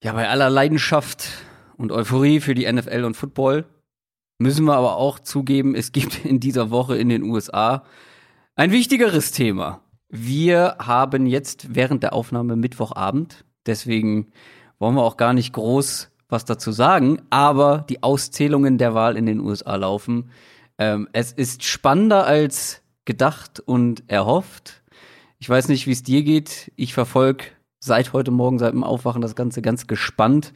Ja, bei aller Leidenschaft und Euphorie für die NFL und Football müssen wir aber auch zugeben, es gibt in dieser Woche in den USA ein wichtigeres Thema. Wir haben jetzt während der Aufnahme Mittwochabend, deswegen wollen wir auch gar nicht groß was dazu sagen, aber die Auszählungen der Wahl in den USA laufen. Ähm, es ist spannender als gedacht und erhofft. Ich weiß nicht, wie es dir geht. Ich verfolge seit heute Morgen, seit dem Aufwachen, das Ganze ganz gespannt.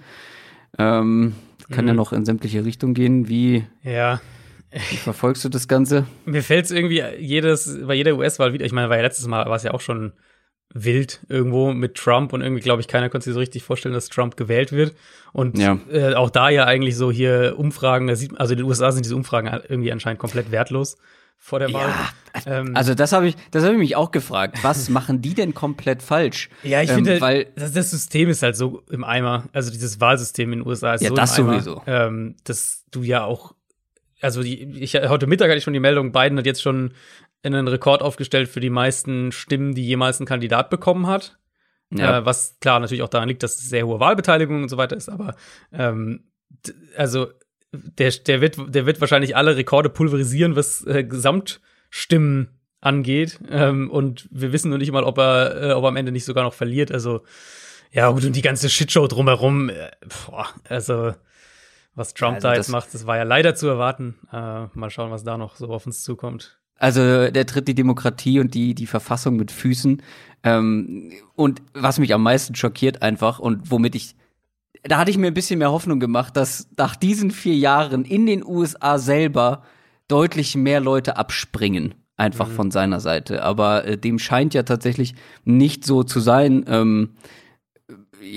Ähm, kann mhm. ja noch in sämtliche Richtungen gehen. Wie, ja. wie verfolgst du das Ganze? Mir fällt es irgendwie jedes, bei jeder US-Wahl wieder, ich meine, war ja letztes Mal war es ja auch schon wild irgendwo mit Trump und irgendwie, glaube ich, keiner konnte sich so richtig vorstellen, dass Trump gewählt wird. Und ja. äh, auch da ja eigentlich so hier Umfragen, also in den USA sind diese Umfragen irgendwie anscheinend komplett wertlos vor der Wahl. Ja, ähm, also das habe ich, das habe ich mich auch gefragt. Was machen die denn komplett falsch? Ja, ich ähm, finde, weil das, das, System ist halt so im Eimer. Also dieses Wahlsystem in den USA ist ja, so das im Eimer, sowieso. Ähm, dass du ja auch, also die, ich heute Mittag hatte ich schon die Meldung, Biden hat jetzt schon einen Rekord aufgestellt für die meisten Stimmen, die jemals ein Kandidat bekommen hat. Ja. Äh, was klar natürlich auch daran liegt, dass es sehr hohe Wahlbeteiligung und so weiter ist, aber ähm, also der, der, wird, der wird wahrscheinlich alle Rekorde pulverisieren, was äh, Gesamtstimmen angeht. Ähm, und wir wissen noch nicht mal, ob er, äh, ob er am Ende nicht sogar noch verliert. Also, ja, gut, und die ganze Shitshow drumherum, äh, boah, also, was Trump also da jetzt macht, das war ja leider zu erwarten. Äh, mal schauen, was da noch so auf uns zukommt. Also der tritt die Demokratie und die, die Verfassung mit Füßen. Ähm, und was mich am meisten schockiert einfach und womit ich da hatte ich mir ein bisschen mehr Hoffnung gemacht, dass nach diesen vier Jahren in den USA selber deutlich mehr Leute abspringen, einfach mhm. von seiner Seite. Aber äh, dem scheint ja tatsächlich nicht so zu sein. Ähm,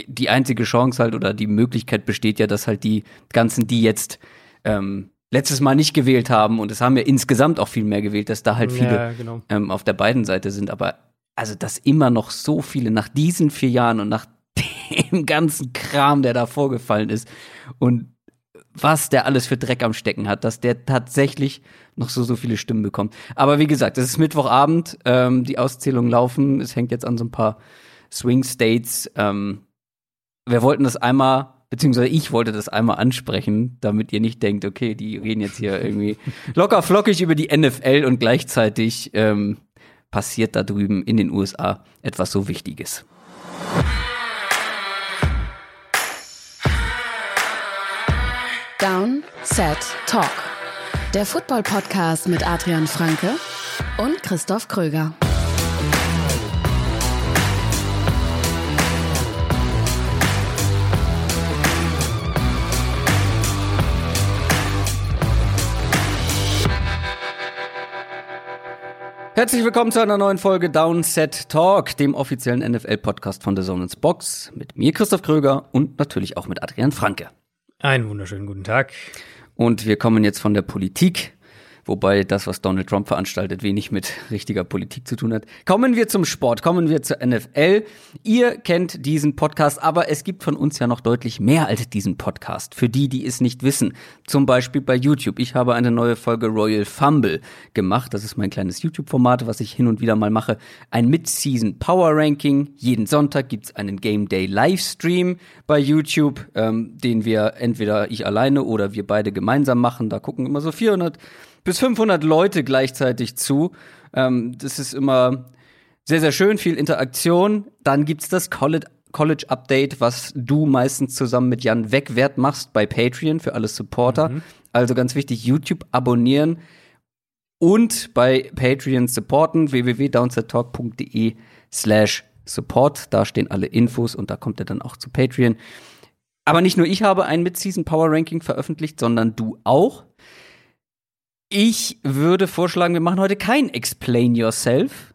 die einzige Chance halt oder die Möglichkeit besteht ja, dass halt die ganzen, die jetzt ähm, letztes Mal nicht gewählt haben und es haben ja insgesamt auch viel mehr gewählt, dass da halt viele ja, genau. ähm, auf der beiden Seite sind. Aber also, dass immer noch so viele nach diesen vier Jahren und nach dem ganzen Kram, der da vorgefallen ist und was der alles für Dreck am Stecken hat, dass der tatsächlich noch so, so viele Stimmen bekommt. Aber wie gesagt, es ist Mittwochabend, ähm, die Auszählungen laufen, es hängt jetzt an so ein paar Swing States. Ähm, wir wollten das einmal, beziehungsweise ich wollte das einmal ansprechen, damit ihr nicht denkt, okay, die reden jetzt hier irgendwie locker flockig über die NFL und gleichzeitig ähm, passiert da drüben in den USA etwas so Wichtiges. Down, Set, Talk. Der Football-Podcast mit Adrian Franke und Christoph Kröger. Herzlich willkommen zu einer neuen Folge Downset Talk, dem offiziellen NFL-Podcast von The Zone Box. Mit mir, Christoph Kröger und natürlich auch mit Adrian Franke. Einen wunderschönen guten Tag. Und wir kommen jetzt von der Politik wobei das, was Donald Trump veranstaltet, wenig mit richtiger Politik zu tun hat. Kommen wir zum Sport, kommen wir zur NFL. Ihr kennt diesen Podcast, aber es gibt von uns ja noch deutlich mehr als diesen Podcast. Für die, die es nicht wissen, zum Beispiel bei YouTube. Ich habe eine neue Folge Royal Fumble gemacht. Das ist mein kleines YouTube-Format, was ich hin und wieder mal mache. Ein Mid-Season Power Ranking. Jeden Sonntag gibt's einen Game Day Livestream bei YouTube, ähm, den wir entweder ich alleine oder wir beide gemeinsam machen. Da gucken immer so 400 bis 500 Leute gleichzeitig zu. Ähm, das ist immer sehr, sehr schön, viel Interaktion. Dann gibt's das College College Update, was du meistens zusammen mit Jan Wegwert machst bei Patreon für alle Supporter. Mhm. Also ganz wichtig, YouTube abonnieren und bei Patreon supporten, www.downsettalk.de slash support. Da stehen alle Infos und da kommt er dann auch zu Patreon. Aber nicht nur ich habe ein Mid-Season Power Ranking veröffentlicht, sondern du auch. Ich würde vorschlagen, wir machen heute kein Explain Yourself,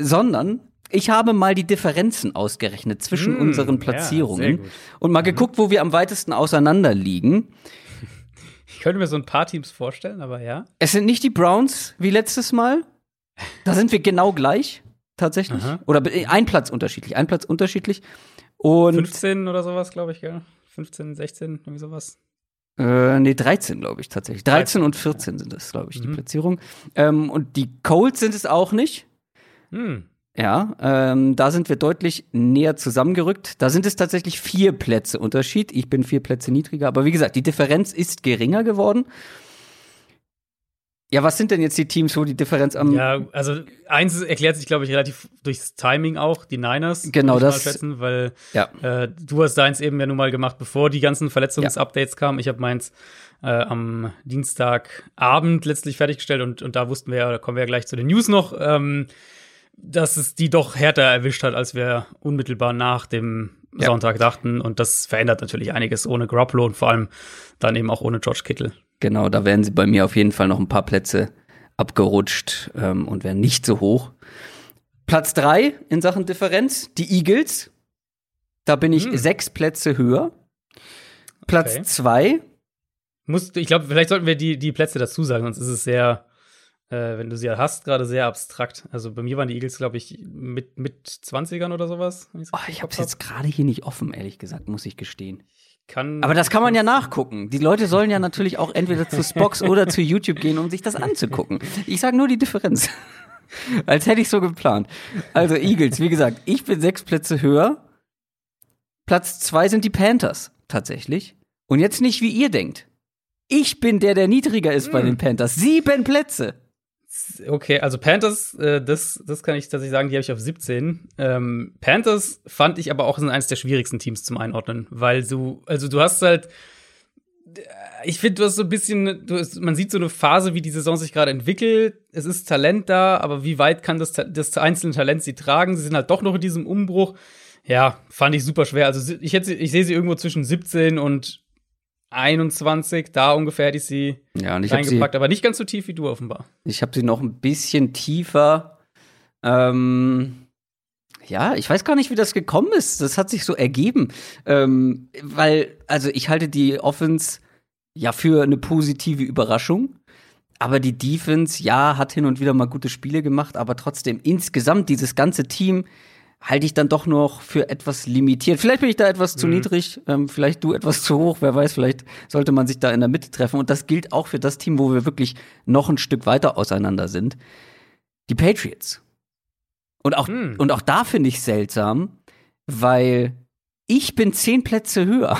sondern ich habe mal die Differenzen ausgerechnet zwischen mm, unseren Platzierungen ja, und mal mhm. geguckt, wo wir am weitesten auseinander liegen. Ich könnte mir so ein paar Teams vorstellen, aber ja. Es sind nicht die Browns wie letztes Mal. Da sind wir genau gleich, tatsächlich. Aha. Oder ein Platz unterschiedlich, ein Platz unterschiedlich. Und 15 oder sowas, glaube ich, gell? 15, 16, irgendwie sowas. Äh, nee, 13, glaube ich, tatsächlich. 13 und 14 sind das, glaube ich, mhm. die Platzierung. Ähm, und die Colts sind es auch nicht. Mhm. Ja, ähm, da sind wir deutlich näher zusammengerückt. Da sind es tatsächlich vier Plätze Unterschied. Ich bin vier Plätze niedriger, aber wie gesagt, die Differenz ist geringer geworden. Ja, was sind denn jetzt die Teams, wo die Differenz am. Ja, also eins erklärt sich, glaube ich, relativ durchs Timing auch, die Niners. Genau das. Schätzen, weil ja. äh, du hast deins eben ja nun mal gemacht, bevor die ganzen Verletzungsupdates ja. kamen. Ich habe meins äh, am Dienstagabend letztlich fertiggestellt und, und da wussten wir ja, da kommen wir ja gleich zu den News noch, ähm, dass es die doch härter erwischt hat, als wir unmittelbar nach dem ja. Sonntag dachten. Und das verändert natürlich einiges ohne Garoppolo und vor allem dann eben auch ohne George Kittle. Genau, da wären sie bei mir auf jeden Fall noch ein paar Plätze abgerutscht ähm, und wären nicht so hoch. Platz drei in Sachen Differenz, die Eagles. Da bin ich hm. sechs Plätze höher. Platz okay. zwei. Ich glaube, vielleicht sollten wir die, die Plätze dazu sagen, sonst ist es sehr, äh, wenn du sie hast, gerade sehr abstrakt. Also bei mir waren die Eagles, glaube ich, mit, mit 20ern oder sowas. Oh, ich habe es jetzt gerade hier nicht offen, ehrlich gesagt, muss ich gestehen. Kann Aber das kann man ja nachgucken. Die Leute sollen ja natürlich auch entweder zu Spox oder zu YouTube gehen, um sich das anzugucken. Ich sage nur die Differenz. Als hätte ich so geplant. Also Eagles, wie gesagt, ich bin sechs Plätze höher. Platz zwei sind die Panthers, tatsächlich. Und jetzt nicht, wie ihr denkt. Ich bin der, der niedriger ist hm. bei den Panthers. Sieben Plätze. Okay, also Panthers, äh, das, das kann ich tatsächlich sagen, die habe ich auf 17. Ähm, Panthers fand ich aber auch sind eines der schwierigsten Teams zum Einordnen, weil du, also du hast halt, ich finde, du hast so ein bisschen, du man sieht so eine Phase, wie die Saison sich gerade entwickelt. Es ist Talent da, aber wie weit kann das, das einzelne Talent sie tragen? Sie sind halt doch noch in diesem Umbruch. Ja, fand ich super schwer. Also ich, hätte, ich sehe sie irgendwo zwischen 17 und 21, da ungefähr hätte ich sie ja, und ich reingepackt, sie, aber nicht ganz so tief wie du offenbar. Ich habe sie noch ein bisschen tiefer. Ähm, ja, ich weiß gar nicht, wie das gekommen ist. Das hat sich so ergeben. Ähm, weil, also ich halte die Offense ja für eine positive Überraschung. Aber die Defense, ja, hat hin und wieder mal gute Spiele gemacht, aber trotzdem insgesamt dieses ganze Team halte ich dann doch noch für etwas limitiert. Vielleicht bin ich da etwas zu mhm. niedrig, ähm, vielleicht du etwas zu hoch, wer weiß, vielleicht sollte man sich da in der Mitte treffen. Und das gilt auch für das Team, wo wir wirklich noch ein Stück weiter auseinander sind. Die Patriots. Und auch, mhm. und auch da finde ich seltsam, weil ich bin zehn Plätze höher.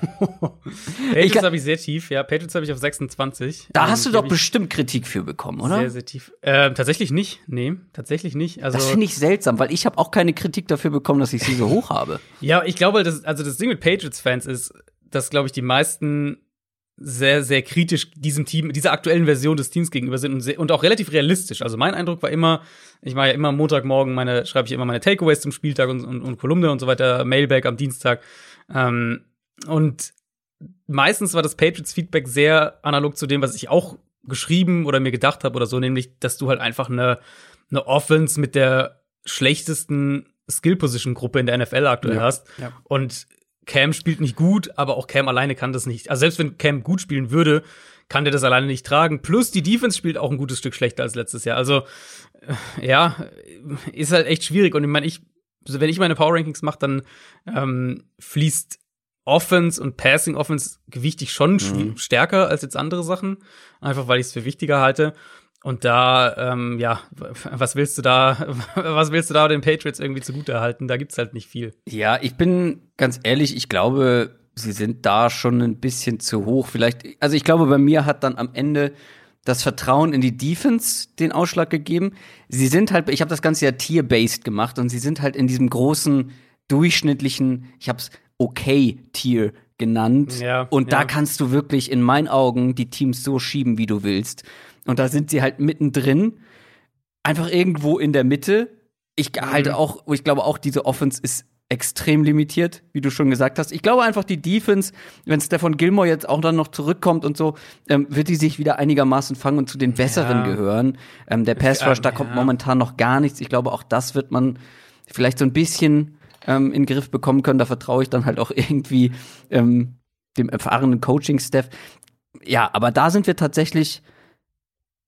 Patriots habe ich sehr tief, ja. Patriots habe ich auf 26. Da hast du doch bestimmt Kritik für bekommen, oder? Sehr, sehr tief. Äh, tatsächlich nicht. Nee, tatsächlich nicht. Also, das finde ich seltsam, weil ich habe auch keine Kritik dafür bekommen, dass ich sie so hoch habe. Ja, ich glaube, das, also das Ding mit Patriots-Fans ist, dass, glaube ich, die meisten sehr, sehr kritisch diesem Team, dieser aktuellen Version des Teams gegenüber sind und, sehr, und auch relativ realistisch. Also mein Eindruck war immer, ich mache ja immer Montagmorgen meine, schreibe ich immer meine Takeaways zum Spieltag und, und, und Kolumne und so weiter, Mailback am Dienstag. Ähm, und meistens war das Patriots-Feedback sehr analog zu dem, was ich auch geschrieben oder mir gedacht habe oder so, nämlich, dass du halt einfach eine, eine Offense mit der schlechtesten Skill-Position-Gruppe in der NFL aktuell ja, hast. Ja. Und Cam spielt nicht gut, aber auch Cam alleine kann das nicht. Also selbst wenn Cam gut spielen würde, kann der das alleine nicht tragen. Plus die Defense spielt auch ein gutes Stück schlechter als letztes Jahr. Also äh, ja, ist halt echt schwierig. Und ich meine, ich, wenn ich meine Power Rankings mache, dann ähm, fließt Offense und Passing Offense gewichte ich schon mhm. stärker als jetzt andere Sachen, einfach weil ich es für wichtiger halte. Und da, ähm, ja, was willst du da, was willst du da den Patriots irgendwie zugute erhalten? Da gibt's halt nicht viel. Ja, ich bin ganz ehrlich, ich glaube, sie sind da schon ein bisschen zu hoch. Vielleicht, also ich glaube, bei mir hat dann am Ende das Vertrauen in die Defense den Ausschlag gegeben. Sie sind halt, ich habe das Ganze ja tier-based gemacht und sie sind halt in diesem großen durchschnittlichen, ich habe es okay-Tier genannt. Ja, und da kannst du wirklich in meinen Augen die Teams so schieben, wie du willst. Und da sind sie halt mittendrin, einfach irgendwo in der Mitte. Ich mhm. halte auch, ich glaube auch, diese Offense ist extrem limitiert, wie du schon gesagt hast. Ich glaube einfach, die Defense, wenn Stefan Gilmore jetzt auch dann noch zurückkommt und so, ähm, wird die sich wieder einigermaßen fangen und zu den besseren ja. gehören. Ähm, der Pass Rush, da kommt momentan noch gar nichts. Ich glaube, auch das wird man vielleicht so ein bisschen ähm, in den Griff bekommen können. Da vertraue ich dann halt auch irgendwie ähm, dem erfahrenen Coaching-Staff. Ja, aber da sind wir tatsächlich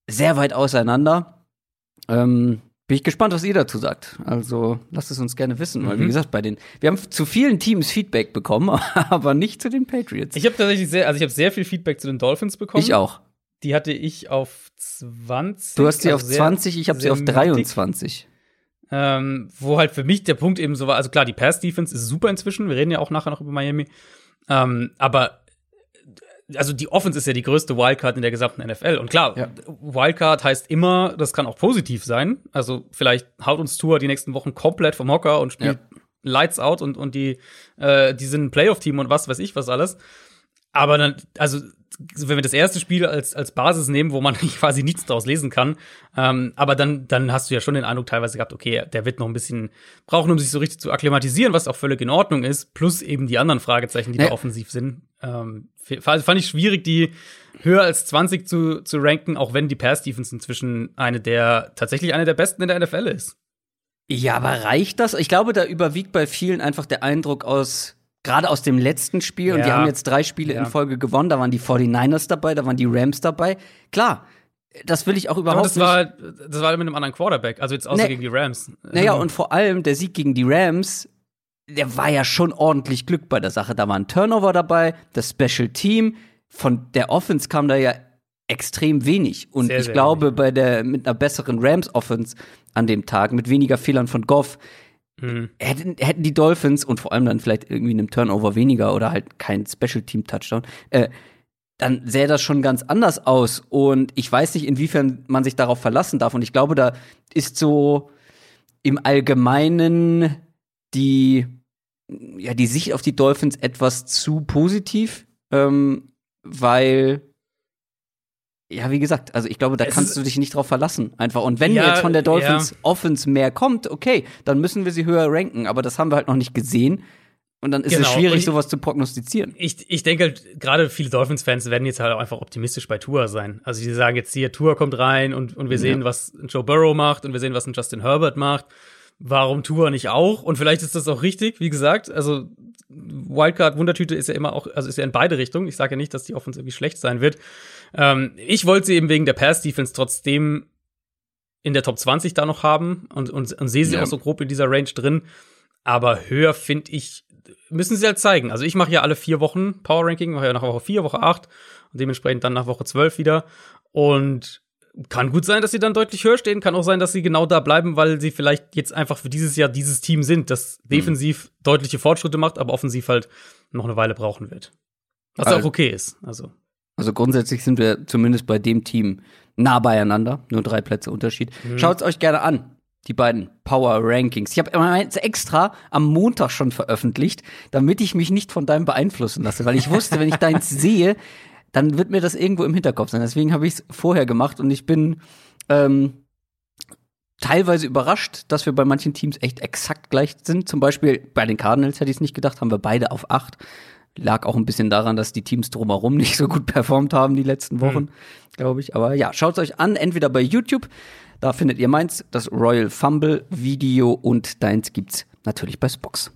sehr weit auseinander. Ähm, bin ich gespannt, was ihr dazu sagt. Also lasst es uns gerne wissen, weil wie mhm. gesagt, bei den wir haben zu vielen Teams Feedback bekommen, aber nicht zu den Patriots. Ich habe tatsächlich sehr, also ich habe sehr viel Feedback zu den Dolphins bekommen. Ich auch. Die hatte ich auf 20. Du hast sie also auf 20, ich habe sie auf 23. Ähm, wo halt für mich der Punkt eben so war, also klar, die Pass-Defense ist super inzwischen, wir reden ja auch nachher noch über Miami, ähm, aber also die Offense ist ja die größte Wildcard in der gesamten NFL. Und klar, ja. Wildcard heißt immer, das kann auch positiv sein. Also vielleicht haut uns Tour die nächsten Wochen komplett vom Hocker und spielt ja. Lights out und, und die, äh, die sind ein Playoff-Team und was weiß ich was alles. Aber dann, also wenn wir das erste Spiel als, als Basis nehmen, wo man quasi nichts daraus lesen kann, ähm, aber dann, dann hast du ja schon den Eindruck teilweise gehabt, okay, der wird noch ein bisschen brauchen, um sich so richtig zu akklimatisieren, was auch völlig in Ordnung ist, plus eben die anderen Fragezeichen, die ja. da offensiv sind. Ähm, fand ich schwierig, die höher als 20 zu, zu ranken, auch wenn die Pass-Defense inzwischen eine der, tatsächlich eine der besten in der NFL ist. Ja, aber reicht das? Ich glaube, da überwiegt bei vielen einfach der Eindruck aus, gerade aus dem letzten Spiel, ja. und die haben jetzt drei Spiele ja. in Folge gewonnen, da waren die 49ers dabei, da waren die Rams dabei. Klar, das will ich auch überhaupt Aber das nicht. War, das war mit einem anderen Quarterback, also jetzt außer nee. gegen die Rams. Naja, und vor allem der Sieg gegen die Rams, der war ja schon ordentlich Glück bei der Sache. Da war ein Turnover dabei, das Special Team. Von der Offense kam da ja extrem wenig. Und sehr, ich sehr glaube, wenig. bei der, mit einer besseren Rams-Offense an dem Tag, mit weniger Fehlern von Goff, Mhm. Hätten, hätten die Dolphins und vor allem dann vielleicht irgendwie einem Turnover weniger oder halt kein Special Team Touchdown, äh, dann sähe das schon ganz anders aus. Und ich weiß nicht, inwiefern man sich darauf verlassen darf. Und ich glaube, da ist so im Allgemeinen die, ja, die Sicht auf die Dolphins etwas zu positiv, ähm, weil ja, wie gesagt, also ich glaube, da es kannst du dich nicht drauf verlassen. Einfach. Und wenn ja, jetzt von der Dolphins ja. Offense mehr kommt, okay, dann müssen wir sie höher ranken. Aber das haben wir halt noch nicht gesehen. Und dann ist genau. es schwierig, ich, sowas zu prognostizieren. Ich, ich denke halt, gerade viele Dolphins-Fans werden jetzt halt auch einfach optimistisch bei Tour sein. Also die sagen jetzt hier, Tour kommt rein und, und wir sehen, ja. was ein Joe Burrow macht und wir sehen, was ein Justin Herbert macht. Warum Tour nicht auch? Und vielleicht ist das auch richtig, wie gesagt. Also Wildcard Wundertüte ist ja immer auch, also ist ja in beide Richtungen. Ich sage ja nicht, dass die Offense irgendwie schlecht sein wird. Ähm, ich wollte sie eben wegen der Pass-Defense trotzdem in der Top 20 da noch haben und, und, und sehe sie ja. auch so grob in dieser Range drin. Aber höher finde ich, müssen sie halt zeigen. Also ich mache ja alle vier Wochen Power Ranking, mache ja nach Woche 4, Woche 8 und dementsprechend dann nach Woche 12 wieder. Und kann gut sein, dass sie dann deutlich höher stehen. Kann auch sein, dass sie genau da bleiben, weil sie vielleicht jetzt einfach für dieses Jahr dieses Team sind, das mhm. defensiv deutliche Fortschritte macht, aber offensiv halt noch eine Weile brauchen wird. Was also, auch okay ist. Also. Also grundsätzlich sind wir zumindest bei dem Team nah beieinander, nur drei Plätze Unterschied. Mhm. Schaut es euch gerne an, die beiden Power Rankings. Ich habe eins extra am Montag schon veröffentlicht, damit ich mich nicht von deinem beeinflussen lasse, weil ich wusste, wenn ich deins sehe, dann wird mir das irgendwo im Hinterkopf sein. Deswegen habe ich es vorher gemacht und ich bin ähm, teilweise überrascht, dass wir bei manchen Teams echt exakt gleich sind. Zum Beispiel bei den Cardinals hätte ich es nicht gedacht, haben wir beide auf acht. Lag auch ein bisschen daran, dass die Teams drumherum nicht so gut performt haben die letzten Wochen, mhm. glaube ich. Aber ja, schaut es euch an, entweder bei YouTube, da findet ihr meins, das Royal Fumble Video und deins gibt's natürlich bei Spox.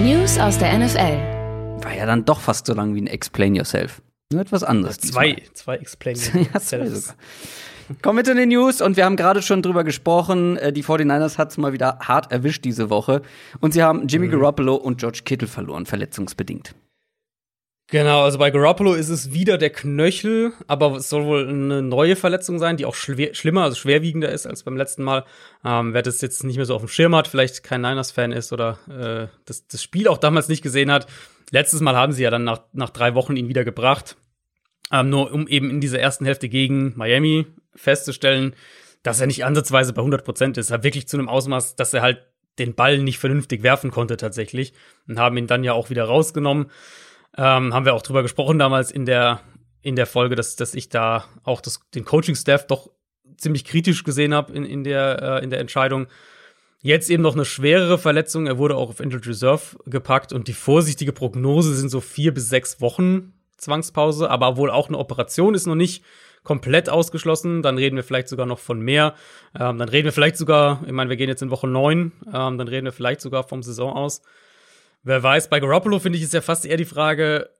News aus der NFL. War ja dann doch fast so lang wie ein Explain Yourself. Nur etwas anderes. Zwei, zwei Explain Yourself. ja, zwei sogar. Kommen wir zu den News und wir haben gerade schon drüber gesprochen. Äh, die 49ers hat es mal wieder hart erwischt diese Woche. Und sie haben Jimmy mhm. Garoppolo und George Kittle verloren, verletzungsbedingt. Genau, also bei Garoppolo ist es wieder der Knöchel, aber es soll wohl eine neue Verletzung sein, die auch schwer, schlimmer, also schwerwiegender ist als beim letzten Mal. Ähm, wer das jetzt nicht mehr so auf dem Schirm hat, vielleicht kein Niners-Fan ist oder äh, das, das Spiel auch damals nicht gesehen hat. Letztes Mal haben sie ja dann nach, nach drei Wochen ihn wieder gebracht. Ähm, nur um eben in dieser ersten Hälfte gegen Miami festzustellen, dass er nicht ansatzweise bei 100 Prozent ist. Er wirklich zu einem Ausmaß, dass er halt den Ball nicht vernünftig werfen konnte tatsächlich und haben ihn dann ja auch wieder rausgenommen. Ähm, haben wir auch drüber gesprochen damals in der in der Folge, dass, dass ich da auch das, den Coaching-Staff doch ziemlich kritisch gesehen habe in, in, der, äh, in der Entscheidung. Jetzt eben noch eine schwerere Verletzung. Er wurde auch auf Injured Reserve gepackt und die vorsichtige Prognose sind so vier bis sechs Wochen Zwangspause, aber wohl auch eine Operation ist noch nicht komplett ausgeschlossen. Dann reden wir vielleicht sogar noch von mehr. Ähm, dann reden wir vielleicht sogar, ich meine, wir gehen jetzt in Woche 9, ähm, dann reden wir vielleicht sogar vom Saison aus. Wer weiß, bei Garoppolo finde ich ist ja fast eher die Frage,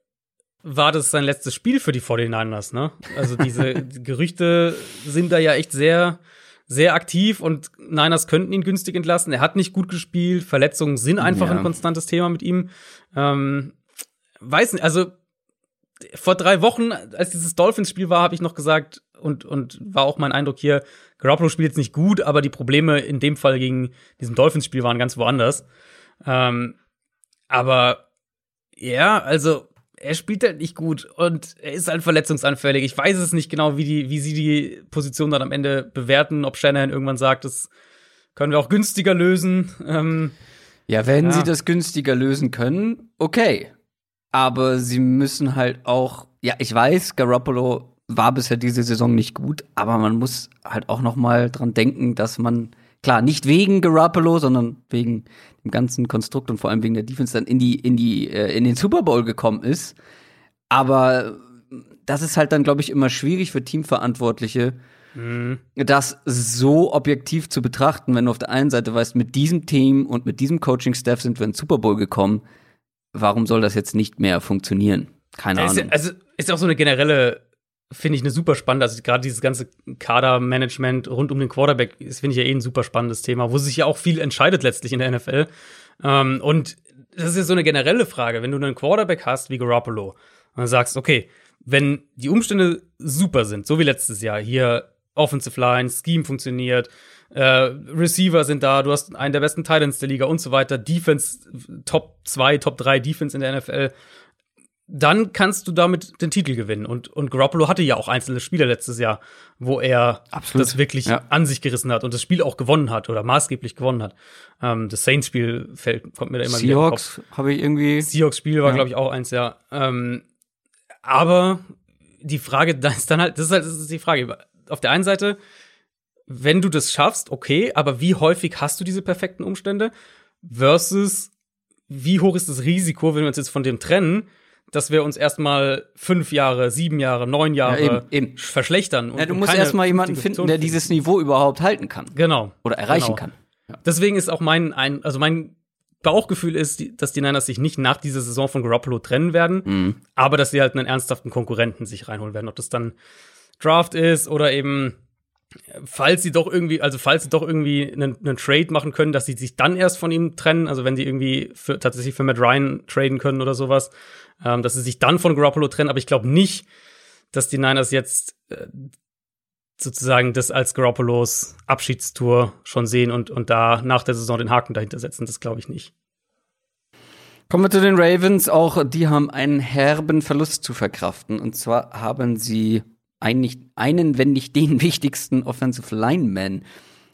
war das sein letztes Spiel für die 49ers, ne? Also diese Gerüchte sind da ja echt sehr, sehr aktiv und Niners könnten ihn günstig entlassen. Er hat nicht gut gespielt, Verletzungen sind einfach ja. ein konstantes Thema mit ihm. Ähm, weiß nicht, also vor drei Wochen, als dieses Dolphins-Spiel war, habe ich noch gesagt, und, und war auch mein Eindruck hier, Garoppolo spielt jetzt nicht gut, aber die Probleme in dem Fall gegen diesem Dolphins-Spiel waren ganz woanders. Ähm, aber ja, also er spielt halt nicht gut und er ist halt verletzungsanfällig. Ich weiß es nicht genau, wie, die, wie sie die Position dann am Ende bewerten, ob Shanahan irgendwann sagt, das können wir auch günstiger lösen. Ähm, ja, wenn ja. sie das günstiger lösen können, okay. Aber sie müssen halt auch, ja, ich weiß, Garoppolo war bisher diese Saison nicht gut, aber man muss halt auch noch mal dran denken, dass man klar nicht wegen Garoppolo, sondern wegen dem ganzen Konstrukt und vor allem wegen der Defense dann in die in die äh, in den Super Bowl gekommen ist. Aber das ist halt dann glaube ich immer schwierig für Teamverantwortliche, mhm. das so objektiv zu betrachten, wenn du auf der einen Seite weißt, mit diesem Team und mit diesem Coaching Staff sind wir in den Super Bowl gekommen. Warum soll das jetzt nicht mehr funktionieren? Keine ja, Ahnung. Ist, also ist auch so eine generelle finde ich eine super spannende, also gerade dieses ganze Kadermanagement rund um den Quarterback, ist finde ich ja eh ein super spannendes Thema, wo sich ja auch viel entscheidet letztlich in der NFL. Ähm, und das ist ja so eine generelle Frage, wenn du einen Quarterback hast wie Garoppolo und sagst, okay, wenn die Umstände super sind, so wie letztes Jahr, hier Offensive Line, Scheme funktioniert, äh, Receiver sind da, du hast einen der besten Titans der Liga und so weiter, Defense, Top 2, Top 3 Defense in der NFL, dann kannst du damit den Titel gewinnen. Und, und Garoppolo hatte ja auch einzelne Spiele letztes Jahr, wo er Absolut. das wirklich ja. an sich gerissen hat und das Spiel auch gewonnen hat oder maßgeblich gewonnen hat. Ähm, das Saints-Spiel kommt mir da immer Seahawks wieder Seahawks habe ich irgendwie. Seahawks-Spiel war, ja. glaube ich, auch eins, ja. Ähm, aber die Frage, da ist dann halt, das ist halt das ist die Frage. Auf der einen Seite, wenn du das schaffst, okay, aber wie häufig hast du diese perfekten Umstände? Versus, wie hoch ist das Risiko, wenn wir uns jetzt von dem trennen? dass wir uns erstmal fünf Jahre, sieben Jahre, neun Jahre ja, eben, eben. verschlechtern. ja, du musst erstmal jemanden finden, der dieses Niveau überhaupt halten kann. Genau. Oder erreichen genau. kann. Ja. Deswegen ist auch mein, ein, also mein Bauchgefühl ist, dass die Niners sich nicht nach dieser Saison von Garoppolo trennen werden, mhm. aber dass sie halt einen ernsthaften Konkurrenten sich reinholen werden. Ob das dann Draft ist oder eben falls sie doch irgendwie, also falls sie doch irgendwie einen, einen, Trade machen können, dass sie sich dann erst von ihm trennen, also wenn sie irgendwie für, tatsächlich für Matt Ryan traden können oder sowas, ähm, dass sie sich dann von Garoppolo trennen, aber ich glaube nicht, dass die Niners jetzt äh, sozusagen das als Garoppolos Abschiedstour schon sehen und, und da nach der Saison den Haken dahinter setzen. Das glaube ich nicht. Kommen wir zu den Ravens. Auch die haben einen herben Verlust zu verkraften. Und zwar haben sie eigentlich einen, wenn nicht den wichtigsten Offensive Lineman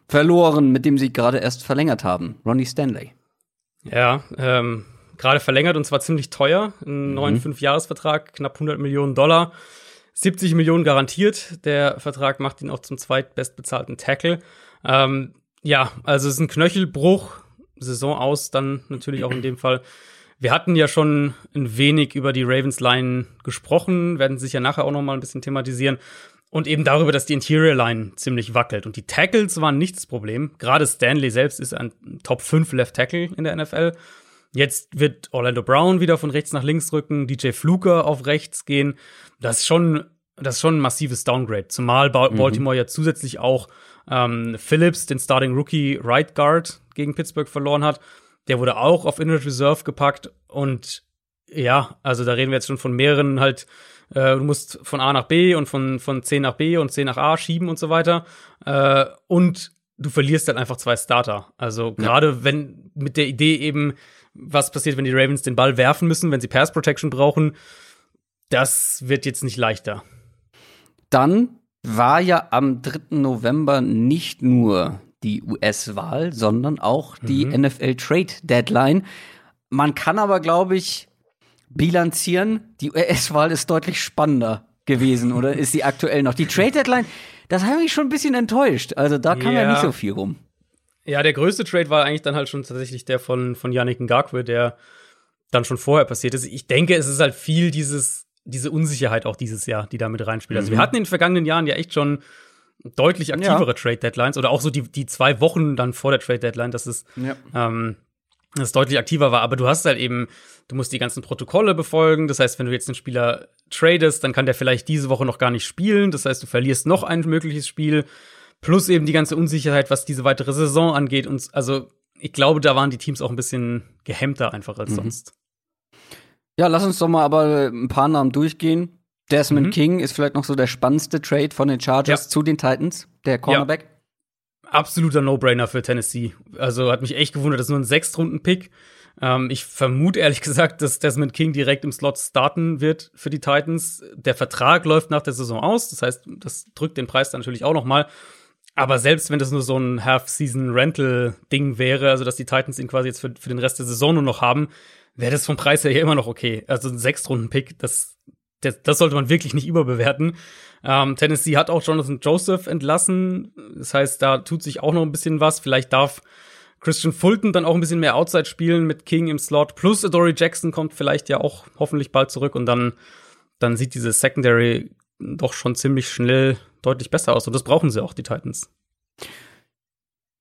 verloren, mit dem sie gerade erst verlängert haben. Ronnie Stanley. Ja, ähm, gerade verlängert und zwar ziemlich teuer. Einen mhm. neuen Fünfjahresvertrag, knapp 100 Millionen Dollar. 70 Millionen garantiert. Der Vertrag macht ihn auch zum zweitbestbezahlten Tackle. Ähm, ja, also es ist ein Knöchelbruch. Saison aus, dann natürlich auch in dem Fall. Wir hatten ja schon ein wenig über die Ravens Line gesprochen, werden sich ja nachher auch noch mal ein bisschen thematisieren. Und eben darüber, dass die Interior Line ziemlich wackelt. Und die Tackles waren nicht das Problem. Gerade Stanley selbst ist ein Top 5 Left Tackle in der NFL. Jetzt wird Orlando Brown wieder von rechts nach links rücken, DJ Fluker auf rechts gehen. Das ist schon, das ist schon ein massives Downgrade. Zumal ba mhm. Baltimore ja zusätzlich auch ähm, Phillips, den Starting Rookie Right Guard, gegen Pittsburgh verloren hat. Der wurde auch auf Injured Reserve gepackt. Und ja, also da reden wir jetzt schon von mehreren halt, äh, du musst von A nach B und von, von C nach B und C nach A schieben und so weiter. Äh, und du verlierst dann einfach zwei Starter. Also gerade ja. wenn mit der Idee eben, was passiert, wenn die Ravens den Ball werfen müssen, wenn sie Pass Protection brauchen. Das wird jetzt nicht leichter. Dann war ja am 3. November nicht nur die US-Wahl, sondern auch die mhm. NFL Trade Deadline. Man kann aber, glaube ich, bilanzieren, die US-Wahl ist deutlich spannender gewesen, oder ist sie aktuell noch? Die Trade Deadline, das hat mich schon ein bisschen enttäuscht. Also da kam ja, ja nicht so viel rum. Ja, der größte Trade war eigentlich dann halt schon tatsächlich der von, von Yannick Ngakwe, der dann schon vorher passiert ist. Ich denke, es ist halt viel dieses, diese Unsicherheit auch dieses Jahr, die da mit reinspielt. Also wir mhm. hatten in den vergangenen Jahren ja echt schon deutlich aktivere ja. Trade Deadlines oder auch so die, die zwei Wochen dann vor der Trade Deadline, dass es, ja. ähm, dass es deutlich aktiver war. Aber du hast halt eben, du musst die ganzen Protokolle befolgen. Das heißt, wenn du jetzt einen Spieler tradest, dann kann der vielleicht diese Woche noch gar nicht spielen. Das heißt, du verlierst noch ein mögliches Spiel. Plus eben die ganze Unsicherheit, was diese weitere Saison angeht. Und also ich glaube, da waren die Teams auch ein bisschen gehemmter einfach als mhm. sonst. Ja, lass uns doch mal aber ein paar Namen durchgehen. Desmond mhm. King ist vielleicht noch so der spannendste Trade von den Chargers ja. zu den Titans, der Cornerback. Ja. Absoluter No-Brainer für Tennessee. Also hat mich echt gewundert, das ist nur ein Sechstrunden-Pick. Ähm, ich vermute ehrlich gesagt, dass Desmond King direkt im Slot starten wird für die Titans. Der Vertrag läuft nach der Saison aus, das heißt, das drückt den Preis dann natürlich auch noch mal. Aber selbst wenn das nur so ein Half-Season-Rental-Ding wäre, also dass die Titans ihn quasi jetzt für, für den Rest der Saison nur noch haben, wäre das vom Preis her ja immer noch okay. Also ein Sechstrunden-Pick, das, das, das sollte man wirklich nicht überbewerten. Ähm, Tennessee hat auch Jonathan Joseph entlassen. Das heißt, da tut sich auch noch ein bisschen was. Vielleicht darf Christian Fulton dann auch ein bisschen mehr Outside spielen mit King im Slot. Plus Adoree Jackson kommt vielleicht ja auch hoffentlich bald zurück und dann, dann sieht diese Secondary doch schon ziemlich schnell deutlich besser aus. Und das brauchen sie auch, die Titans.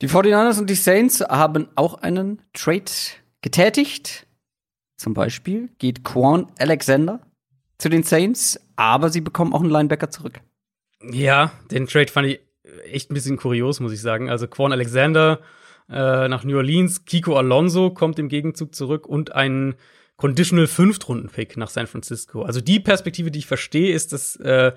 Die 49ers und die Saints haben auch einen Trade getätigt. Zum Beispiel geht Quan Alexander zu den Saints, aber sie bekommen auch einen Linebacker zurück. Ja, den Trade fand ich echt ein bisschen kurios, muss ich sagen. Also Quan Alexander äh, nach New Orleans, Kiko Alonso kommt im Gegenzug zurück und ein Conditional Fünftrunden-Pick nach San Francisco. Also die Perspektive, die ich verstehe, ist, dass äh,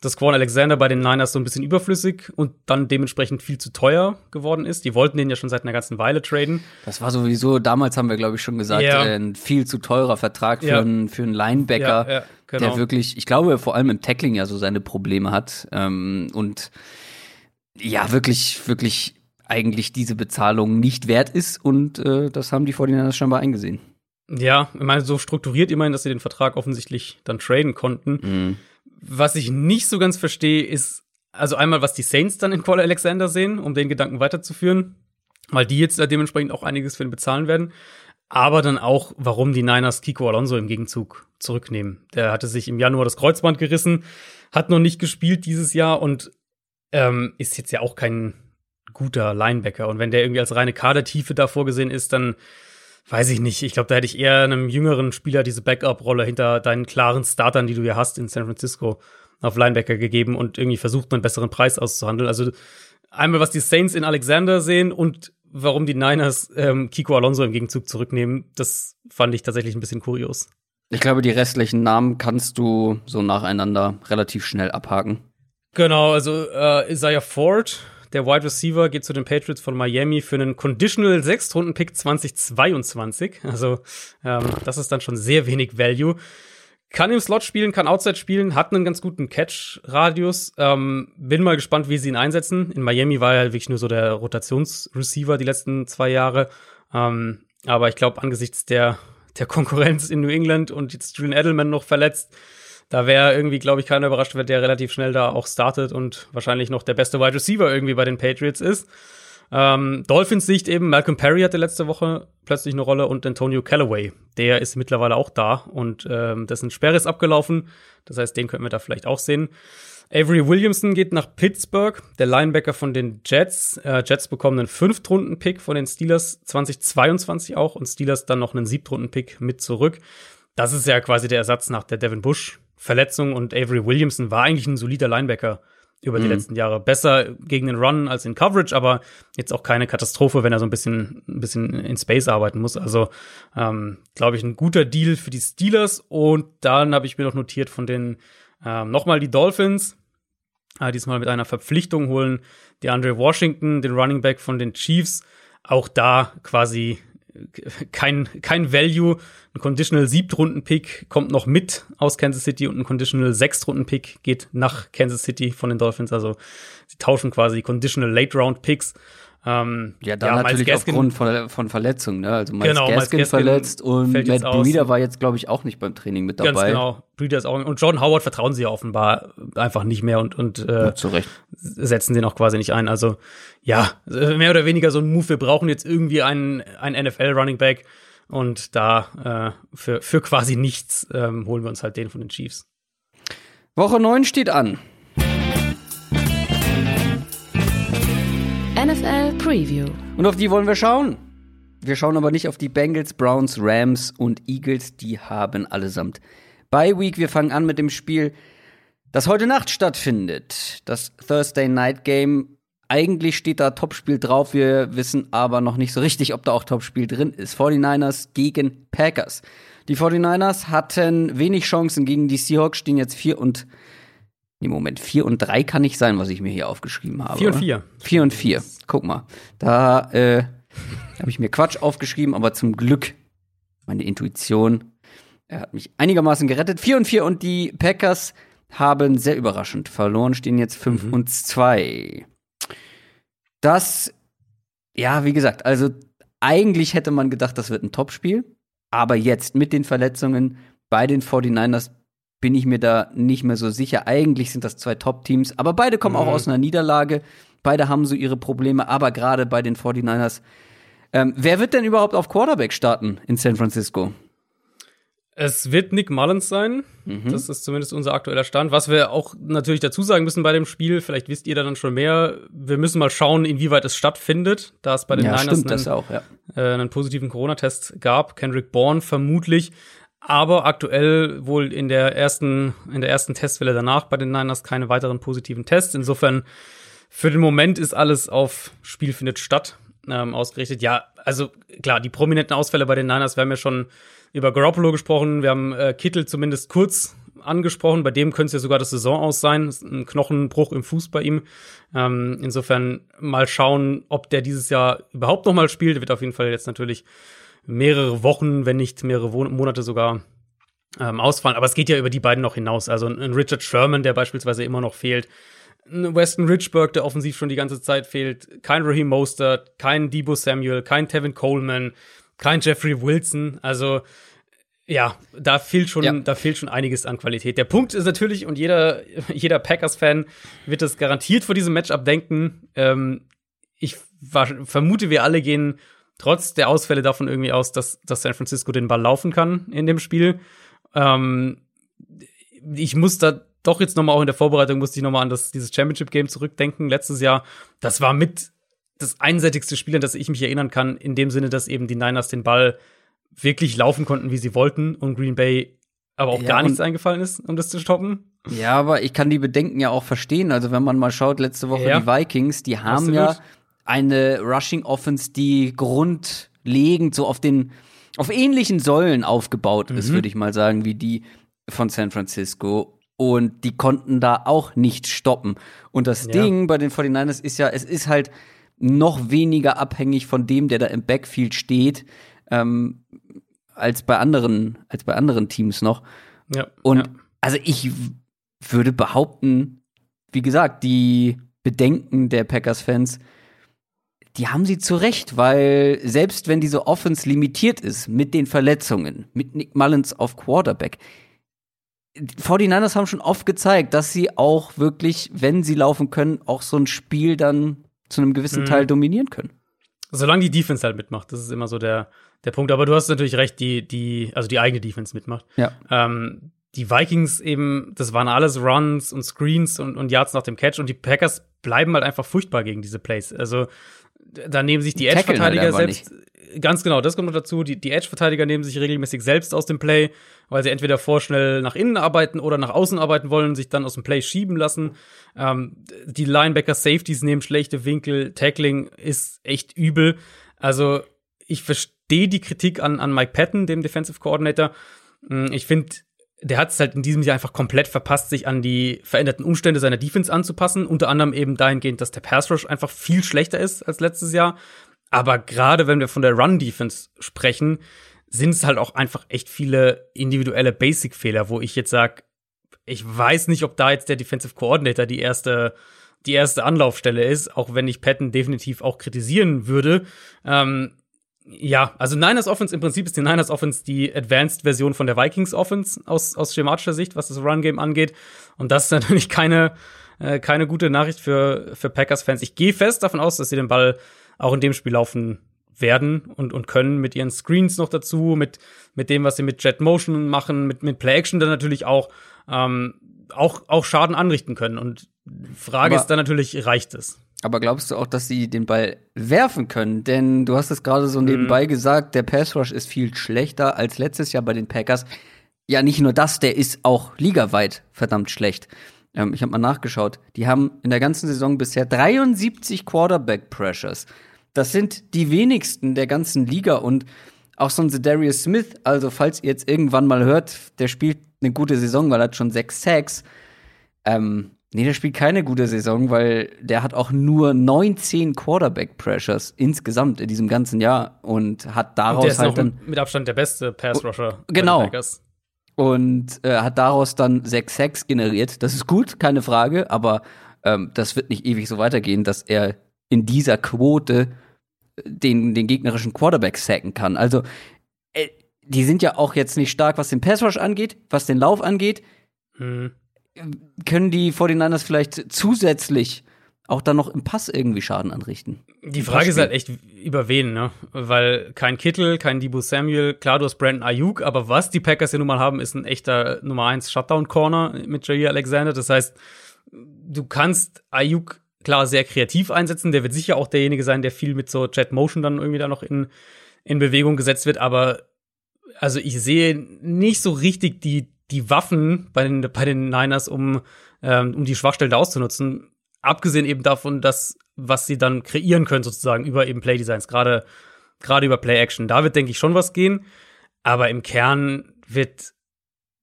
dass Quan Alexander bei den Niners so ein bisschen überflüssig und dann dementsprechend viel zu teuer geworden ist. Die wollten den ja schon seit einer ganzen Weile traden. Das war sowieso, damals haben wir, glaube ich, schon gesagt, ja. äh, ein viel zu teurer Vertrag für, ja. einen, für einen Linebacker, ja, genau. der wirklich, ich glaube, vor allem im Tackling ja so seine Probleme hat. Ähm, und ja, wirklich, wirklich eigentlich diese Bezahlung nicht wert ist. Und äh, das haben die 49ers scheinbar eingesehen. Ja, ich meine, so strukturiert immerhin, dass sie den Vertrag offensichtlich dann traden konnten. Mhm. Was ich nicht so ganz verstehe, ist, also einmal, was die Saints dann in Cole Alexander sehen, um den Gedanken weiterzuführen, weil die jetzt dementsprechend auch einiges für ihn bezahlen werden. Aber dann auch, warum die Niners Kiko Alonso im Gegenzug zurücknehmen. Der hatte sich im Januar das Kreuzband gerissen, hat noch nicht gespielt dieses Jahr und ähm, ist jetzt ja auch kein guter Linebacker. Und wenn der irgendwie als reine Kadertiefe da vorgesehen ist, dann weiß ich nicht. Ich glaube, da hätte ich eher einem jüngeren Spieler diese Backup-Rolle hinter deinen klaren Startern, die du ja hast in San Francisco, auf Linebacker gegeben und irgendwie versucht, einen besseren Preis auszuhandeln. Also einmal, was die Saints in Alexander sehen und warum die Niners ähm, Kiko Alonso im Gegenzug zurücknehmen, das fand ich tatsächlich ein bisschen kurios. Ich glaube, die restlichen Namen kannst du so nacheinander relativ schnell abhaken. Genau, also äh, Isaiah Ford der Wide Receiver geht zu den Patriots von Miami für einen Conditional Sechstrunden-Pick 2022. Also ähm, das ist dann schon sehr wenig Value. Kann im Slot spielen, kann Outside spielen, hat einen ganz guten Catch-Radius. Ähm, bin mal gespannt, wie sie ihn einsetzen. In Miami war er wirklich nur so der Rotationsreceiver die letzten zwei Jahre. Ähm, aber ich glaube, angesichts der, der Konkurrenz in New England und jetzt Julian Edelman noch verletzt, da wäre irgendwie, glaube ich, keiner überrascht, wenn der relativ schnell da auch startet und wahrscheinlich noch der beste Wide Receiver irgendwie bei den Patriots ist. Ähm, Dolphins Sicht eben, Malcolm Perry hatte letzte Woche plötzlich eine Rolle und Antonio Callaway, der ist mittlerweile auch da und ähm, dessen Sperre ist abgelaufen. Das heißt, den könnten wir da vielleicht auch sehen. Avery Williamson geht nach Pittsburgh, der Linebacker von den Jets. Äh, Jets bekommen einen Fünftrunden-Pick von den Steelers 2022 auch und Steelers dann noch einen Siebtrunden-Pick mit zurück. Das ist ja quasi der Ersatz nach der Devin Bush Verletzung und Avery Williamson war eigentlich ein solider Linebacker über die mhm. letzten Jahre. Besser gegen den Run als in Coverage, aber jetzt auch keine Katastrophe, wenn er so ein bisschen, ein bisschen in Space arbeiten muss. Also, ähm, glaube ich, ein guter Deal für die Steelers. Und dann habe ich mir noch notiert von den ähm, nochmal die Dolphins. Äh, diesmal mit einer Verpflichtung holen die Andre Washington, den Running Back von den Chiefs. Auch da quasi kein, kein Value. Ein Conditional Siebtrunden-Pick kommt noch mit aus Kansas City und ein Conditional Sechstrunden-Pick geht nach Kansas City von den Dolphins. Also sie tauschen quasi Conditional Late-Round-Picks ähm, ja, dann ja, natürlich Gaskin, aufgrund von, von Verletzungen, ne? Also Miles, genau, Gaskin, Gaskin verletzt und Matt Breeder war jetzt, glaube ich, auch nicht beim Training mit dabei. Ganz genau, Breeder ist auch und John Howard vertrauen sie ja offenbar einfach nicht mehr und, und äh, ja, setzen den auch quasi nicht ein. Also ja, mehr oder weniger so ein Move. Wir brauchen jetzt irgendwie einen, einen NFL-Running Back und da äh, für, für quasi nichts ähm, holen wir uns halt den von den Chiefs. Woche 9 steht an. NFL Preview. Und auf die wollen wir schauen. Wir schauen aber nicht auf die Bengals, Browns, Rams und Eagles. Die haben allesamt Bye Week. Wir fangen an mit dem Spiel, das heute Nacht stattfindet. Das Thursday Night Game eigentlich steht da Topspiel drauf. Wir wissen aber noch nicht so richtig, ob da auch Topspiel drin ist. 49ers gegen Packers. Die 49ers hatten wenig Chancen gegen die Seahawks, stehen jetzt 4 und Nee, Moment, 4 und 3 kann nicht sein, was ich mir hier aufgeschrieben habe. 4 und 4. 4 und 4. Guck mal. Da äh, habe ich mir Quatsch aufgeschrieben, aber zum Glück meine Intuition er hat mich einigermaßen gerettet. 4 und 4 und die Packers haben sehr überraschend verloren, stehen jetzt 5 mhm. und 2. Das, ja, wie gesagt, also eigentlich hätte man gedacht, das wird ein Topspiel. Aber jetzt mit den Verletzungen bei den 49ers bin ich mir da nicht mehr so sicher. Eigentlich sind das zwei Top-Teams, aber beide kommen mhm. auch aus einer Niederlage. Beide haben so ihre Probleme, aber gerade bei den 49ers. Ähm, wer wird denn überhaupt auf Quarterback starten in San Francisco? Es wird Nick Mullins sein. Mhm. Das ist zumindest unser aktueller Stand. Was wir auch natürlich dazu sagen müssen bei dem Spiel, vielleicht wisst ihr da dann schon mehr. Wir müssen mal schauen, inwieweit es stattfindet, da es bei den ja, Niners einen, auch, ja. äh, einen positiven Corona-Test gab. Kendrick Bourne vermutlich. Aber aktuell wohl in der ersten, in der ersten Testwelle danach bei den Niners keine weiteren positiven Tests. Insofern für den Moment ist alles auf Spiel findet statt ähm, ausgerichtet. Ja, also klar, die prominenten Ausfälle bei den Niners, wir haben ja schon über Garoppolo gesprochen, wir haben äh, Kittel zumindest kurz angesprochen, bei dem könnte es ja sogar das Saison aus sein, ist ein Knochenbruch im Fuß bei ihm. Ähm, insofern mal schauen, ob der dieses Jahr überhaupt noch mal spielt. Wird auf jeden Fall jetzt natürlich mehrere Wochen, wenn nicht mehrere Monate sogar ähm, ausfallen. Aber es geht ja über die beiden noch hinaus. Also ein Richard Sherman, der beispielsweise immer noch fehlt. Ein Weston Richburg, der offensiv schon die ganze Zeit fehlt. Kein Raheem Mostert, kein Debo Samuel, kein Tevin Coleman, kein Jeffrey Wilson. Also ja, da fehlt schon, ja. da fehlt schon einiges an Qualität. Der Punkt ist natürlich, und jeder, jeder Packers-Fan wird es garantiert vor diesem Matchup denken. Ähm, ich war, vermute, wir alle gehen trotz der Ausfälle davon irgendwie aus, dass, dass San Francisco den Ball laufen kann in dem Spiel. Ähm, ich muss da doch jetzt noch mal auch in der Vorbereitung musste ich noch mal an das dieses Championship Game zurückdenken letztes Jahr. Das war mit das einseitigste Spiel, an das ich mich erinnern kann, in dem Sinne, dass eben die Niners den Ball wirklich laufen konnten, wie sie wollten und Green Bay aber auch ja, gar nichts eingefallen ist, um das zu stoppen. Ja, aber ich kann die Bedenken ja auch verstehen. Also wenn man mal schaut, letzte Woche ja. die Vikings, die haben Absolut. ja eine Rushing Offense, die grundlegend so auf den auf ähnlichen Säulen aufgebaut mhm. ist, würde ich mal sagen, wie die von San Francisco. Und die konnten da auch nicht stoppen. Und das ja. Ding bei den 49ers ist ja, es ist halt noch weniger abhängig von dem, der da im Backfield steht, ähm, als bei anderen, als bei anderen Teams noch. Ja. Und ja. also ich würde behaupten, wie gesagt, die Bedenken der Packers-Fans die haben sie zu Recht, weil selbst wenn diese Offense limitiert ist mit den Verletzungen, mit Nick Mullins auf Quarterback, die 49ers haben schon oft gezeigt, dass sie auch wirklich, wenn sie laufen können, auch so ein Spiel dann zu einem gewissen mhm. Teil dominieren können. Solange die Defense halt mitmacht, das ist immer so der, der Punkt. Aber du hast natürlich recht, die, die, also die eigene Defense mitmacht. Ja. Ähm, die Vikings eben, das waren alles Runs und Screens und, und Yards nach dem Catch und die Packers bleiben halt einfach furchtbar gegen diese Plays. Also da nehmen sich die Edge-Verteidiger halt selbst. Nicht. Ganz genau, das kommt noch dazu. Die, die Edge-Verteidiger nehmen sich regelmäßig selbst aus dem Play, weil sie entweder vorschnell nach innen arbeiten oder nach außen arbeiten wollen, sich dann aus dem Play schieben lassen. Ähm, die Linebacker-Safeties nehmen schlechte Winkel. Tackling ist echt übel. Also, ich verstehe die Kritik an, an Mike Patton, dem Defensive Coordinator. Hm, ich finde, der hat es halt in diesem Jahr einfach komplett verpasst, sich an die veränderten Umstände seiner Defense anzupassen. Unter anderem eben dahingehend, dass der Pass Rush einfach viel schlechter ist als letztes Jahr. Aber gerade wenn wir von der Run Defense sprechen, sind es halt auch einfach echt viele individuelle Basic-Fehler, wo ich jetzt sag, ich weiß nicht, ob da jetzt der Defensive Coordinator die erste die erste Anlaufstelle ist, auch wenn ich Patton definitiv auch kritisieren würde. Ähm, ja, also Niners Offense im Prinzip ist die Niners Offense die Advanced-Version von der Vikings Offense aus, aus schematischer Sicht, was das Run-Game angeht. Und das ist natürlich keine, äh, keine gute Nachricht für, für Packers-Fans. Ich gehe fest davon aus, dass sie den Ball auch in dem Spiel laufen werden und, und können mit ihren Screens noch dazu, mit, mit dem, was sie mit Jet Motion machen, mit, mit Play Action dann natürlich auch, ähm, auch, auch Schaden anrichten können. Und Frage Aber ist dann natürlich, reicht es? Aber glaubst du auch, dass sie den Ball werfen können? Denn du hast es gerade so nebenbei mhm. gesagt, der Pass Rush ist viel schlechter als letztes Jahr bei den Packers. Ja, nicht nur das, der ist auch ligaweit verdammt schlecht. Ähm, ich habe mal nachgeschaut. Die haben in der ganzen Saison bisher 73 Quarterback Pressures. Das sind die wenigsten der ganzen Liga und auch so ein Darius Smith, also falls ihr jetzt irgendwann mal hört, der spielt eine gute Saison, weil er hat schon sechs Sacks. Ähm, nee, der spielt keine gute Saison, weil der hat auch nur 19 Quarterback Pressures insgesamt in diesem ganzen Jahr und hat daraus und halt dann mit Abstand der beste Pass Rusher. Genau. Und äh, hat daraus dann sechs Sacks generiert. Das ist gut, keine Frage, aber ähm, das wird nicht ewig so weitergehen, dass er in dieser Quote den, den gegnerischen Quarterback sacken kann. Also, äh, die sind ja auch jetzt nicht stark, was den Pass Rush angeht, was den Lauf angeht. Mhm. Können die 49ers vielleicht zusätzlich auch dann noch im Pass irgendwie Schaden anrichten? Die Frage ist halt echt, über wen, ne? Weil kein Kittel, kein Debo Samuel, klar, du hast Brandon Ayuk, aber was die Packers ja nun mal haben, ist ein echter Nummer 1 Shutdown-Corner mit Jair Alexander. Das heißt, du kannst Ayuk klar sehr kreativ einsetzen. Der wird sicher auch derjenige sein, der viel mit so Jet Motion dann irgendwie da noch in, in Bewegung gesetzt wird. Aber also ich sehe nicht so richtig die, die Waffen bei den, bei den Niners, um, ähm, um die Schwachstellen da auszunutzen. Abgesehen eben davon, dass, was sie dann kreieren können, sozusagen, über eben Playdesigns, gerade gerade über Play Action. Da wird, denke ich, schon was gehen. Aber im Kern wird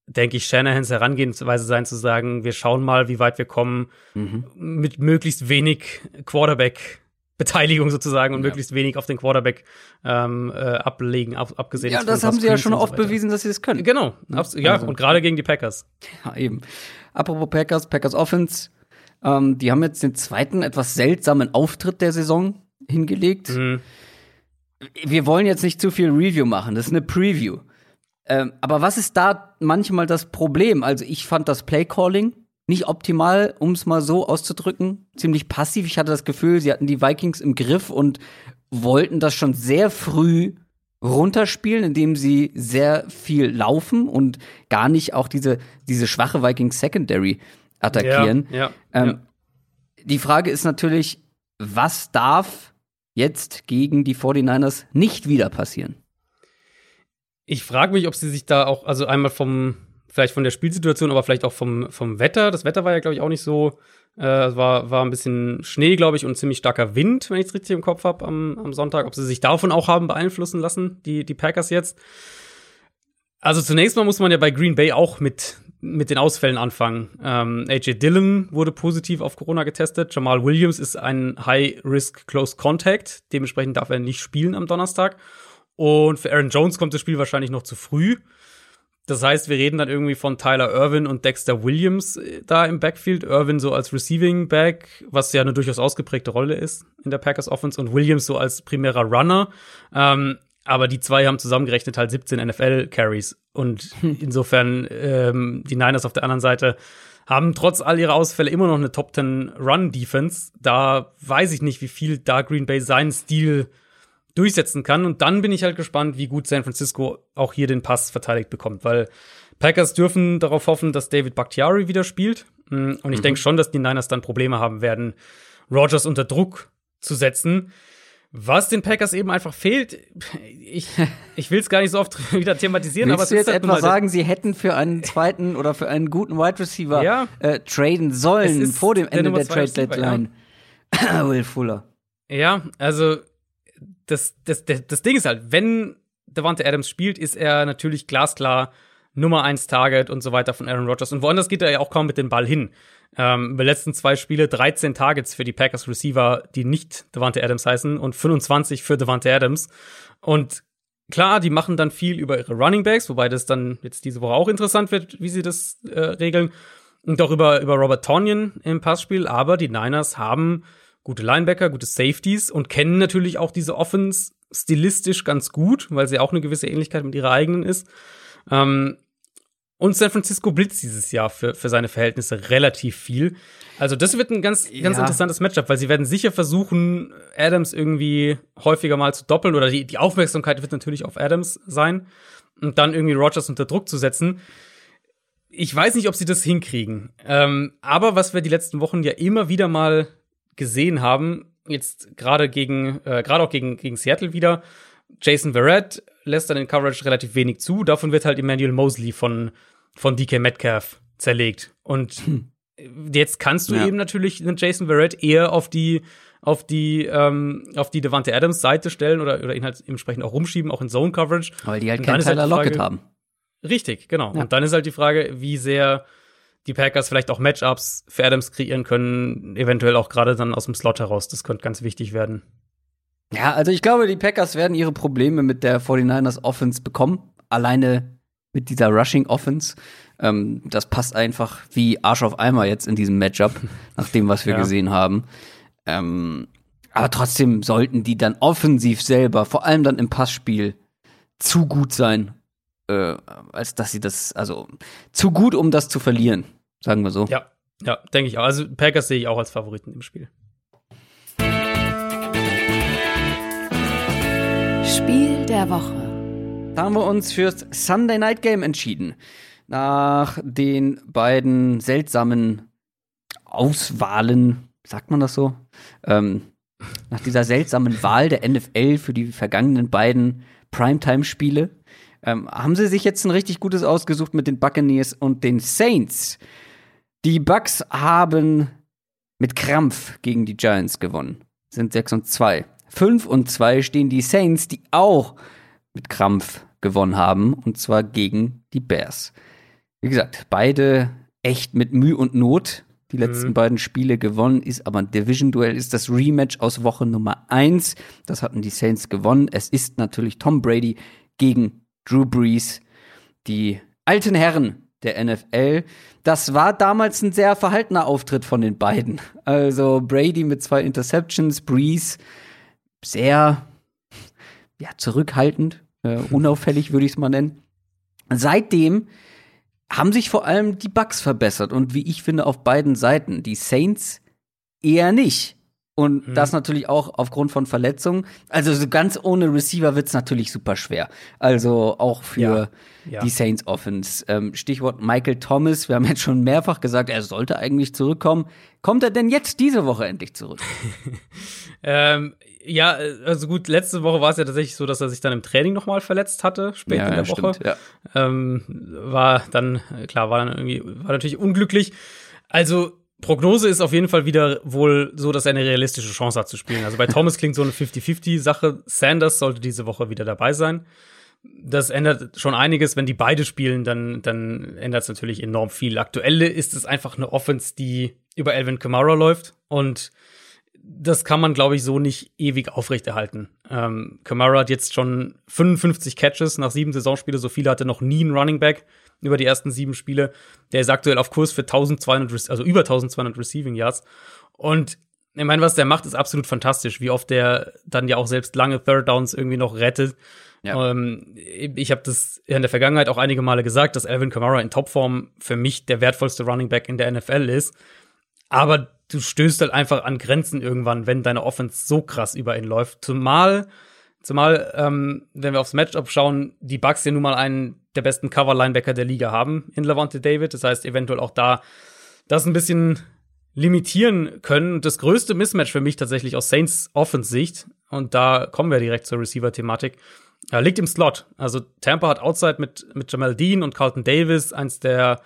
denke ich, Shanahans Herangehensweise sein zu sagen, wir schauen mal, wie weit wir kommen, mhm. mit möglichst wenig Quarterback. Beteiligung sozusagen und ja. möglichst wenig auf den Quarterback ähm, äh, ablegen, ab, abgesehen. Ja, das haben sie ja schon oft so bewiesen, dass sie das können. Genau, ja, ja also. und gerade gegen die Packers. Ja, eben. Apropos Packers, Packers Offense, ähm, die haben jetzt den zweiten etwas seltsamen Auftritt der Saison hingelegt. Mhm. Wir wollen jetzt nicht zu viel Review machen, das ist eine Preview. Ähm, aber was ist da manchmal das Problem? Also ich fand das Playcalling nicht optimal, um es mal so auszudrücken. Ziemlich passiv. Ich hatte das Gefühl, sie hatten die Vikings im Griff und wollten das schon sehr früh runterspielen, indem sie sehr viel laufen und gar nicht auch diese, diese schwache Vikings Secondary attackieren. Ja, ja, ähm, ja. Die Frage ist natürlich, was darf jetzt gegen die 49ers nicht wieder passieren? Ich frage mich, ob sie sich da auch, also einmal vom, vielleicht von der Spielsituation, aber vielleicht auch vom, vom Wetter. Das Wetter war ja, glaube ich, auch nicht so. Äh, war, war ein bisschen Schnee, glaube ich, und ziemlich starker Wind, wenn ich es richtig im Kopf habe, am, am Sonntag. Ob sie sich davon auch haben beeinflussen lassen, die, die Packers jetzt. Also zunächst mal muss man ja bei Green Bay auch mit, mit den Ausfällen anfangen. Ähm, AJ Dillon wurde positiv auf Corona getestet. Jamal Williams ist ein High-Risk Close Contact. Dementsprechend darf er nicht spielen am Donnerstag. Und für Aaron Jones kommt das Spiel wahrscheinlich noch zu früh. Das heißt, wir reden dann irgendwie von Tyler Irvin und Dexter Williams äh, da im Backfield. Irvin so als Receiving Back, was ja eine durchaus ausgeprägte Rolle ist in der Packers Offense und Williams so als primärer Runner. Ähm, aber die zwei haben zusammengerechnet halt 17 NFL Carries und insofern ähm, die Niners auf der anderen Seite haben trotz all ihrer Ausfälle immer noch eine Top 10 Run Defense. Da weiß ich nicht, wie viel da Green Bay seinen Stil durchsetzen kann. Und dann bin ich halt gespannt, wie gut San Francisco auch hier den Pass verteidigt bekommt, weil Packers dürfen darauf hoffen, dass David Bakhtiari wieder spielt. Mm, und ich mhm. denke schon, dass die Niners dann Probleme haben werden, Rogers unter Druck zu setzen. Was den Packers eben einfach fehlt, ich, ich will es gar nicht so oft wieder thematisieren, Willst aber es du jetzt halt etwa sagen, sie hätten für einen zweiten oder für einen guten Wide Receiver ja, äh, traden sollen vor dem Ende der, der Trade Deadline? Ja. Will Fuller. Ja, also das, das, das, das Ding ist halt, wenn Devante Adams spielt, ist er natürlich glasklar Nummer 1 Target und so weiter von Aaron Rodgers. Und woanders geht er ja auch kaum mit dem Ball hin. Ähm, über die letzten zwei Spiele 13 Targets für die Packers Receiver, die nicht Devante Adams heißen, und 25 für Devante Adams. Und klar, die machen dann viel über ihre Running Backs, wobei das dann jetzt diese Woche auch interessant wird, wie sie das äh, regeln. Und auch über, über Robert Tonyan im Passspiel. Aber die Niners haben gute Linebacker, gute Safeties und kennen natürlich auch diese Offense stilistisch ganz gut, weil sie auch eine gewisse Ähnlichkeit mit ihrer eigenen ist. Ähm, und San Francisco blitzt dieses Jahr für, für seine Verhältnisse relativ viel. Also, das wird ein ganz, ganz ja. interessantes Matchup, weil sie werden sicher versuchen, Adams irgendwie häufiger mal zu doppeln oder die, die Aufmerksamkeit wird natürlich auf Adams sein und dann irgendwie Rogers unter Druck zu setzen. Ich weiß nicht, ob sie das hinkriegen. Ähm, aber was wir die letzten Wochen ja immer wieder mal gesehen haben, jetzt gerade gegen, äh, gerade auch gegen, gegen Seattle wieder, Jason Verrett lässt dann in Coverage relativ wenig zu. Davon wird halt Emmanuel Mosley von, von DK Metcalf zerlegt. Und hm. Jetzt kannst du ja. eben natürlich einen Jason Verrett eher auf die auf die ähm, auf die Devante Adams Seite stellen oder oder ihn halt entsprechend auch rumschieben, auch in Zone Coverage. Weil die halt keinen Tyler halt Lockett haben. Richtig, genau. Ja. Und dann ist halt die Frage, wie sehr die Packers vielleicht auch Matchups für Adams kreieren können, eventuell auch gerade dann aus dem Slot heraus. Das könnte ganz wichtig werden. Ja, also ich glaube, die Packers werden ihre Probleme mit der 49ers Offense bekommen. Alleine mit dieser Rushing Offense. Ähm, das passt einfach wie Arsch auf Eimer jetzt in diesem Matchup, nach dem, was wir ja. gesehen haben. Ähm, aber trotzdem sollten die dann offensiv selber, vor allem dann im Passspiel, zu gut sein, äh, als dass sie das, also zu gut, um das zu verlieren, sagen wir so. Ja, ja, denke ich auch. Also Packers sehe ich auch als Favoriten im Spiel. Spiel der Woche. Da haben wir uns fürs Sunday Night Game entschieden. Nach den beiden seltsamen Auswahlen, sagt man das so? Ähm, nach dieser seltsamen Wahl der NFL für die vergangenen beiden Primetime-Spiele ähm, haben sie sich jetzt ein richtig gutes ausgesucht mit den Buccaneers und den Saints. Die Bucks haben mit Krampf gegen die Giants gewonnen, sind 6 und 2. 5 und 2 stehen die Saints, die auch mit Krampf gewonnen haben, und zwar gegen die Bears. Wie gesagt, beide echt mit Mühe und Not die letzten mhm. beiden Spiele gewonnen, ist aber ein Division-Duell, ist das Rematch aus Woche Nummer 1. Das hatten die Saints gewonnen. Es ist natürlich Tom Brady gegen Drew Brees, die alten Herren der NFL. Das war damals ein sehr verhaltener Auftritt von den beiden. Also Brady mit zwei Interceptions, Brees sehr ja, zurückhaltend, äh, unauffällig würde ich es mal nennen. Seitdem haben sich vor allem die Bugs verbessert und wie ich finde auf beiden Seiten. Die Saints eher nicht. Und mhm. das natürlich auch aufgrund von Verletzungen. Also so ganz ohne Receiver wird's natürlich super schwer. Also auch für ja, ja. die Saints Offense. Ähm, Stichwort Michael Thomas. Wir haben jetzt schon mehrfach gesagt, er sollte eigentlich zurückkommen. Kommt er denn jetzt diese Woche endlich zurück? ähm, ja, also gut, letzte Woche war es ja tatsächlich so, dass er sich dann im Training nochmal verletzt hatte, später ja, in der Woche. Stimmt, ja. ähm, war dann, klar, war dann irgendwie, war natürlich unglücklich. Also, Prognose ist auf jeden Fall wieder wohl so, dass er eine realistische Chance hat zu spielen. Also bei Thomas klingt so eine 50-50-Sache. Sanders sollte diese Woche wieder dabei sein. Das ändert schon einiges. Wenn die beide spielen, dann, dann ändert es natürlich enorm viel. Aktuell ist es einfach eine Offense, die über Elvin Kamara läuft. Und das kann man, glaube ich, so nicht ewig aufrechterhalten. Ähm, Kamara hat jetzt schon 55 Catches nach sieben Saisonspielen. So viele hatte noch nie ein Running Back über die ersten sieben Spiele. Der ist aktuell auf Kurs für 1200, also über 1200 Receiving Yards. Und ich meine, was der macht, ist absolut fantastisch. Wie oft der dann ja auch selbst lange Third Downs irgendwie noch rettet. Ja. Ähm, ich habe das in der Vergangenheit auch einige Male gesagt, dass Alvin Kamara in Topform für mich der wertvollste Running Back in der NFL ist. Aber du stößt halt einfach an Grenzen irgendwann, wenn deine Offense so krass über ihn läuft. Zumal, zumal, ähm, wenn wir aufs Matchup schauen, die Bucks ja nun mal einen der besten Cover-Linebacker der Liga haben in Levante David. Das heißt, eventuell auch da das ein bisschen limitieren können. Das größte Mismatch für mich tatsächlich aus Saints Offense-Sicht, und da kommen wir direkt zur Receiver-Thematik, äh, liegt im Slot. Also Tampa hat Outside mit, mit Jamal Dean und Carlton Davis eins der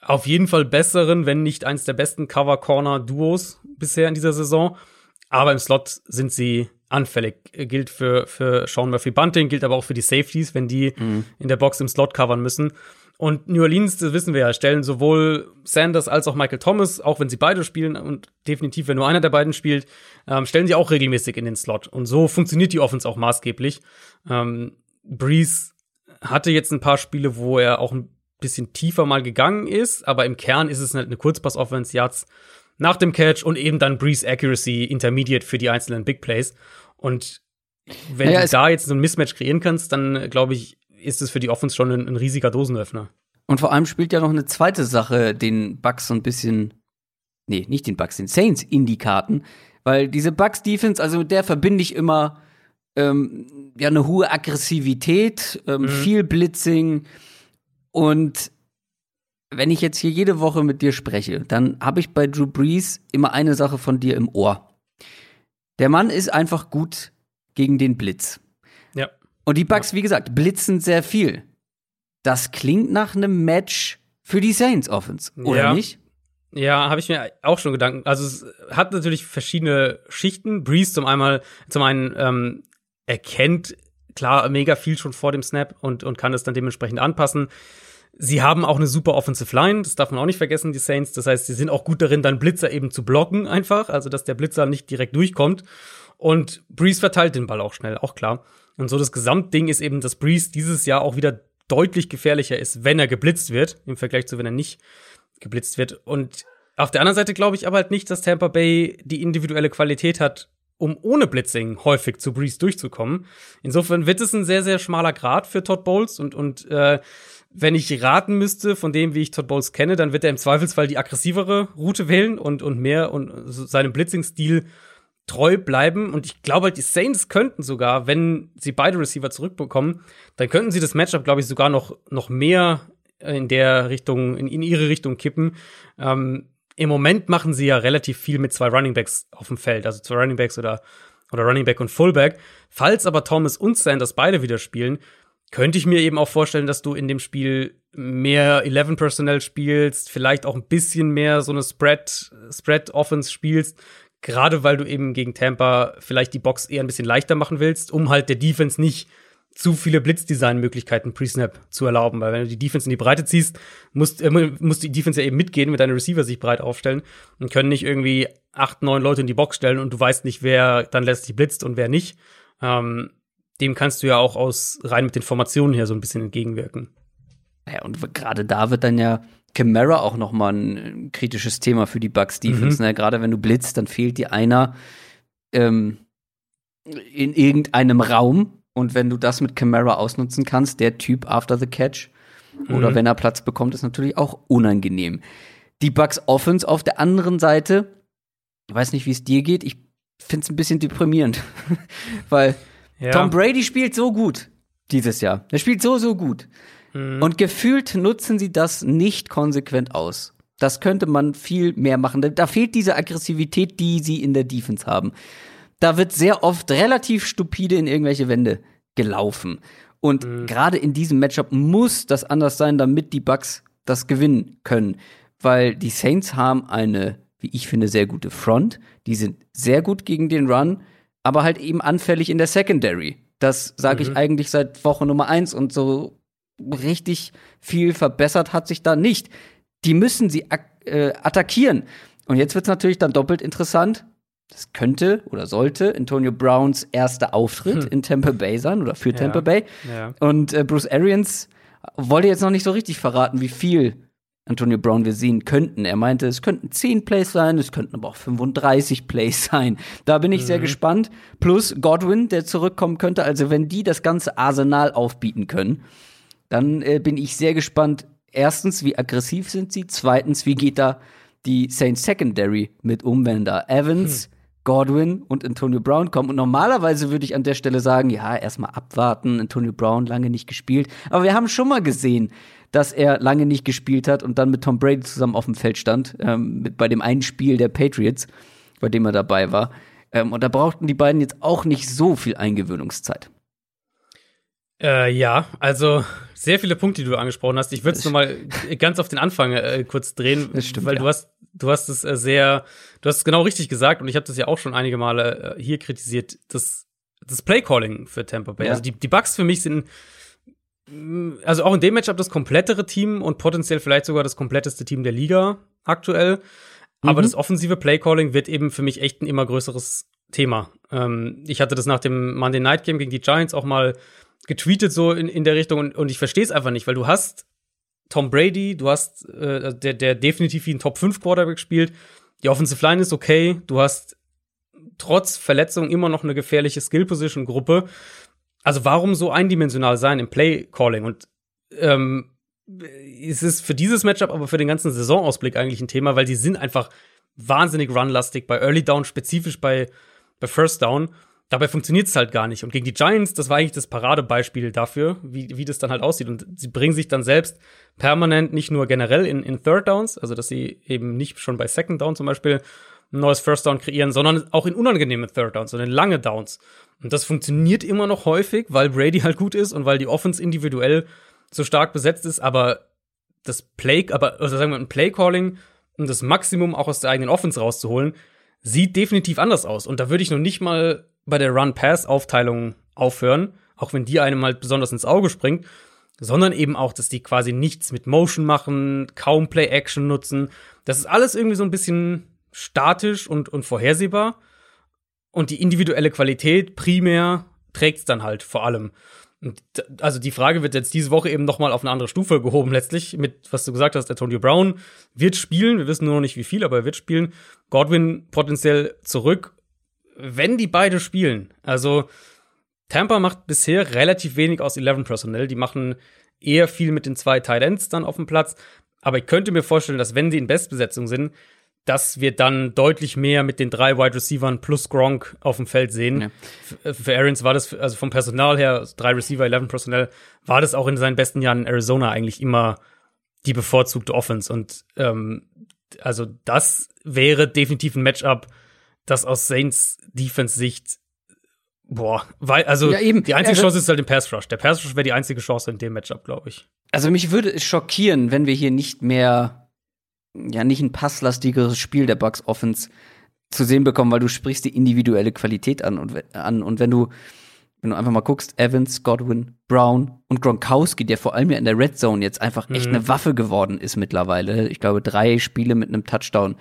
auf jeden Fall besseren, wenn nicht eins der besten Cover-Corner-Duos bisher in dieser Saison. Aber im Slot sind sie anfällig. Gilt für, für Sean Murphy Bunting, gilt aber auch für die Safeties, wenn die mhm. in der Box im Slot covern müssen. Und New Orleans, das wissen wir ja, stellen sowohl Sanders als auch Michael Thomas, auch wenn sie beide spielen und definitiv, wenn nur einer der beiden spielt, ähm, stellen sie auch regelmäßig in den Slot. Und so funktioniert die Offense auch maßgeblich. Ähm, Breeze hatte jetzt ein paar Spiele, wo er auch ein bisschen tiefer mal gegangen ist, aber im Kern ist es halt eine Kurzpass-Offense, Yards nach dem Catch und eben dann Breeze Accuracy Intermediate für die einzelnen Big Plays. Und wenn naja, du da jetzt so ein Mismatch kreieren kannst, dann glaube ich, ist es für die Offense schon ein, ein, riesiger Dosenöffner. Und vor allem spielt ja noch eine zweite Sache den Bucks so ein bisschen, nee, nicht den Bucks, den Saints in die Karten, weil diese Bucks Defense, also mit der verbinde ich immer ähm, ja eine hohe Aggressivität, ähm, mhm. viel Blitzing und wenn ich jetzt hier jede Woche mit dir spreche, dann habe ich bei Drew Brees immer eine Sache von dir im Ohr. Der Mann ist einfach gut gegen den Blitz. Ja. Und die Bucks, ja. wie gesagt, blitzen sehr viel. Das klingt nach einem Match für die Saints Offense, oder ja. nicht? Ja, habe ich mir auch schon Gedanken. Also es hat natürlich verschiedene Schichten. Breeze zum einmal, zum einen ähm, erkennt klar mega viel schon vor dem Snap und und kann es dann dementsprechend anpassen. Sie haben auch eine super Offensive Line, das darf man auch nicht vergessen, die Saints. Das heißt, sie sind auch gut darin, dann Blitzer eben zu blocken einfach, also dass der Blitzer nicht direkt durchkommt. Und Breeze verteilt den Ball auch schnell, auch klar. Und so das Gesamtding ist eben, dass Breeze dieses Jahr auch wieder deutlich gefährlicher ist, wenn er geblitzt wird, im Vergleich zu wenn er nicht geblitzt wird. Und auf der anderen Seite glaube ich aber halt nicht, dass Tampa Bay die individuelle Qualität hat, um ohne Blitzing häufig zu Breeze durchzukommen. Insofern wird es ein sehr, sehr schmaler Grad für Todd Bowles und, und äh, wenn ich raten müsste von dem, wie ich Todd Bowles kenne, dann wird er im Zweifelsfall die aggressivere Route wählen und, und mehr und seinem Blitzing-Stil treu bleiben. Und ich glaube die Saints könnten sogar, wenn sie beide Receiver zurückbekommen, dann könnten sie das Matchup, glaube ich, sogar noch, noch mehr in der Richtung, in, in ihre Richtung kippen. Ähm, Im Moment machen sie ja relativ viel mit zwei Runningbacks auf dem Feld, also zwei Runningbacks oder, oder Runningback und Fullback. Falls aber Thomas und Sanders beide wieder spielen, könnte ich mir eben auch vorstellen, dass du in dem Spiel mehr 11 Personnel spielst, vielleicht auch ein bisschen mehr so eine Spread, Spread Offense spielst, gerade weil du eben gegen Tampa vielleicht die Box eher ein bisschen leichter machen willst, um halt der Defense nicht zu viele Blitzdesign-Möglichkeiten pre-Snap zu erlauben, weil wenn du die Defense in die Breite ziehst, muss, äh, muss die Defense ja eben mitgehen, mit deine Receiver sich breit aufstellen und können nicht irgendwie acht, neun Leute in die Box stellen und du weißt nicht, wer dann letztlich blitzt und wer nicht. Ähm, dem kannst du ja auch aus rein mit den Formationen her so ein bisschen entgegenwirken. Ja, und gerade da wird dann ja Camara auch noch mal ein kritisches Thema für die Bucks Defense. Mhm. Ne? Gerade wenn du blitzt, dann fehlt dir einer ähm, in irgendeinem Raum. Und wenn du das mit Camara ausnutzen kannst, der Typ after the catch, mhm. oder wenn er Platz bekommt, ist natürlich auch unangenehm. Die Bucks Offense auf der anderen Seite, ich weiß nicht, wie es dir geht, ich finde es ein bisschen deprimierend, weil ja. Tom Brady spielt so gut dieses Jahr. Er spielt so, so gut. Mhm. Und gefühlt nutzen sie das nicht konsequent aus. Das könnte man viel mehr machen. Da fehlt diese Aggressivität, die sie in der Defense haben. Da wird sehr oft relativ stupide in irgendwelche Wände gelaufen. Und mhm. gerade in diesem Matchup muss das anders sein, damit die Bucks das gewinnen können. Weil die Saints haben eine, wie ich finde, sehr gute Front. Die sind sehr gut gegen den Run aber halt eben anfällig in der Secondary. Das sage mhm. ich eigentlich seit Woche Nummer eins und so richtig viel verbessert hat sich da nicht. Die müssen sie äh, attackieren. Und jetzt wird es natürlich dann doppelt interessant. Das könnte oder sollte Antonio Browns erster Auftritt hm. in Tampa Bay sein oder für ja. Tampa Bay. Ja. Und äh, Bruce Arians wollte jetzt noch nicht so richtig verraten, wie viel Antonio Brown wir sehen könnten. Er meinte, es könnten 10 Plays sein, es könnten aber auch 35 Plays sein. Da bin ich mhm. sehr gespannt. Plus Godwin, der zurückkommen könnte. Also wenn die das ganze Arsenal aufbieten können, dann äh, bin ich sehr gespannt. Erstens, wie aggressiv sind sie? Zweitens, wie geht da die Saints Secondary mit um, wenn da Evans, hm. Godwin und Antonio Brown kommen. Und normalerweise würde ich an der Stelle sagen, ja, erstmal abwarten, Antonio Brown lange nicht gespielt. Aber wir haben schon mal gesehen, dass er lange nicht gespielt hat und dann mit Tom Brady zusammen auf dem Feld stand, ähm, mit, bei dem einen Spiel der Patriots, bei dem er dabei war. Ähm, und da brauchten die beiden jetzt auch nicht so viel Eingewöhnungszeit. Äh, ja, also sehr viele Punkte, die du angesprochen hast. Ich würde es nochmal ganz auf den Anfang äh, kurz drehen, stimmt, weil ja. du hast, du hast es äh, sehr, du hast es genau richtig gesagt und ich habe das ja auch schon einige Male äh, hier kritisiert. Das, das Playcalling für Tampa Bay. Ja. Also die, die Bugs für mich sind also auch in dem Matchup das komplettere Team und potenziell vielleicht sogar das kompletteste Team der Liga aktuell. Mhm. Aber das offensive Playcalling wird eben für mich echt ein immer größeres Thema. Ähm, ich hatte das nach dem Monday Night Game gegen die Giants auch mal getweetet so in, in der Richtung und, und ich verstehe es einfach nicht, weil du hast Tom Brady, du hast äh, der, der definitiv wie ein Top 5 Quarterback spielt. Die Offensive Line ist okay. Du hast trotz Verletzung immer noch eine gefährliche Skill Position Gruppe. Also warum so eindimensional sein im Play Calling? Und ähm, es ist für dieses Matchup, aber für den ganzen Saisonausblick eigentlich ein Thema, weil die sind einfach wahnsinnig runlastig bei Early Down, spezifisch bei, bei First Down. Dabei funktioniert es halt gar nicht. Und gegen die Giants, das war eigentlich das Paradebeispiel dafür, wie, wie das dann halt aussieht. Und sie bringen sich dann selbst permanent nicht nur generell in, in Third Downs, also dass sie eben nicht schon bei Second Down zum Beispiel ein neues First Down kreieren, sondern auch in unangenehme Third Downs und in lange Downs. Und das funktioniert immer noch häufig, weil Brady halt gut ist und weil die Offense individuell so stark besetzt ist, aber das Play, aber also sagen wir ein Play Calling um das Maximum auch aus der eigenen Offense rauszuholen, sieht definitiv anders aus. Und da würde ich noch nicht mal bei der Run-Pass-Aufteilung aufhören, auch wenn die einem halt besonders ins Auge springt, sondern eben auch, dass die quasi nichts mit Motion machen, kaum Play-Action nutzen. Das ist alles irgendwie so ein bisschen statisch und, und vorhersehbar. Und die individuelle Qualität primär trägt es dann halt vor allem. Und also die Frage wird jetzt diese Woche eben noch mal auf eine andere Stufe gehoben letztlich mit was du gesagt hast, Antonio Brown wird spielen, wir wissen nur noch nicht wie viel, aber er wird spielen. Godwin potenziell zurück, wenn die beide spielen. Also Tampa macht bisher relativ wenig aus 11 Personnel, die machen eher viel mit den zwei Tight Ends dann auf dem Platz, aber ich könnte mir vorstellen, dass wenn sie in Bestbesetzung sind, dass wir dann deutlich mehr mit den drei Wide Receivern plus Gronk auf dem Feld sehen. Ja. Für, Arians war das, also vom Personal her, drei Receiver, 11 Personal, war das auch in seinen besten Jahren in Arizona eigentlich immer die bevorzugte Offense. Und ähm, also das wäre definitiv ein Matchup, das aus Saints Defense-Sicht Boah, weil, also ja, eben. die einzige Chance ist halt im Pass Rush. Der Pass Rush wäre die einzige Chance in dem Matchup, glaube ich. Also mich würde es schockieren, wenn wir hier nicht mehr ja nicht ein passlastigeres Spiel der Bucks Offense zu sehen bekommen, weil du sprichst die individuelle Qualität an und an und wenn du wenn du einfach mal guckst, Evans, Godwin, Brown und Gronkowski, der vor allem ja in der Red Zone jetzt einfach echt mhm. eine Waffe geworden ist mittlerweile. Ich glaube, drei Spiele mit einem Touchdown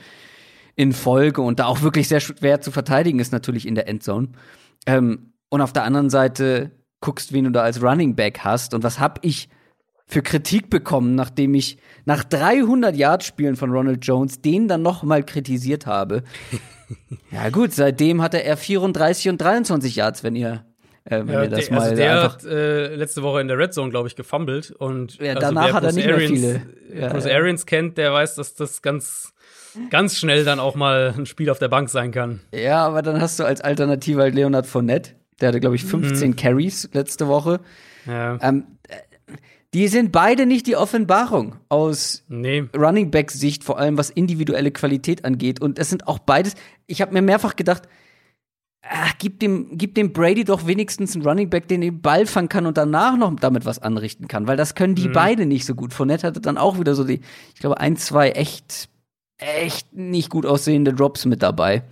in Folge und da auch wirklich sehr schwer zu verteidigen ist natürlich in der Endzone. Ähm, und auf der anderen Seite guckst, wen du da als Running Back hast und was hab ich für Kritik bekommen, nachdem ich nach 300 Yard Spielen von Ronald Jones den dann noch mal kritisiert habe. ja gut, seitdem hatte er 34 und 23 Yards, wenn ihr äh, wenn ja, ihr das der, mal also der hat äh, letzte Woche in der Red Zone, glaube ich, gefummelt und ja, also danach hat er nicht Arians, mehr viele. Ja, Bruce ja. Arians kennt, der weiß, dass das ganz ganz schnell dann auch mal ein Spiel auf der Bank sein kann. Ja, aber dann hast du als Alternative halt Leonard Fournette, der hatte glaube ich 15 mhm. Carries letzte Woche. Ja. Ähm, die sind beide nicht die Offenbarung aus nee. Running Back Sicht, vor allem was individuelle Qualität angeht. Und es sind auch beides. Ich habe mir mehrfach gedacht, ach, gib dem, gib dem Brady doch wenigstens einen Running Back, den den Ball fangen kann und danach noch damit was anrichten kann, weil das können die mhm. beide nicht so gut. Fournette hatte dann auch wieder so die, ich glaube, ein, zwei echt, echt nicht gut aussehende Drops mit dabei.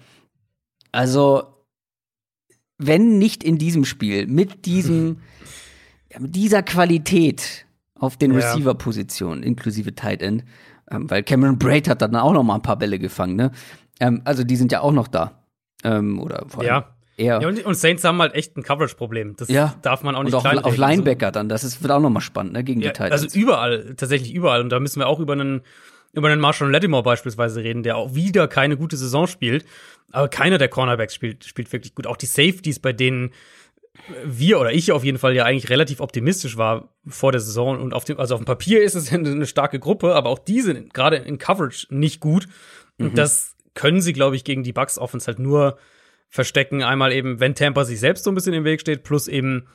Also, wenn nicht in diesem Spiel, mit diesem, ja, mit dieser Qualität, auf den ja. Receiver-Positionen, inklusive Tight End. Ähm, weil Cameron Braid hat dann auch noch mal ein paar Bälle gefangen, ne? Ähm, also die sind ja auch noch da. Ähm, oder vor allem ja. Eher. Ja, und, und Saints haben halt echt ein Coverage-Problem. Das ja. darf man auch nicht und auch auf Linebacker dann. Das ist, wird auch noch mal spannend, ne? Gegen die Titans. Also überall, tatsächlich überall. Und da müssen wir auch über einen über einen Marshall Lattimore beispielsweise reden, der auch wieder keine gute Saison spielt. Aber keiner der Cornerbacks spielt, spielt wirklich gut. Auch die Safeties, bei denen wir oder ich auf jeden Fall ja eigentlich relativ optimistisch war vor der Saison und auf dem, also auf dem Papier ist es eine starke Gruppe, aber auch die sind gerade in Coverage nicht gut. Und mhm. das können sie, glaube ich, gegen die Bucks Offense halt nur verstecken. Einmal eben, wenn Tampa sich selbst so ein bisschen im Weg steht, plus eben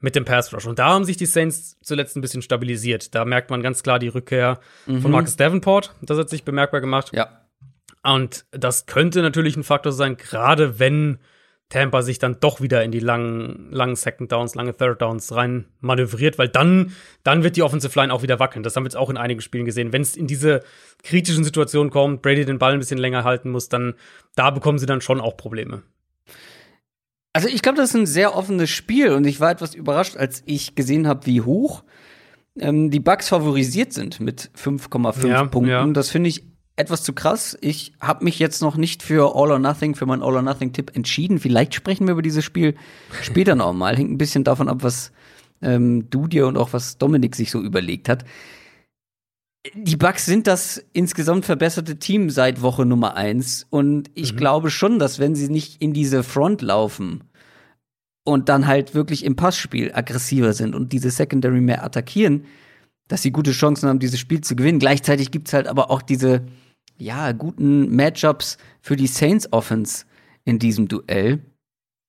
mit dem Pass Rush. Und da haben sich die Saints zuletzt ein bisschen stabilisiert. Da merkt man ganz klar die Rückkehr mhm. von Marcus Davenport. Das hat sich bemerkbar gemacht. Ja. Und das könnte natürlich ein Faktor sein, gerade wenn Tampa sich dann doch wieder in die langen, langen Second Downs, lange Third Downs rein manövriert, weil dann, dann wird die Offensive Line auch wieder wackeln. Das haben wir jetzt auch in einigen Spielen gesehen. Wenn es in diese kritischen Situationen kommt, Brady den Ball ein bisschen länger halten muss, dann da bekommen sie dann schon auch Probleme. Also ich glaube, das ist ein sehr offenes Spiel und ich war etwas überrascht, als ich gesehen habe, wie hoch ähm, die Bucks favorisiert sind mit 5,5 ja, Punkten. Ja. Das finde ich etwas zu krass. Ich habe mich jetzt noch nicht für All or Nothing, für meinen All or Nothing Tipp entschieden. Vielleicht sprechen wir über dieses Spiel später noch mal. Hängt ein bisschen davon ab, was ähm, du dir und auch was Dominik sich so überlegt hat. Die Bucks sind das insgesamt verbesserte Team seit Woche Nummer eins und ich mhm. glaube schon, dass wenn sie nicht in diese Front laufen und dann halt wirklich im Passspiel aggressiver sind und diese Secondary mehr attackieren, dass sie gute Chancen haben, dieses Spiel zu gewinnen. Gleichzeitig gibt's halt aber auch diese ja, guten Matchups für die Saints Offense in diesem Duell.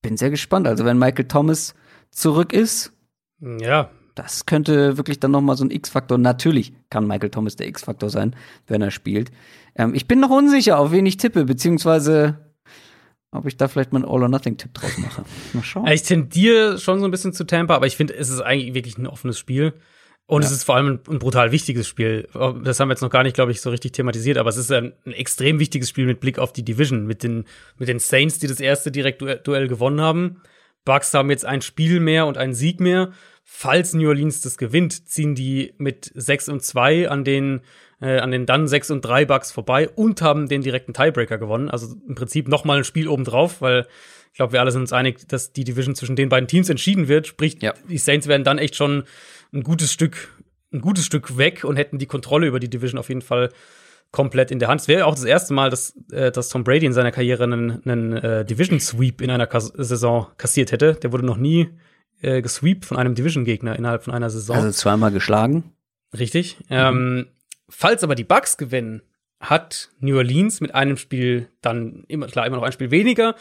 Bin sehr gespannt. Also, wenn Michael Thomas zurück ist, ja. Das könnte wirklich dann noch mal so ein X-Faktor. Natürlich kann Michael Thomas der X-Faktor sein, wenn er spielt. Ähm, ich bin noch unsicher, auf wen ich tippe, beziehungsweise ob ich da vielleicht mal einen All-or-Nothing-Tipp draus mache. Mal schauen. Ich tendiere schon so ein bisschen zu Tampa, aber ich finde, es ist eigentlich wirklich ein offenes Spiel. Und ja. es ist vor allem ein, ein, brutal wichtiges Spiel. Das haben wir jetzt noch gar nicht, glaube ich, so richtig thematisiert, aber es ist ein, ein, extrem wichtiges Spiel mit Blick auf die Division, mit den, mit den Saints, die das erste Direktduell gewonnen haben. Bucks haben jetzt ein Spiel mehr und einen Sieg mehr. Falls New Orleans das gewinnt, ziehen die mit 6 und 2 an den, äh, an den dann 6 und 3 Bucks vorbei und haben den direkten Tiebreaker gewonnen. Also im Prinzip noch mal ein Spiel obendrauf, weil ich glaube, wir alle sind uns einig, dass die Division zwischen den beiden Teams entschieden wird. Sprich, ja. die Saints werden dann echt schon ein gutes Stück, ein gutes Stück weg und hätten die Kontrolle über die Division auf jeden Fall komplett in der Hand. Es wäre auch das erste Mal, dass, äh, dass Tom Brady in seiner Karriere einen, einen äh, Division Sweep in einer Kas Saison kassiert hätte. Der wurde noch nie äh, gesweept von einem Division-Gegner innerhalb von einer Saison. Also zweimal geschlagen. Richtig. Mhm. Ähm, falls aber die Bucks gewinnen, hat New Orleans mit einem Spiel dann immer, klar, immer noch ein Spiel weniger,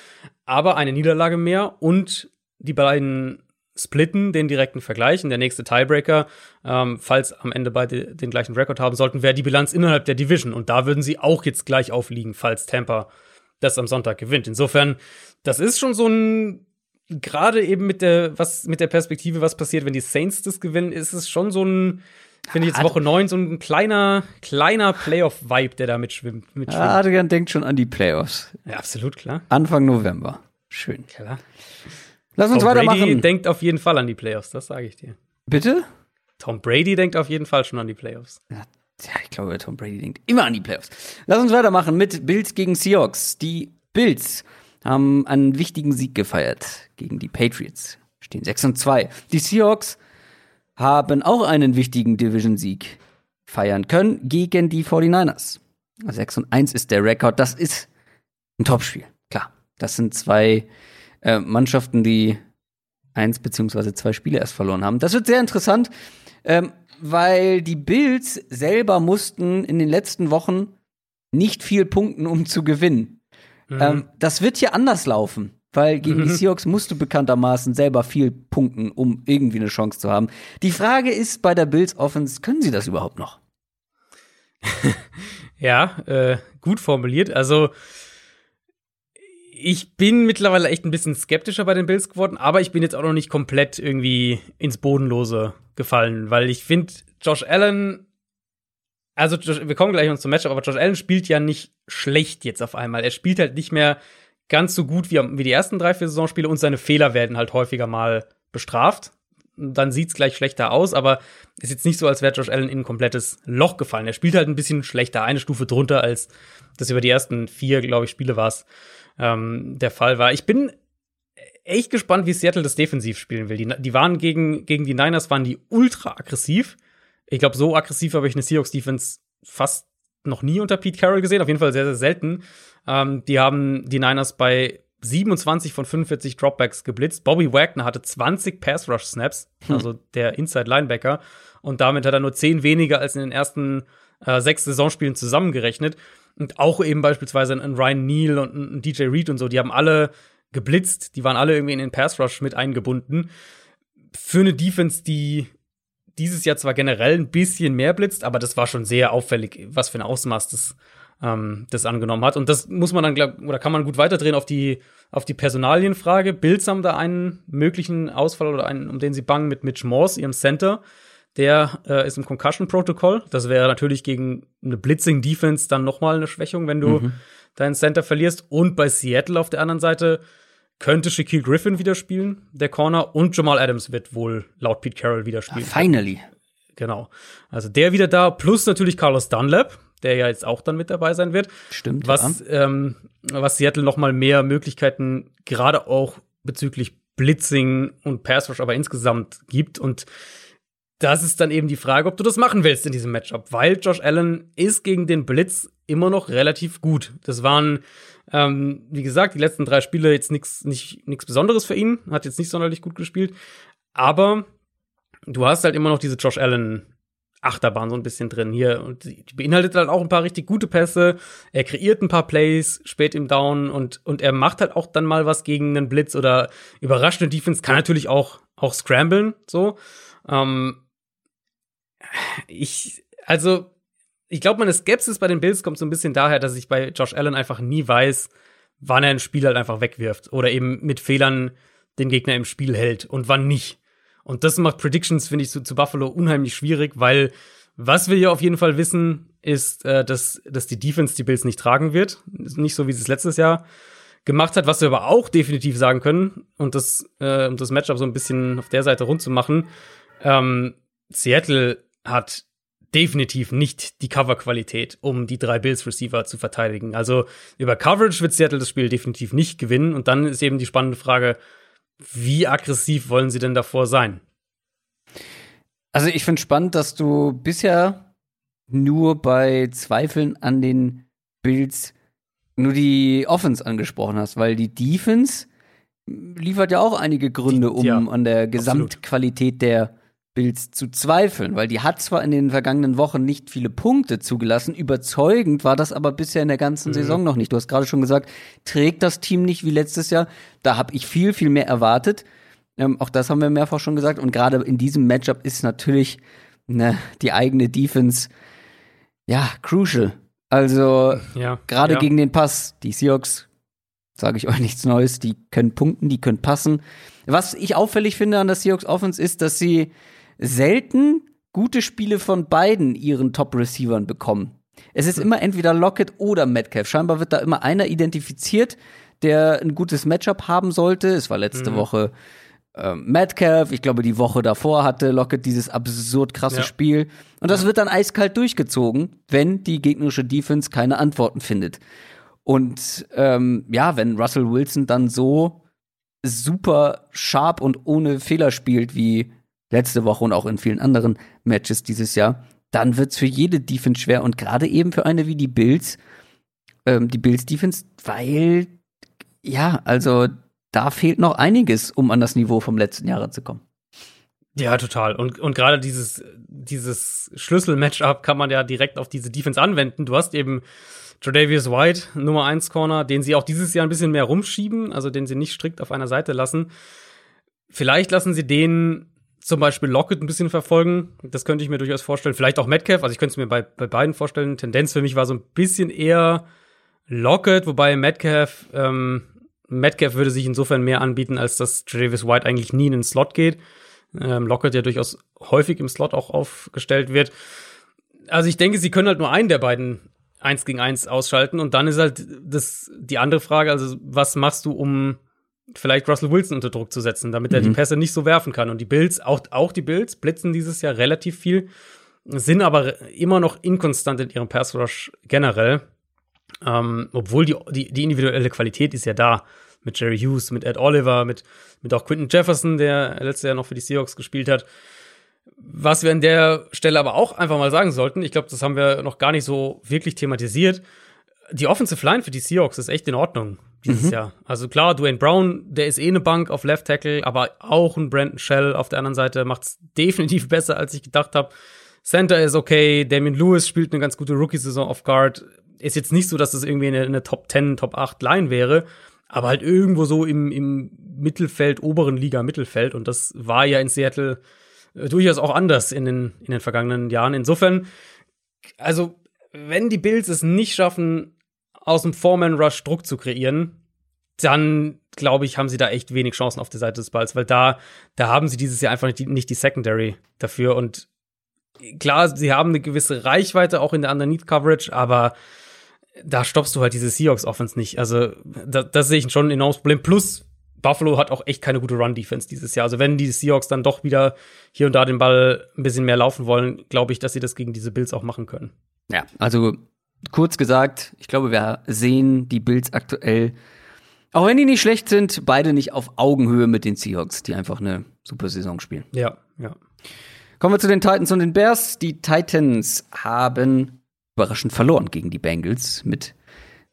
aber eine Niederlage mehr und die beiden splitten, den direkten Vergleich. Und der nächste Tiebreaker, ähm, falls am Ende beide den gleichen Rekord haben sollten, wäre die Bilanz innerhalb der Division. Und da würden sie auch jetzt gleich aufliegen, falls Tampa das am Sonntag gewinnt. Insofern, das ist schon so ein, gerade eben mit der, was, mit der Perspektive, was passiert, wenn die Saints das gewinnen, ist es schon so ein, finde ich jetzt Woche 9 so ein kleiner, kleiner Playoff-Vibe, der da mitschwimmt. mitschwimmt. Adrian denkt schon an die Playoffs. Ja, absolut, klar. Anfang November. Schön. Klar. Lass uns Tom weitermachen. Brady denkt auf jeden Fall an die Playoffs, das sage ich dir. Bitte? Tom Brady denkt auf jeden Fall schon an die Playoffs. Ja, ich glaube, Tom Brady denkt immer an die Playoffs. Lass uns weitermachen mit Bills gegen Seahawks. Die Bills haben einen wichtigen Sieg gefeiert gegen die Patriots. Stehen 6 und 2. Die Seahawks haben auch einen wichtigen Division-Sieg feiern können gegen die 49ers. 6 und 1 ist der Rekord. Das ist ein Topspiel. Klar. Das sind zwei äh, Mannschaften, die eins beziehungsweise zwei Spiele erst verloren haben. Das wird sehr interessant, ähm, weil die Bills selber mussten in den letzten Wochen nicht viel punkten, um zu gewinnen. Mhm. Ähm, das wird hier anders laufen, weil gegen mhm. die Seahawks musst du bekanntermaßen selber viel punkten, um irgendwie eine Chance zu haben. Die Frage ist bei der Bills Offense, können sie das überhaupt noch? ja, äh, gut formuliert. Also ich bin mittlerweile echt ein bisschen skeptischer bei den Bills geworden, aber ich bin jetzt auch noch nicht komplett irgendwie ins Bodenlose gefallen, weil ich finde, Josh Allen, also wir kommen gleich uns zum Matchup, aber Josh Allen spielt ja nicht schlecht jetzt auf einmal. Er spielt halt nicht mehr ganz so gut wie, wie die ersten drei, vier Saisonspiele und seine Fehler werden halt häufiger mal bestraft. Dann sieht's gleich schlechter aus, aber ist jetzt nicht so, als wäre Josh Allen in ein komplettes Loch gefallen. Er spielt halt ein bisschen schlechter, eine Stufe drunter, als das über die ersten vier, glaube ich, Spiele war ähm, der Fall war. Ich bin echt gespannt, wie Seattle das defensiv spielen will. Die, die waren gegen, gegen die Niners waren die ultra aggressiv. Ich glaube, so aggressiv habe ich eine Seahawks Defense fast noch nie unter Pete Carroll gesehen, auf jeden Fall sehr, sehr selten. Ähm, die haben die Niners bei 27 von 45 Dropbacks geblitzt. Bobby Wagner hatte 20 Pass Rush Snaps, hm. also der Inside Linebacker. Und damit hat er nur 10 weniger als in den ersten äh, sechs Saisonspielen zusammengerechnet. Und auch eben beispielsweise ein Ryan Neal und ein DJ Reed und so, die haben alle geblitzt, die waren alle irgendwie in den Pass Rush mit eingebunden. Für eine Defense, die dieses Jahr zwar generell ein bisschen mehr blitzt, aber das war schon sehr auffällig, was für ein Ausmaß das, ähm, das angenommen hat. Und das muss man dann, glaub, oder kann man gut weiterdrehen auf die, auf die Personalienfrage. Bills haben da einen möglichen Ausfall oder einen, um den sie bangen mit Mitch Morse, ihrem Center. Der äh, ist im Concussion-Protokoll. Das wäre natürlich gegen eine Blitzing-Defense dann nochmal eine Schwächung, wenn du mhm. deinen Center verlierst. Und bei Seattle auf der anderen Seite könnte Shaquille Griffin wieder spielen, der Corner. Und Jamal Adams wird wohl laut Pete Carroll wieder spielen. Ah, finally. Genau. Also der wieder da. Plus natürlich Carlos Dunlap, der ja jetzt auch dann mit dabei sein wird. Stimmt. Was, ja. ähm, was Seattle nochmal mehr Möglichkeiten, gerade auch bezüglich Blitzing und Pass Rush aber insgesamt gibt. Und das ist dann eben die Frage, ob du das machen willst in diesem Matchup, weil Josh Allen ist gegen den Blitz immer noch relativ gut. Das waren, ähm, wie gesagt, die letzten drei Spiele jetzt nichts nicht nichts Besonderes für ihn, hat jetzt nicht sonderlich gut gespielt, aber du hast halt immer noch diese Josh Allen Achterbahn so ein bisschen drin hier. Und die beinhaltet halt auch ein paar richtig gute Pässe. Er kreiert ein paar Plays spät im Down und und er macht halt auch dann mal was gegen einen Blitz oder überrascht eine Defense. Kann natürlich auch auch scramblen so. Ähm, ich, also, ich glaube, meine Skepsis bei den Bills kommt so ein bisschen daher, dass ich bei Josh Allen einfach nie weiß, wann er ein Spiel halt einfach wegwirft oder eben mit Fehlern den Gegner im Spiel hält und wann nicht. Und das macht Predictions, finde ich, zu, zu, Buffalo unheimlich schwierig, weil was wir ja auf jeden Fall wissen, ist, äh, dass, dass die Defense die Bills nicht tragen wird. Nicht so, wie sie es letztes Jahr gemacht hat. Was wir aber auch definitiv sagen können, und das, äh, um das Matchup so ein bisschen auf der Seite rund zu machen, ähm, Seattle hat definitiv nicht die Coverqualität, um die drei Bills-Receiver zu verteidigen. Also über Coverage wird Seattle das Spiel definitiv nicht gewinnen. Und dann ist eben die spannende Frage, wie aggressiv wollen sie denn davor sein? Also ich finde spannend, dass du bisher nur bei Zweifeln an den Bills nur die Offense angesprochen hast, weil die Defense liefert ja auch einige Gründe, um ja, an der Gesamtqualität absolut. der Bills zu zweifeln, weil die hat zwar in den vergangenen Wochen nicht viele Punkte zugelassen, überzeugend war das aber bisher in der ganzen mhm. Saison noch nicht. Du hast gerade schon gesagt, trägt das Team nicht wie letztes Jahr. Da habe ich viel, viel mehr erwartet. Ähm, auch das haben wir mehrfach schon gesagt. Und gerade in diesem Matchup ist natürlich ne, die eigene Defense ja crucial. Also ja, gerade ja. gegen den Pass, die Seahawks, sage ich euch nichts Neues, die können punkten, die können passen. Was ich auffällig finde an der Seahawks Offense ist, dass sie selten gute Spiele von beiden ihren Top-Receivern bekommen. Es ist immer entweder Lockett oder Metcalf. Scheinbar wird da immer einer identifiziert, der ein gutes Matchup haben sollte. Es war letzte mhm. Woche äh, Metcalf. Ich glaube, die Woche davor hatte Lockett dieses absurd krasse ja. Spiel. Und das wird dann eiskalt durchgezogen, wenn die gegnerische Defense keine Antworten findet. Und ähm, ja, wenn Russell Wilson dann so super sharp und ohne Fehler spielt wie letzte Woche und auch in vielen anderen Matches dieses Jahr, dann wird's für jede Defense schwer und gerade eben für eine wie die Bills, ähm, die Bills Defense, weil ja, also da fehlt noch einiges, um an das Niveau vom letzten Jahr zu kommen. Ja, total. Und, und gerade dieses, dieses Schlüssel-Matchup kann man ja direkt auf diese Defense anwenden. Du hast eben Tredavious White, Nummer 1 Corner, den sie auch dieses Jahr ein bisschen mehr rumschieben, also den sie nicht strikt auf einer Seite lassen. Vielleicht lassen sie den zum Beispiel Lockett ein bisschen verfolgen. Das könnte ich mir durchaus vorstellen. Vielleicht auch Metcalf. Also ich könnte es mir bei, bei beiden vorstellen. Tendenz für mich war so ein bisschen eher Lockett, wobei Metcalf, ähm, Metcalf würde sich insofern mehr anbieten, als dass Travis White eigentlich nie in den Slot geht. Ähm, Lockett ja durchaus häufig im Slot auch aufgestellt wird. Also ich denke, sie können halt nur einen der beiden eins gegen eins ausschalten und dann ist halt das die andere Frage, also was machst du, um vielleicht Russell Wilson unter Druck zu setzen, damit er die mhm. Pässe nicht so werfen kann. Und die Bills, auch, auch die Bills, blitzen dieses Jahr relativ viel, sind aber immer noch inkonstant in ihrem Pass Rush generell. Ähm, obwohl die, die, die individuelle Qualität ist ja da. Mit Jerry Hughes, mit Ed Oliver, mit, mit auch Quinton Jefferson, der letztes Jahr noch für die Seahawks gespielt hat. Was wir an der Stelle aber auch einfach mal sagen sollten, ich glaube, das haben wir noch gar nicht so wirklich thematisiert. Die Offensive Line für die Seahawks ist echt in Ordnung dieses mhm. Jahr. Also klar, Dwayne Brown, der ist eh eine Bank auf Left Tackle, aber auch ein Brandon Shell auf der anderen Seite macht es definitiv besser, als ich gedacht habe. Center ist okay, Damien Lewis spielt eine ganz gute Rookie-Saison auf Guard. Ist jetzt nicht so, dass es das irgendwie eine, eine, Top 10, Top 8 Line wäre, aber halt irgendwo so im, im Mittelfeld, oberen Liga Mittelfeld. Und das war ja in Seattle äh, durchaus auch anders in den, in den vergangenen Jahren. Insofern, also, wenn die Bills es nicht schaffen, aus dem Foreman-Rush Druck zu kreieren, dann glaube ich, haben sie da echt wenig Chancen auf der Seite des Balls, weil da, da haben sie dieses Jahr einfach nicht die, nicht die Secondary dafür. Und klar, sie haben eine gewisse Reichweite auch in der Underneath Coverage, aber da stoppst du halt diese Seahawks Offense nicht. Also, da, das sehe ich schon ein enormes Problem. Plus, Buffalo hat auch echt keine gute Run-Defense dieses Jahr. Also, wenn die Seahawks dann doch wieder hier und da den Ball ein bisschen mehr laufen wollen, glaube ich, dass sie das gegen diese Bills auch machen können. Ja, also kurz gesagt, ich glaube, wir sehen die Bills aktuell, auch wenn die nicht schlecht sind, beide nicht auf Augenhöhe mit den Seahawks, die einfach eine super Saison spielen. Ja, ja. Kommen wir zu den Titans und den Bears. Die Titans haben überraschend verloren gegen die Bengals mit,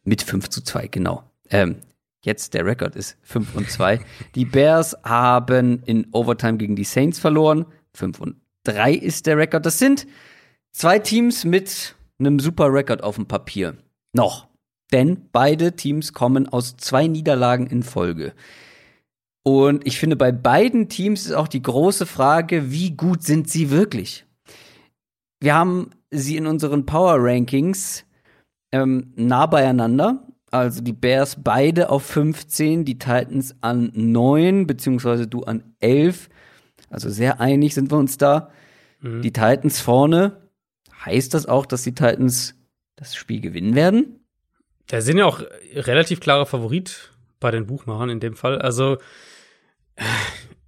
mit 5 zu 2, genau. Ähm, jetzt der Rekord ist 5 und 2. die Bears haben in Overtime gegen die Saints verloren. 5 und 3 ist der Rekord. Das sind zwei Teams mit einem super Rekord auf dem Papier. Noch. Denn beide Teams kommen aus zwei Niederlagen in Folge. Und ich finde, bei beiden Teams ist auch die große Frage, wie gut sind sie wirklich? Wir haben sie in unseren Power Rankings ähm, nah beieinander. Also die Bears beide auf 15, die Titans an 9, beziehungsweise du an 11. Also sehr einig sind wir uns da. Mhm. Die Titans vorne. Heißt das auch, dass die Titans das Spiel gewinnen werden? Da sind ja auch relativ klarer Favorit bei den Buchmachern in dem Fall. Also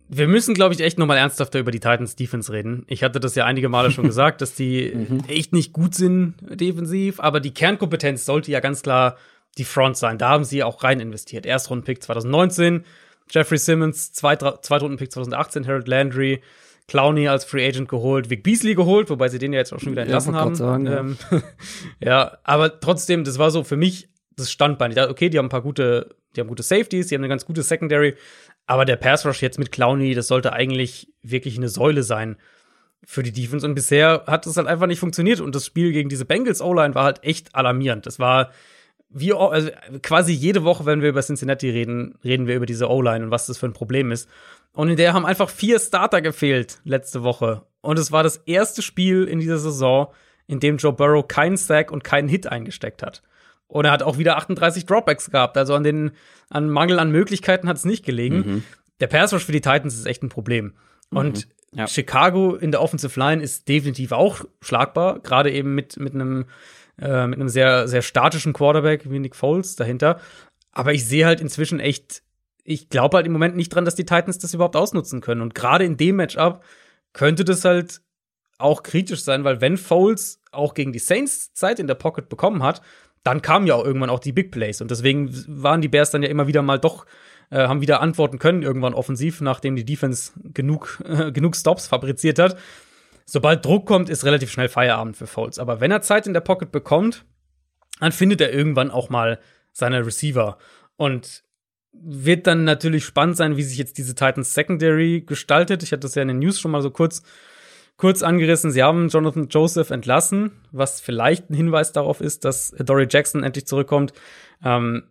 wir müssen, glaube ich, echt noch mal ernsthafter über die Titans Defense reden. Ich hatte das ja einige Male schon gesagt, dass die mhm. echt nicht gut sind defensiv, aber die Kernkompetenz sollte ja ganz klar die Front sein. Da haben sie auch rein investiert. Erstrundenpick 2019, Jeffrey Simmons, Zweitrundenpick 2018, Harold Landry, Clowney als Free Agent geholt, Vic Beasley geholt, wobei sie den ja jetzt auch schon wieder entlassen ja, haben. Sagen, ähm, ja. aber trotzdem, das war so für mich das Standbein. Ich dachte, okay, die haben ein paar gute, die haben gute Safeties, die haben eine ganz gute Secondary, aber der Pass Rush jetzt mit Clowney, das sollte eigentlich wirklich eine Säule sein für die Defense. Und bisher hat es halt einfach nicht funktioniert. Und das Spiel gegen diese Bengals O-Line war halt echt alarmierend. Das war wie also quasi jede Woche, wenn wir über Cincinnati reden, reden wir über diese O-Line und was das für ein Problem ist. Und in der haben einfach vier Starter gefehlt letzte Woche. Und es war das erste Spiel in dieser Saison, in dem Joe Burrow keinen Sack und keinen Hit eingesteckt hat. Und er hat auch wieder 38 Dropbacks gehabt. Also an den an Mangel an Möglichkeiten hat es nicht gelegen. Mhm. Der Pass Rush für die Titans ist echt ein Problem. Mhm. Und ja. Chicago in der Offensive Line ist definitiv auch schlagbar, gerade eben mit mit einem äh, mit einem sehr sehr statischen Quarterback wie Nick Foles dahinter. Aber ich sehe halt inzwischen echt, ich glaube halt im Moment nicht dran, dass die Titans das überhaupt ausnutzen können. Und gerade in dem Matchup könnte das halt auch kritisch sein, weil wenn Foles auch gegen die Saints Zeit in der Pocket bekommen hat, dann kamen ja auch irgendwann auch die Big Plays. Und deswegen waren die Bears dann ja immer wieder mal doch, äh, haben wieder antworten können, irgendwann offensiv, nachdem die Defense genug, äh, genug Stops fabriziert hat. Sobald Druck kommt, ist relativ schnell Feierabend für Foles. Aber wenn er Zeit in der Pocket bekommt, dann findet er irgendwann auch mal seine Receiver. Und wird dann natürlich spannend sein, wie sich jetzt diese Titans Secondary gestaltet. Ich hatte das ja in den News schon mal so kurz kurz angerissen, sie haben Jonathan Joseph entlassen, was vielleicht ein Hinweis darauf ist, dass Dory Jackson endlich zurückkommt. Ähm,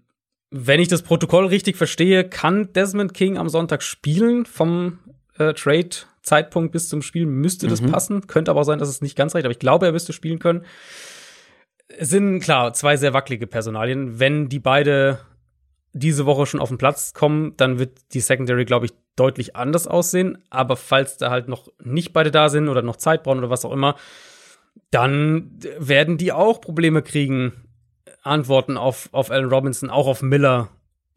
wenn ich das Protokoll richtig verstehe, kann Desmond King am Sonntag spielen vom äh, Trade-Zeitpunkt bis zum Spiel müsste das mhm. passen. Könnte aber auch sein, dass es nicht ganz reicht, aber ich glaube, er müsste spielen können. Es sind klar zwei sehr wackelige Personalien. Wenn die beide diese Woche schon auf den Platz kommen, dann wird die Secondary, glaube ich, deutlich anders aussehen. Aber falls da halt noch nicht beide da sind oder noch Zeit brauchen oder was auch immer, dann werden die auch Probleme kriegen, Antworten auf, auf Allen Robinson, auch auf Miller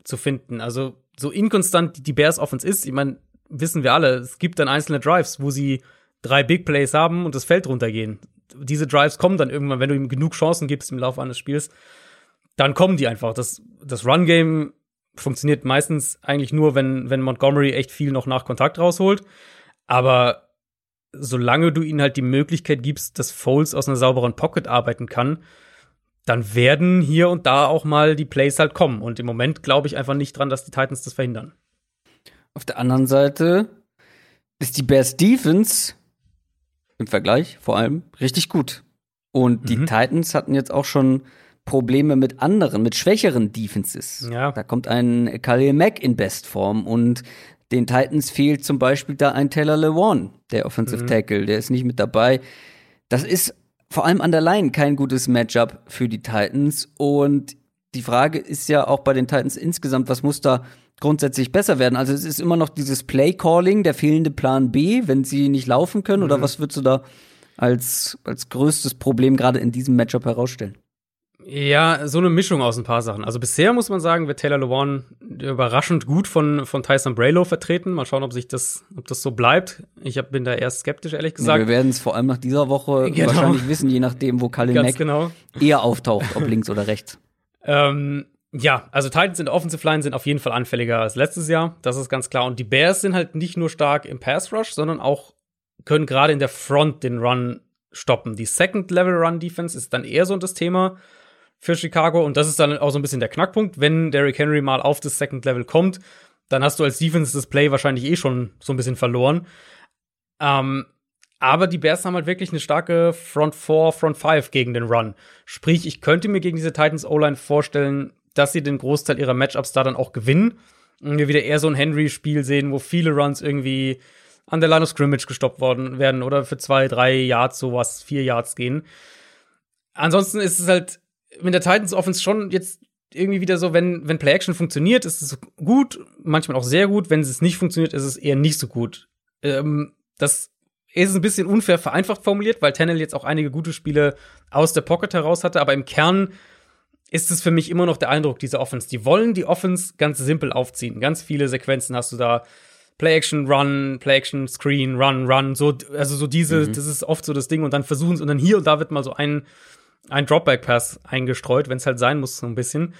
zu finden. Also so inkonstant die Bears Offense ist, ich meine, wissen wir alle, es gibt dann einzelne Drives, wo sie drei Big Plays haben und das Feld runtergehen. Diese Drives kommen dann irgendwann, wenn du ihm genug Chancen gibst im Laufe eines Spiels, dann kommen die einfach. Das, das Run-Game funktioniert meistens eigentlich nur, wenn, wenn Montgomery echt viel noch nach Kontakt rausholt. Aber solange du ihnen halt die Möglichkeit gibst, dass Foles aus einer sauberen Pocket arbeiten kann, dann werden hier und da auch mal die Plays halt kommen. Und im Moment glaube ich einfach nicht dran, dass die Titans das verhindern. Auf der anderen Seite ist die Bears Defense im Vergleich vor allem richtig gut. Und die mhm. Titans hatten jetzt auch schon Probleme mit anderen, mit schwächeren Defenses. Ja. Da kommt ein Khalil Mack in Bestform und den Titans fehlt zum Beispiel da ein Taylor Lewan, der Offensive mhm. Tackle, der ist nicht mit dabei. Das ist vor allem an der Line kein gutes Matchup für die Titans und die Frage ist ja auch bei den Titans insgesamt, was muss da grundsätzlich besser werden? Also es ist immer noch dieses Play Calling, der fehlende Plan B, wenn sie nicht laufen können mhm. oder was würdest du da als als größtes Problem gerade in diesem Matchup herausstellen? Ja, so eine Mischung aus ein paar Sachen. Also bisher muss man sagen, wird Taylor Lewan überraschend gut von, von Tyson Braylow vertreten. Mal schauen, ob sich das, ob das so bleibt. Ich hab, bin da eher skeptisch, ehrlich gesagt. Ja, wir werden es vor allem nach dieser Woche genau. wahrscheinlich wissen, je nachdem, wo Kalin Mack genau. eher auftaucht, ob links oder rechts. Ähm, ja, also Titans in der Offensive Line sind auf jeden Fall anfälliger als letztes Jahr. Das ist ganz klar. Und die Bears sind halt nicht nur stark im Pass Rush, sondern auch können gerade in der Front den Run stoppen. Die Second Level Run Defense ist dann eher so das Thema für Chicago. Und das ist dann auch so ein bisschen der Knackpunkt. Wenn Derrick Henry mal auf das Second Level kommt, dann hast du als Defense das Play wahrscheinlich eh schon so ein bisschen verloren. Ähm, aber die Bears haben halt wirklich eine starke Front 4, Front 5 gegen den Run. Sprich, ich könnte mir gegen diese Titans O-Line vorstellen, dass sie den Großteil ihrer Matchups da dann auch gewinnen. Und wir wieder eher so ein Henry-Spiel sehen, wo viele Runs irgendwie an der Line of Scrimmage gestoppt worden werden oder für zwei, drei Yards, sowas, vier Yards gehen. Ansonsten ist es halt mit der Titans Offense schon jetzt irgendwie wieder so, wenn, wenn Play Action funktioniert, ist es gut, manchmal auch sehr gut. Wenn es nicht funktioniert, ist es eher nicht so gut. Ähm, das ist ein bisschen unfair vereinfacht formuliert, weil Tannehill jetzt auch einige gute Spiele aus der Pocket heraus hatte, aber im Kern ist es für mich immer noch der Eindruck dieser Offense. Die wollen die Offense ganz simpel aufziehen. Ganz viele Sequenzen hast du da. Play Action, Run, Play Action, Screen, Run, Run, so, also so diese, mhm. das ist oft so das Ding und dann versuchen sie, und dann hier und da wird mal so ein, ein Dropback-Pass eingestreut, wenn es halt sein muss, so ein bisschen.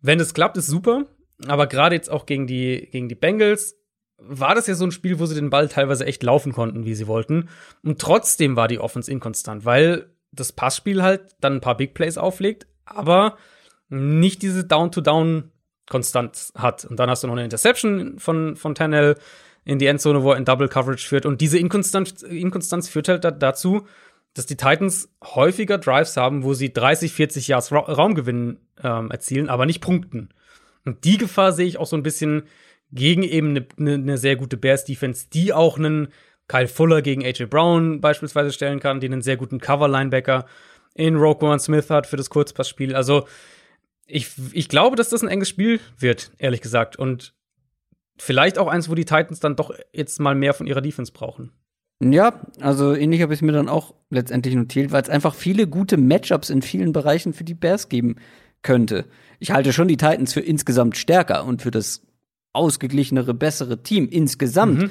Wenn es klappt, ist super, aber gerade jetzt auch gegen die, gegen die Bengals war das ja so ein Spiel, wo sie den Ball teilweise echt laufen konnten, wie sie wollten. Und trotzdem war die Offense inkonstant, weil das Passspiel halt dann ein paar Big Plays auflegt, aber nicht diese Down-to-Down konstant hat. Und dann hast du noch eine Interception von, von Tannehill in die Endzone, wo er in Double Coverage führt. Und diese Inkonstanz, Inkonstanz führt halt dazu, dass die Titans häufiger Drives haben, wo sie 30, 40 Yards Ra Raumgewinn ähm, erzielen, aber nicht punkten. Und die Gefahr sehe ich auch so ein bisschen gegen eben eine ne, ne sehr gute Bears-Defense, die auch einen Kyle Fuller gegen AJ Brown beispielsweise stellen kann, die einen sehr guten Cover-Linebacker in Roquan Smith hat für das Kurzpassspiel. Also ich, ich glaube, dass das ein enges Spiel wird, ehrlich gesagt. Und vielleicht auch eins, wo die Titans dann doch jetzt mal mehr von ihrer Defense brauchen. Ja, also ähnlich habe ich es mir dann auch letztendlich notiert, weil es einfach viele gute Matchups in vielen Bereichen für die Bears geben könnte. Ich halte schon die Titans für insgesamt stärker und für das ausgeglichenere, bessere Team insgesamt. Mhm.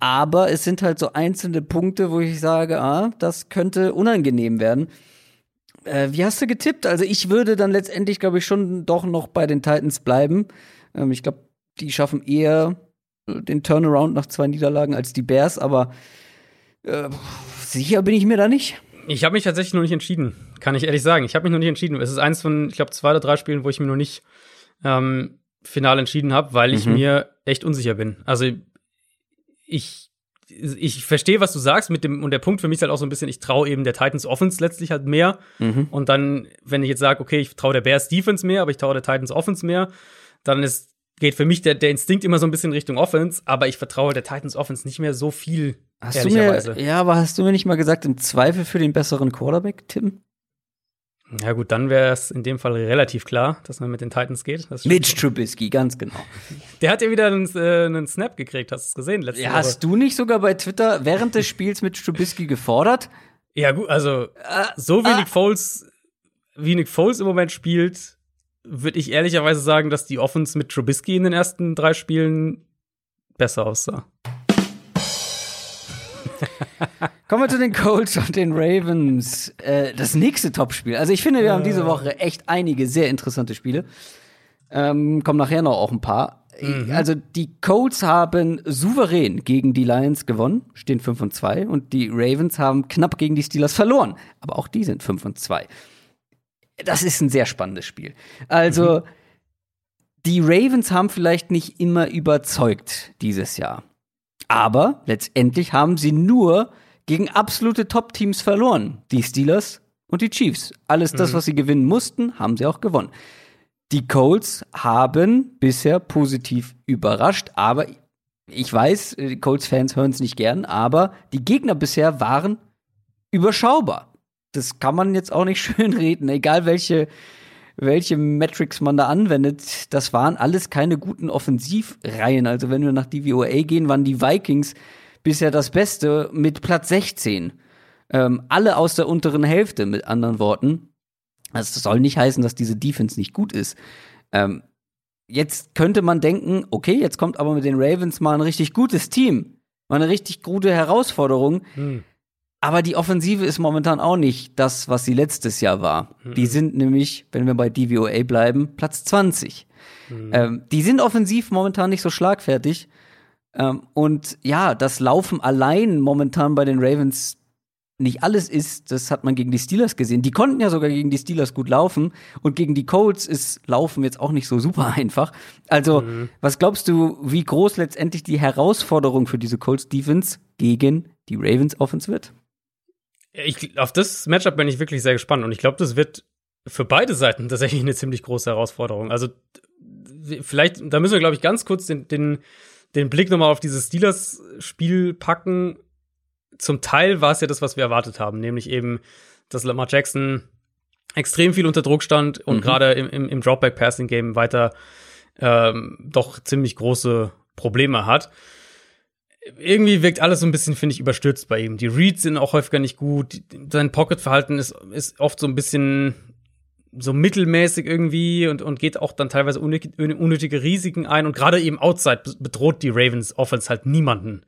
Aber es sind halt so einzelne Punkte, wo ich sage, ah, das könnte unangenehm werden. Äh, wie hast du getippt? Also ich würde dann letztendlich, glaube ich, schon doch noch bei den Titans bleiben. Ähm, ich glaube, die schaffen eher den Turnaround nach zwei Niederlagen als die Bears, aber äh, sicher bin ich mir da nicht. Ich habe mich tatsächlich noch nicht entschieden, kann ich ehrlich sagen. Ich habe mich noch nicht entschieden. Es ist eins von, ich glaube, zwei oder drei Spielen, wo ich mir noch nicht ähm, final entschieden habe, weil ich mhm. mir echt unsicher bin. Also ich, ich verstehe, was du sagst mit dem, und der Punkt für mich ist halt auch so ein bisschen, ich traue eben der Titans Offense letztlich halt mehr. Mhm. Und dann, wenn ich jetzt sage, okay, ich traue der Bears Defense mehr, aber ich traue der Titans Offense mehr, dann ist, geht für mich der, der Instinkt immer so ein bisschen Richtung Offense, aber ich vertraue der Titans Offense nicht mehr so viel. Hast du mir, ja, aber hast du mir nicht mal gesagt, im Zweifel für den besseren Quarterback, Tim? Ja gut, dann wäre es in dem Fall relativ klar, dass man mit den Titans geht. Mitch Trubisky, ganz genau. Der hat ja wieder einen, äh, einen Snap gekriegt, hast du es gesehen letzte ja, Woche. Hast du nicht sogar bei Twitter während des Spiels mit Trubisky gefordert? Ja gut, also äh, so wie ah. Nick Foles, wie Nick Foles im Moment spielt, würde ich ehrlicherweise sagen, dass die Offense mit Trubisky in den ersten drei Spielen besser aussah. Kommen wir zu den Colts und den Ravens. Äh, das nächste Topspiel. Also ich finde, wir haben diese Woche echt einige sehr interessante Spiele. Ähm, kommen nachher noch auch ein paar. Mhm. Also die Colts haben souverän gegen die Lions gewonnen, stehen 5 und 2 und die Ravens haben knapp gegen die Steelers verloren, aber auch die sind 5 und 2. Das ist ein sehr spannendes Spiel. Also mhm. die Ravens haben vielleicht nicht immer überzeugt dieses Jahr. Aber letztendlich haben sie nur gegen absolute Top-Teams verloren. Die Steelers und die Chiefs. Alles das, mhm. was sie gewinnen mussten, haben sie auch gewonnen. Die Colts haben bisher positiv überrascht, aber ich weiß, die Colts-Fans hören es nicht gern, aber die Gegner bisher waren überschaubar. Das kann man jetzt auch nicht schön reden, egal welche, welche Metrics man da anwendet. Das waren alles keine guten Offensivreihen. Also wenn wir nach DVOA gehen, waren die Vikings bisher das Beste mit Platz 16. Ähm, alle aus der unteren Hälfte, mit anderen Worten. Das soll nicht heißen, dass diese Defense nicht gut ist. Ähm, jetzt könnte man denken, okay, jetzt kommt aber mit den Ravens mal ein richtig gutes Team. Mal eine richtig gute Herausforderung. Hm. Aber die Offensive ist momentan auch nicht das, was sie letztes Jahr war. Hm. Die sind nämlich, wenn wir bei DVOA bleiben, Platz 20. Hm. Ähm, die sind offensiv momentan nicht so schlagfertig. Ähm, und ja, das Laufen allein momentan bei den Ravens nicht alles ist, das hat man gegen die Steelers gesehen. Die konnten ja sogar gegen die Steelers gut laufen und gegen die Colts ist Laufen jetzt auch nicht so super einfach. Also, mhm. was glaubst du, wie groß letztendlich die Herausforderung für diese Colts Defense gegen die Ravens Offense wird? Ich, auf das Matchup bin ich wirklich sehr gespannt und ich glaube, das wird für beide Seiten tatsächlich eine ziemlich große Herausforderung. Also, vielleicht, da müssen wir, glaube ich, ganz kurz den, den den Blick nochmal auf dieses Steelers-Spiel packen. Zum Teil war es ja das, was wir erwartet haben, nämlich eben, dass Lamar Jackson extrem viel unter Druck stand und mhm. gerade im, im, im Dropback-Passing-Game weiter ähm, doch ziemlich große Probleme hat. Irgendwie wirkt alles so ein bisschen, finde ich, überstürzt bei ihm. Die Reads sind auch häufiger nicht gut. Sein Pocket-Verhalten ist, ist oft so ein bisschen so mittelmäßig irgendwie und, und geht auch dann teilweise unnötige Risiken ein. Und gerade eben outside bedroht die Ravens Offense halt niemanden.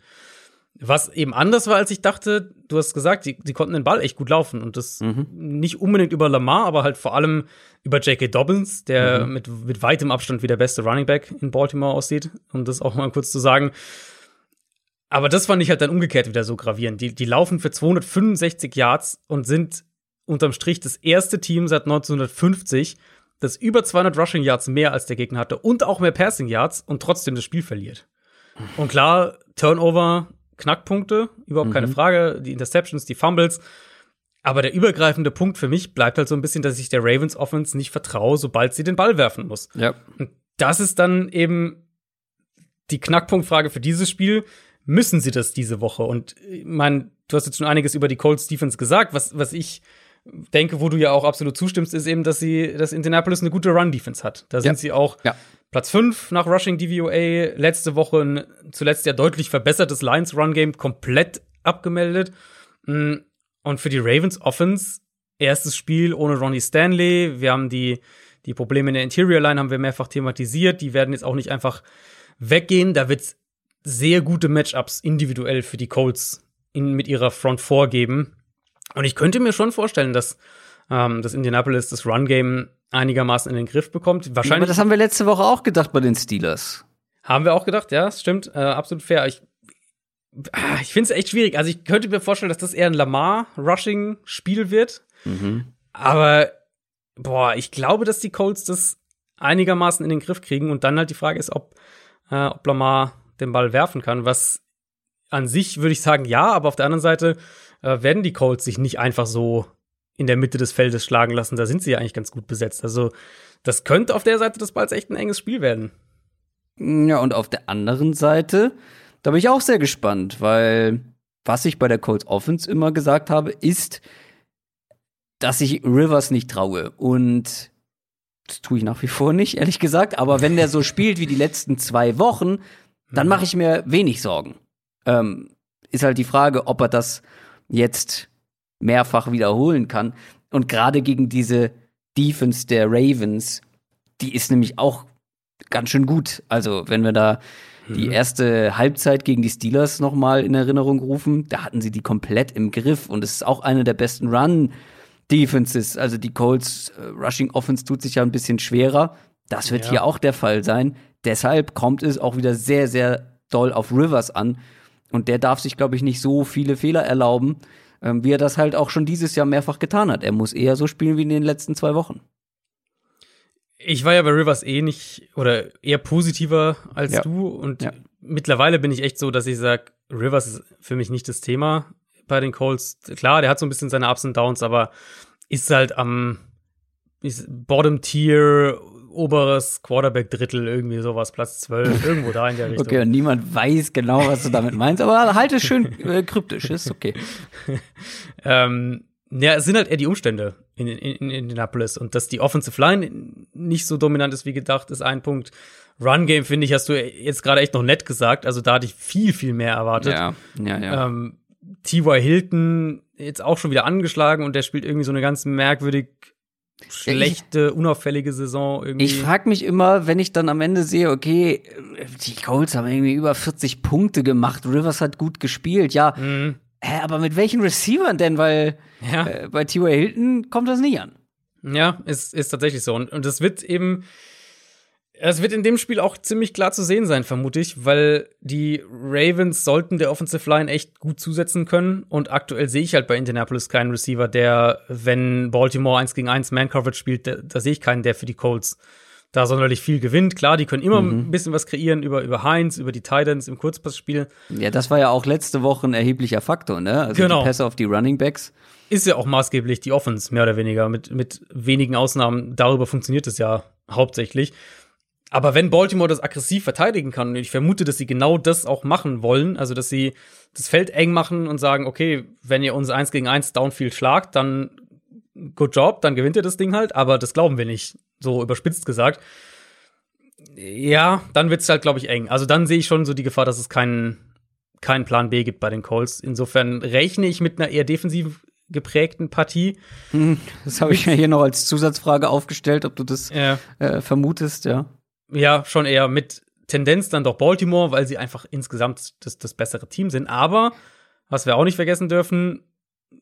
Was eben anders war, als ich dachte, du hast gesagt, die, die konnten den Ball echt gut laufen. Und das mhm. nicht unbedingt über Lamar, aber halt vor allem über J.K. Dobbins, der mhm. mit, mit weitem Abstand wie der beste Running Back in Baltimore aussieht. Um das auch mal kurz zu sagen. Aber das fand ich halt dann umgekehrt wieder so gravierend. Die, die laufen für 265 Yards und sind unterm Strich das erste Team seit 1950, das über 200 Rushing Yards mehr als der Gegner hatte und auch mehr Passing Yards und trotzdem das Spiel verliert. Und klar, Turnover, Knackpunkte, überhaupt mhm. keine Frage, die Interceptions, die Fumbles. Aber der übergreifende Punkt für mich bleibt halt so ein bisschen, dass ich der Ravens Offense nicht vertraue, sobald sie den Ball werfen muss. Ja. Und das ist dann eben die Knackpunktfrage für dieses Spiel müssen sie das diese Woche. Und ich meine, du hast jetzt schon einiges über die Colts Defense gesagt. Was, was ich denke, wo du ja auch absolut zustimmst, ist eben, dass sie, dass Indianapolis eine gute Run-Defense hat. Da sind ja. sie auch ja. Platz 5 nach Rushing DVOA. Letzte Woche ein zuletzt ja deutlich verbessertes Lions Run-Game komplett abgemeldet. Mm, und für die Ravens Offense erstes Spiel ohne Ronnie Stanley. Wir haben die, die Probleme in der Interior Line haben wir mehrfach thematisiert. Die werden jetzt auch nicht einfach weggehen. Da wird's sehr gute Matchups individuell für die Colts in, mit ihrer Front vorgeben. Und ich könnte mir schon vorstellen, dass, ähm, dass Indianapolis das Run-Game einigermaßen in den Griff bekommt. Wahrscheinlich. Aber das haben wir letzte Woche auch gedacht bei den Steelers. Haben wir auch gedacht, ja, stimmt, äh, absolut fair. Ich, ah, ich finde es echt schwierig. Also ich könnte mir vorstellen, dass das eher ein Lamar-Rushing-Spiel wird. Mhm. Aber boah, ich glaube, dass die Colts das einigermaßen in den Griff kriegen. Und dann halt die Frage ist, ob, äh, ob Lamar den Ball werfen kann, was an sich würde ich sagen, ja, aber auf der anderen Seite äh, werden die Colts sich nicht einfach so in der Mitte des Feldes schlagen lassen. Da sind sie ja eigentlich ganz gut besetzt. Also, das könnte auf der Seite des Balls echt ein enges Spiel werden. Ja, und auf der anderen Seite, da bin ich auch sehr gespannt, weil was ich bei der Colts Offense immer gesagt habe, ist, dass ich Rivers nicht traue. Und das tue ich nach wie vor nicht, ehrlich gesagt. Aber wenn der so spielt wie die letzten zwei Wochen, dann mache ich mir wenig Sorgen. Ähm, ist halt die Frage, ob er das jetzt mehrfach wiederholen kann. Und gerade gegen diese Defense der Ravens, die ist nämlich auch ganz schön gut. Also, wenn wir da mhm. die erste Halbzeit gegen die Steelers noch mal in Erinnerung rufen, da hatten sie die komplett im Griff und es ist auch eine der besten Run Defenses. Also die Colts äh, Rushing Offense tut sich ja ein bisschen schwerer. Das wird ja. hier auch der Fall sein. Deshalb kommt es auch wieder sehr, sehr doll auf Rivers an. Und der darf sich, glaube ich, nicht so viele Fehler erlauben, ähm, wie er das halt auch schon dieses Jahr mehrfach getan hat. Er muss eher so spielen wie in den letzten zwei Wochen. Ich war ja bei Rivers eh nicht oder eher positiver als ja. du. Und ja. mittlerweile bin ich echt so, dass ich sage, Rivers ist für mich nicht das Thema bei den Colts. Klar, der hat so ein bisschen seine Ups und Downs, aber ist halt am Bottom Tier oberes Quarterback-Drittel, irgendwie sowas, Platz 12, irgendwo da in der Richtung. Okay, und niemand weiß genau, was du damit meinst, aber halt es schön äh, kryptisch, ist okay. ähm, ja, es sind halt eher die Umstände in, in, in Indianapolis und dass die Offensive Line nicht so dominant ist wie gedacht, ist ein Punkt. Run Game finde ich, hast du jetzt gerade echt noch nett gesagt. Also da hatte ich viel, viel mehr erwartet. Ja, ja, ja. Ähm, T.Y. Hilton jetzt auch schon wieder angeschlagen und der spielt irgendwie so eine ganz merkwürdig schlechte, ich, unauffällige Saison irgendwie. Ich frage mich immer, wenn ich dann am Ende sehe, okay, die Colts haben irgendwie über 40 Punkte gemacht, Rivers hat gut gespielt, ja. Mhm. Hä, aber mit welchen Receivern denn? Weil ja. äh, bei T.Y. Hilton kommt das nicht an. Ja, ist, ist tatsächlich so. Und, und das wird eben es wird in dem Spiel auch ziemlich klar zu sehen sein, vermute ich, weil die Ravens sollten der Offensive Line echt gut zusetzen können. Und aktuell sehe ich halt bei Indianapolis keinen Receiver, der, wenn Baltimore 1 gegen 1 Man-Coverage spielt, da, da sehe ich keinen, der für die Colts da sonderlich viel gewinnt. Klar, die können immer mhm. ein bisschen was kreieren über, über Heinz, über die Titans im Kurzpassspiel. Ja, das war ja auch letzte Woche ein erheblicher Faktor, ne? Also genau. die Pässe auf die Running Backs. Ist ja auch maßgeblich die Offense, mehr oder weniger. Mit, mit wenigen Ausnahmen, darüber funktioniert es ja hauptsächlich. Aber wenn Baltimore das aggressiv verteidigen kann, und ich vermute, dass sie genau das auch machen wollen, also dass sie das Feld eng machen und sagen, okay, wenn ihr uns eins gegen eins Downfield schlagt, dann good job, dann gewinnt ihr das Ding halt, aber das glauben wir nicht, so überspitzt gesagt. Ja, dann wird's halt, glaube ich, eng. Also dann sehe ich schon so die Gefahr, dass es kein, keinen Plan B gibt bei den Colts. Insofern rechne ich mit einer eher defensiv geprägten Partie. Hm, das habe ich mir hier noch als Zusatzfrage aufgestellt, ob du das ja. äh, vermutest, ja. Ja, schon eher mit Tendenz dann doch Baltimore, weil sie einfach insgesamt das, das bessere Team sind. Aber, was wir auch nicht vergessen dürfen,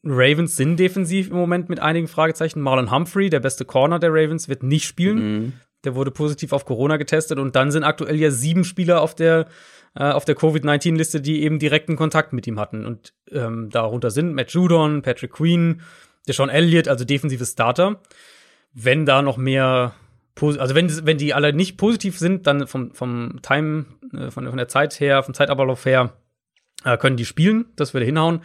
Ravens sind defensiv im Moment mit einigen Fragezeichen. Marlon Humphrey, der beste Corner der Ravens, wird nicht spielen. Mhm. Der wurde positiv auf Corona getestet und dann sind aktuell ja sieben Spieler auf der äh, auf der Covid-19-Liste, die eben direkten Kontakt mit ihm hatten. Und ähm, darunter sind Matt Judon, Patrick Queen, Deshaun Elliott, also defensive Starter. Wenn da noch mehr, also wenn, wenn die alle nicht positiv sind, dann vom, vom Time, äh, von, von der Zeit her, vom Zeitablauf her, äh, können die spielen. Das würde hinhauen.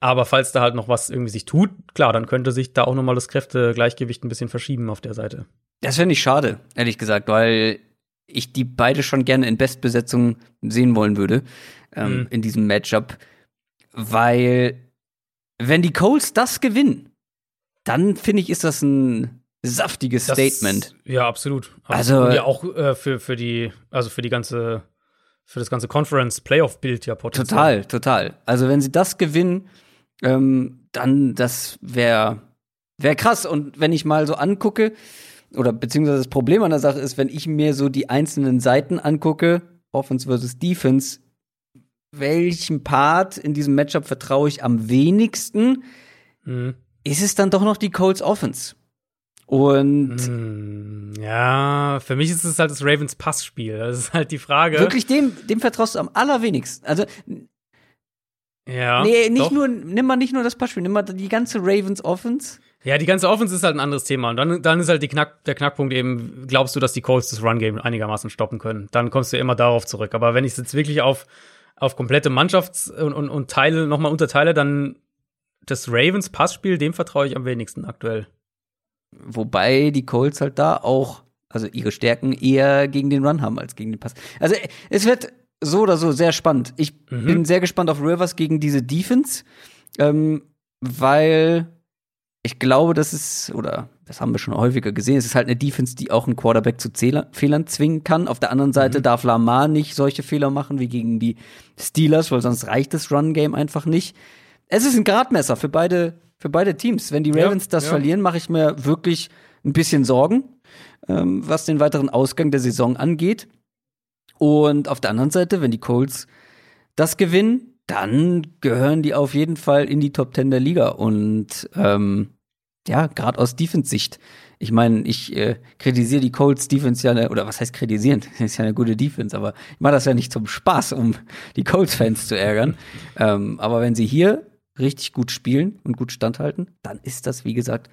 Aber falls da halt noch was irgendwie sich tut, klar, dann könnte sich da auch noch mal das Kräftegleichgewicht ein bisschen verschieben auf der Seite. Das finde ich schade, ehrlich gesagt, weil ich die beide schon gerne in Bestbesetzung sehen wollen würde ähm, mhm. in diesem Matchup, weil wenn die Coles das gewinnen, dann finde ich, ist das ein saftiges das, Statement. Ja, absolut. Also Und ja auch äh, für für die also für die ganze für das ganze Conference Playoff Bild ja potenziell. Total, total. Also wenn sie das gewinnen, ähm, dann das wäre wär krass. Und wenn ich mal so angucke, oder beziehungsweise das Problem an der Sache ist, wenn ich mir so die einzelnen Seiten angucke, Offense versus Defense, welchem Part in diesem Matchup vertraue ich am wenigsten, mhm. ist es dann doch noch die Colts Offense. Und mm, ja, für mich ist es halt das Ravens Passspiel. Das ist halt die Frage. Wirklich dem, dem vertraust du am allerwenigsten. Also ja. Nee, nicht doch. nur, nimm mal nicht nur das Passspiel, nimm mal die ganze Ravens Offense. Ja, die ganze Offense ist halt ein anderes Thema. Und dann, dann ist halt die Knack, der Knackpunkt eben, glaubst du, dass die Colts das Run-Game einigermaßen stoppen können? Dann kommst du immer darauf zurück. Aber wenn ich es jetzt wirklich auf, auf komplette Mannschafts- und, und, und Teile nochmal unterteile, dann das Ravens Passspiel, dem vertraue ich am wenigsten aktuell. Wobei die Colts halt da auch, also ihre Stärken eher gegen den Run haben als gegen den Pass. Also es wird so oder so sehr spannend. Ich mhm. bin sehr gespannt auf Rivers gegen diese Defense, ähm, weil ich glaube, das ist, oder das haben wir schon häufiger gesehen, es ist halt eine Defense, die auch einen Quarterback zu Zähler Fehlern zwingen kann. Auf der anderen Seite mhm. darf Lamar nicht solche Fehler machen wie gegen die Steelers, weil sonst reicht das Run-Game einfach nicht. Es ist ein Gradmesser für beide, für beide Teams. Wenn die Ravens ja, das ja. verlieren, mache ich mir wirklich ein bisschen Sorgen, ähm, was den weiteren Ausgang der Saison angeht. Und auf der anderen Seite, wenn die Colts das gewinnen, dann gehören die auf jeden Fall in die Top Ten der Liga. Und ähm, ja, gerade aus Defense-Sicht. Ich meine, ich äh, kritisiere die Colts Defense ja, ne, oder was heißt kritisieren? Das ist ja eine gute Defense, aber ich mache das ja nicht zum Spaß, um die Colts-Fans zu ärgern. ähm, aber wenn sie hier richtig gut spielen und gut standhalten, dann ist das, wie gesagt,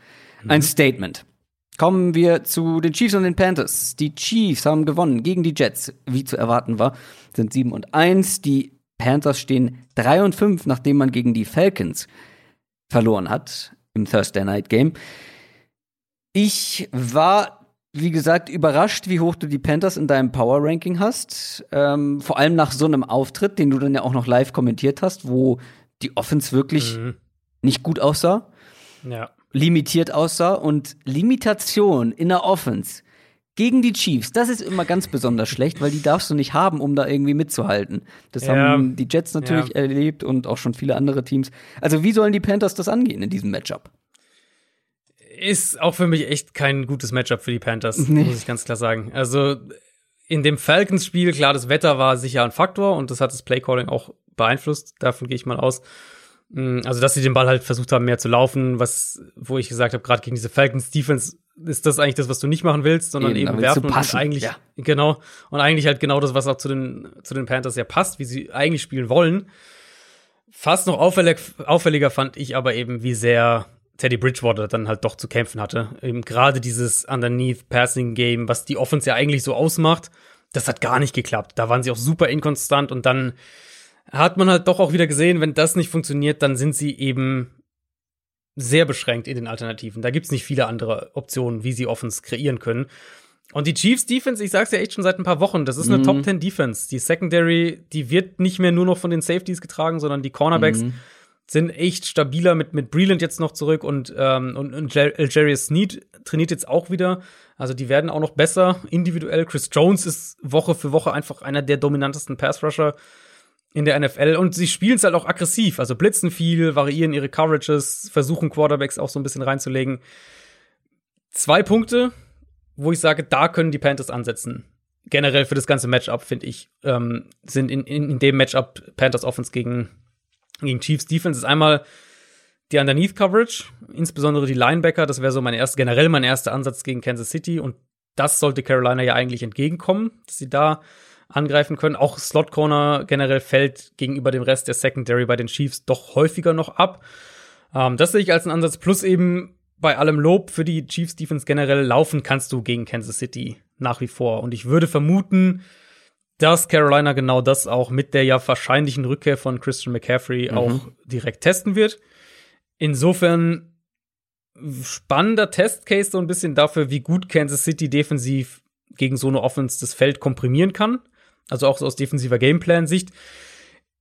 ein mhm. Statement. Kommen wir zu den Chiefs und den Panthers. Die Chiefs haben gewonnen gegen die Jets, wie zu erwarten war, sind 7 und 1. Die Panthers stehen 3 und 5, nachdem man gegen die Falcons verloren hat im Thursday Night Game. Ich war, wie gesagt, überrascht, wie hoch du die Panthers in deinem Power Ranking hast. Ähm, vor allem nach so einem Auftritt, den du dann ja auch noch live kommentiert hast, wo die Offense wirklich mhm. nicht gut aussah. Ja. Limitiert aussah und Limitation in der Offense gegen die Chiefs, das ist immer ganz besonders schlecht, weil die darfst du nicht haben, um da irgendwie mitzuhalten. Das ja. haben die Jets natürlich ja. erlebt und auch schon viele andere Teams. Also wie sollen die Panthers das angehen in diesem Matchup? Ist auch für mich echt kein gutes Matchup für die Panthers, nee. muss ich ganz klar sagen. Also in dem Falcons-Spiel, klar, das Wetter war sicher ein Faktor und das hat das Playcalling auch beeinflusst. Davon gehe ich mal aus. Mm, also, dass sie den Ball halt versucht haben, mehr zu laufen, was, wo ich gesagt habe, gerade gegen diese Falcons Defense ist das eigentlich das, was du nicht machen willst, sondern eben, eben werfen und eigentlich ja. genau und eigentlich halt genau das, was auch zu den zu den Panthers ja passt, wie sie eigentlich spielen wollen. Fast noch auffällig, auffälliger fand ich aber eben, wie sehr Teddy Bridgewater dann halt doch zu kämpfen hatte. Eben gerade dieses Underneath Passing Game, was die Offense ja eigentlich so ausmacht, das hat gar nicht geklappt. Da waren sie auch super inkonstant und dann hat man halt doch auch wieder gesehen, wenn das nicht funktioniert, dann sind sie eben sehr beschränkt in den Alternativen. Da gibt's nicht viele andere Optionen, wie sie Offens kreieren können. Und die Chiefs Defense, ich sag's ja echt schon seit ein paar Wochen, das ist eine mhm. Top 10 Defense. Die Secondary, die wird nicht mehr nur noch von den Safeties getragen, sondern die Cornerbacks mhm. sind echt stabiler mit, mit Breland jetzt noch zurück und, ähm, und, und Jarius Sneed trainiert jetzt auch wieder. Also die werden auch noch besser individuell. Chris Jones ist Woche für Woche einfach einer der dominantesten Pass-Rusher in der NFL und sie spielen es halt auch aggressiv, also blitzen viel, variieren ihre Coverages, versuchen Quarterbacks auch so ein bisschen reinzulegen. Zwei Punkte, wo ich sage, da können die Panthers ansetzen. Generell für das ganze Matchup, finde ich, ähm, sind in, in, in dem Matchup Panthers Offense gegen, gegen Chiefs Defense ist einmal die Underneath Coverage, insbesondere die Linebacker, das wäre so mein erster, generell mein erster Ansatz gegen Kansas City und das sollte Carolina ja eigentlich entgegenkommen, dass sie da angreifen können. Auch Slot Corner generell fällt gegenüber dem Rest der Secondary bei den Chiefs doch häufiger noch ab. Ähm, das sehe ich als einen Ansatz. Plus eben bei allem Lob für die Chiefs Defense generell laufen kannst du gegen Kansas City nach wie vor. Und ich würde vermuten, dass Carolina genau das auch mit der ja wahrscheinlichen Rückkehr von Christian McCaffrey mhm. auch direkt testen wird. Insofern spannender Testcase so ein bisschen dafür, wie gut Kansas City defensiv gegen so eine Offense das Feld komprimieren kann. Also auch so aus defensiver Gameplan-Sicht.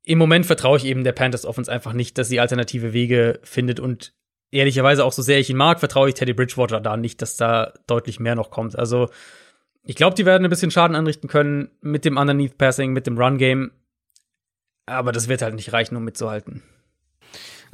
Im Moment vertraue ich eben der Panthers Offense einfach nicht, dass sie alternative Wege findet und ehrlicherweise auch so sehr ich ihn mag, vertraue ich Teddy Bridgewater da nicht, dass da deutlich mehr noch kommt. Also ich glaube, die werden ein bisschen Schaden anrichten können mit dem Underneath Passing, mit dem Run Game. Aber das wird halt nicht reichen, um mitzuhalten.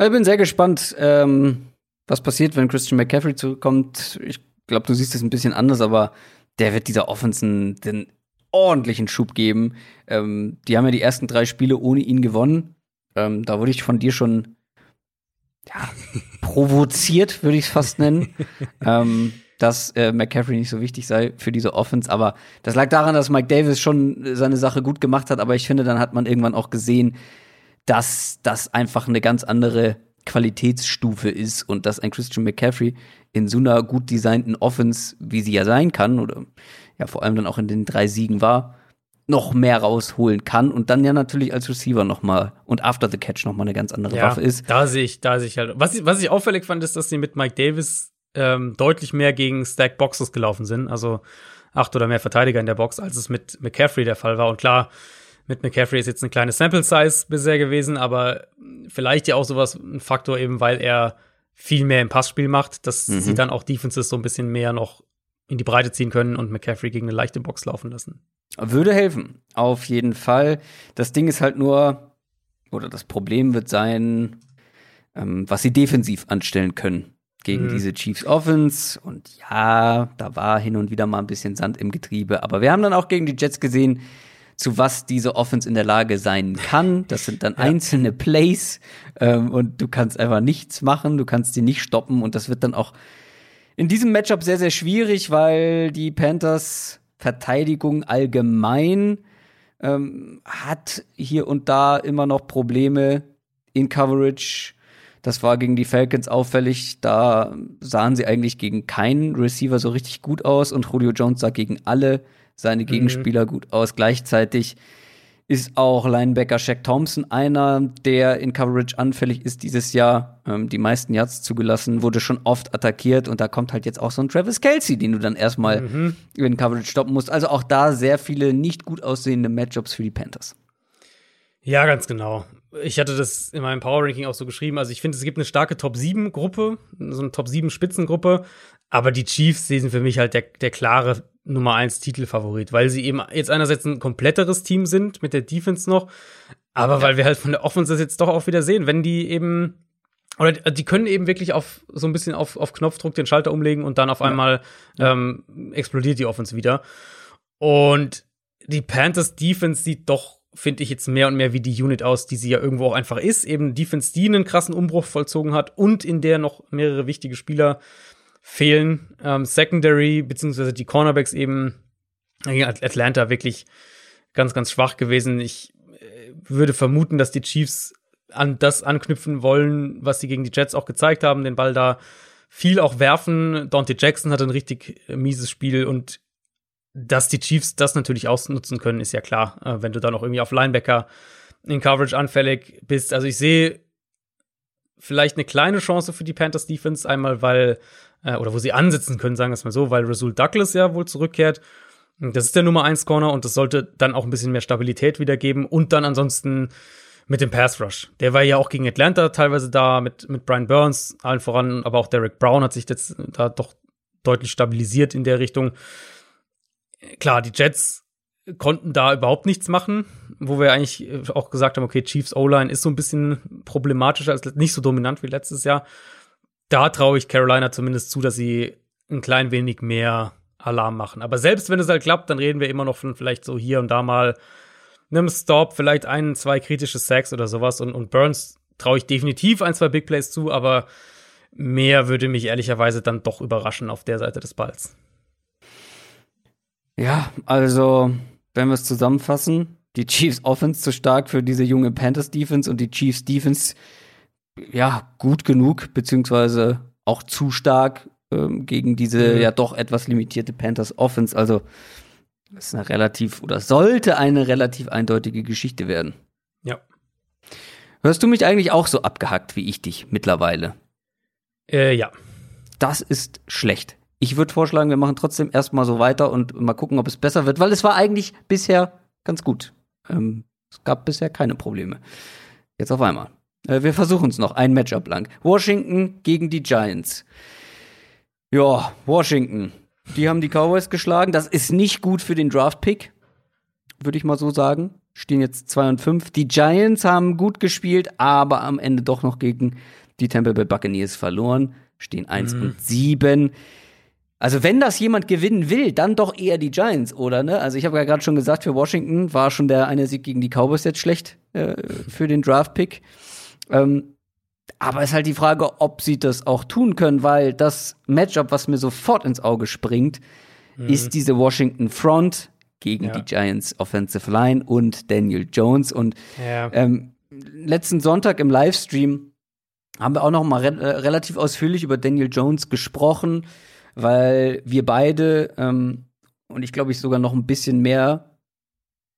Ich bin sehr gespannt, ähm, was passiert, wenn Christian McCaffrey zurückkommt. Ich glaube, du siehst es ein bisschen anders, aber der wird dieser Offense den ordentlichen Schub geben. Ähm, die haben ja die ersten drei Spiele ohne ihn gewonnen. Ähm, da wurde ich von dir schon ja, provoziert, würde ich es fast nennen, ähm, dass äh, McCaffrey nicht so wichtig sei für diese Offense. Aber das lag daran, dass Mike Davis schon seine Sache gut gemacht hat. Aber ich finde, dann hat man irgendwann auch gesehen, dass das einfach eine ganz andere Qualitätsstufe ist und dass ein Christian McCaffrey in so einer gut designten Offense, wie sie ja sein kann, oder ja vor allem dann auch in den drei Siegen war, noch mehr rausholen kann und dann ja natürlich als Receiver noch mal und after the catch noch mal eine ganz andere ja, Waffe ist. Da sehe ich, da sehe ich halt. Was ich, was ich auffällig fand, ist, dass sie mit Mike Davis ähm, deutlich mehr gegen Stack Boxes gelaufen sind, also acht oder mehr Verteidiger in der Box, als es mit McCaffrey der Fall war. Und klar, mit McCaffrey ist jetzt eine kleine Sample Size bisher gewesen, aber vielleicht ja auch sowas ein Faktor eben, weil er viel mehr im Passspiel macht, dass mhm. sie dann auch Defenses so ein bisschen mehr noch in die Breite ziehen können und McCaffrey gegen eine leichte Box laufen lassen. Würde helfen, auf jeden Fall. Das Ding ist halt nur, oder das Problem wird sein, ähm, was sie defensiv anstellen können gegen mhm. diese Chiefs Offense. Und ja, da war hin und wieder mal ein bisschen Sand im Getriebe. Aber wir haben dann auch gegen die Jets gesehen, zu was diese Offense in der Lage sein kann. Das sind dann ja. einzelne Plays ähm, und du kannst einfach nichts machen, du kannst die nicht stoppen und das wird dann auch in diesem Matchup sehr, sehr schwierig, weil die Panthers Verteidigung allgemein ähm, hat hier und da immer noch Probleme in Coverage. Das war gegen die Falcons auffällig. Da sahen sie eigentlich gegen keinen Receiver so richtig gut aus und Julio Jones sah gegen alle seine mhm. Gegenspieler mhm. gut aus. Gleichzeitig ist auch Linebacker Shaq Thompson einer, der in Coverage anfällig ist dieses Jahr. Ähm, die meisten Yards zugelassen, wurde schon oft attackiert und da kommt halt jetzt auch so ein Travis Kelsey, den du dann erstmal mhm. in Coverage stoppen musst. Also auch da sehr viele nicht gut aussehende Matchups für die Panthers. Ja, ganz genau. Ich hatte das in meinem Power Ranking auch so geschrieben. Also ich finde, es gibt eine starke Top 7 Gruppe, so eine Top 7 Spitzengruppe. Aber die Chiefs sind für mich halt der, der klare Nummer 1 Titelfavorit, weil sie eben jetzt einerseits ein kompletteres Team sind mit der Defense noch, aber ja. weil wir halt von der Offense jetzt doch auch wieder sehen, wenn die eben oder die können eben wirklich auf so ein bisschen auf, auf Knopfdruck den Schalter umlegen und dann auf einmal ja. ähm, explodiert die Offense wieder. Und die Panthers Defense sieht doch, finde ich, jetzt mehr und mehr wie die Unit aus, die sie ja irgendwo auch einfach ist. Eben Defense, die einen krassen Umbruch vollzogen hat und in der noch mehrere wichtige Spieler fehlen. Ähm, Secondary, beziehungsweise die Cornerbacks eben Atlanta wirklich ganz, ganz schwach gewesen. Ich äh, würde vermuten, dass die Chiefs an das anknüpfen wollen, was sie gegen die Jets auch gezeigt haben, den Ball da viel auch werfen. Dante Jackson hat ein richtig äh, mieses Spiel und dass die Chiefs das natürlich ausnutzen können, ist ja klar, äh, wenn du dann auch irgendwie auf Linebacker in Coverage anfällig bist. Also ich sehe vielleicht eine kleine Chance für die Panthers Defense, einmal weil äh, oder wo sie ansetzen können, sagen wir es mal so, weil Rasul Douglas ja wohl zurückkehrt. Das ist der Nummer 1 Corner und das sollte dann auch ein bisschen mehr Stabilität wiedergeben und dann ansonsten mit dem Pass Rush. Der war ja auch gegen Atlanta teilweise da mit, mit Brian Burns, allen voran, aber auch Derek Brown hat sich jetzt da doch deutlich stabilisiert in der Richtung. Klar, die Jets konnten da überhaupt nichts machen, wo wir eigentlich auch gesagt haben, okay, Chiefs O-Line ist so ein bisschen problematischer, als nicht so dominant wie letztes Jahr. Da traue ich Carolina zumindest zu, dass sie ein klein wenig mehr Alarm machen. Aber selbst wenn es halt klappt, dann reden wir immer noch von vielleicht so hier und da mal einem Stop, vielleicht ein, zwei kritische Sacks oder sowas. Und, und Burns traue ich definitiv ein, zwei Big Plays zu, aber mehr würde mich ehrlicherweise dann doch überraschen auf der Seite des Balls. Ja, also, wenn wir es zusammenfassen, die Chiefs Offense zu stark für diese junge Panthers Defense und die Chiefs Defense ja gut genug, beziehungsweise auch zu stark ähm, gegen diese mhm. ja doch etwas limitierte Panthers Offense. Also, das ist eine relativ oder sollte eine relativ eindeutige Geschichte werden. Ja. Hörst du mich eigentlich auch so abgehackt wie ich dich mittlerweile? Äh, ja. Das ist schlecht. Ich würde vorschlagen, wir machen trotzdem erstmal so weiter und mal gucken, ob es besser wird, weil es war eigentlich bisher ganz gut. Ähm, es gab bisher keine Probleme. Jetzt auf einmal. Äh, wir versuchen es noch, ein Matchup lang. Washington gegen die Giants. Ja, Washington. Die haben die Cowboys geschlagen. Das ist nicht gut für den Draft-Pick, würde ich mal so sagen. Stehen jetzt 2 und 5. Die Giants haben gut gespielt, aber am Ende doch noch gegen die Tampa Bay Buccaneers verloren. Stehen 1 mhm. und 7. Also wenn das jemand gewinnen will, dann doch eher die Giants, oder? Ne? Also ich habe ja gerade schon gesagt, für Washington war schon der eine Sieg gegen die Cowboys jetzt schlecht äh, für den Draft-Pick. Ähm, aber ist halt die Frage, ob sie das auch tun können, weil das Matchup, was mir sofort ins Auge springt, mhm. ist diese Washington Front gegen ja. die Giants Offensive Line und Daniel Jones. Und ja. ähm, letzten Sonntag im Livestream haben wir auch noch mal re äh, relativ ausführlich über Daniel Jones gesprochen weil wir beide ähm, und ich glaube ich sogar noch ein bisschen mehr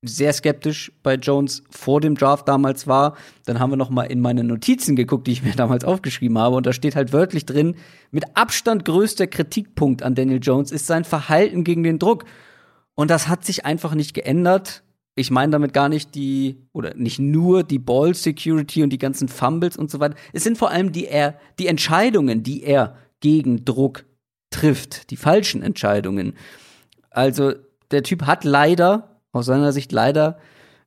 sehr skeptisch bei Jones vor dem Draft damals war. Dann haben wir noch mal in meine Notizen geguckt, die ich mir damals aufgeschrieben habe und da steht halt wörtlich drin, mit Abstand größter Kritikpunkt an Daniel Jones ist sein Verhalten gegen den Druck. Und das hat sich einfach nicht geändert. Ich meine damit gar nicht die oder nicht nur die Ball Security und die ganzen Fumbles und so weiter. Es sind vor allem die er die Entscheidungen, die er gegen Druck trifft, die falschen Entscheidungen. Also der Typ hat leider, aus seiner Sicht leider,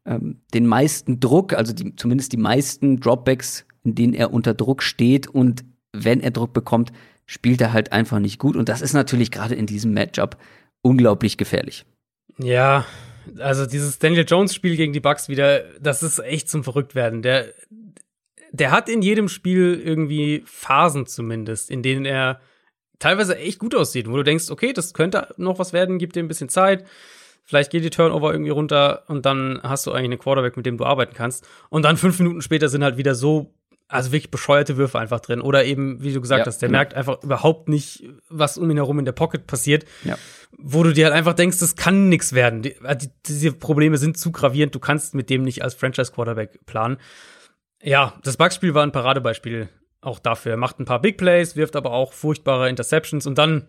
ähm, den meisten Druck, also die, zumindest die meisten Dropbacks, in denen er unter Druck steht und wenn er Druck bekommt, spielt er halt einfach nicht gut und das ist natürlich gerade in diesem Matchup unglaublich gefährlich. Ja, also dieses Daniel Jones Spiel gegen die Bucks wieder, das ist echt zum Verrücktwerden. Der der hat in jedem Spiel irgendwie Phasen zumindest, in denen er teilweise echt gut aussieht, wo du denkst, okay, das könnte noch was werden, gib dir ein bisschen Zeit. Vielleicht geht die Turnover irgendwie runter und dann hast du eigentlich einen Quarterback, mit dem du arbeiten kannst. Und dann fünf Minuten später sind halt wieder so, also wirklich bescheuerte Würfe einfach drin. Oder eben, wie du gesagt ja, hast, der genau. merkt einfach überhaupt nicht, was um ihn herum in der Pocket passiert. Ja. Wo du dir halt einfach denkst, das kann nichts werden. Die, die, diese Probleme sind zu gravierend, du kannst mit dem nicht als Franchise-Quarterback planen. Ja, das Bugspiel war ein Paradebeispiel auch dafür. Er macht ein paar Big Plays, wirft aber auch furchtbare Interceptions und dann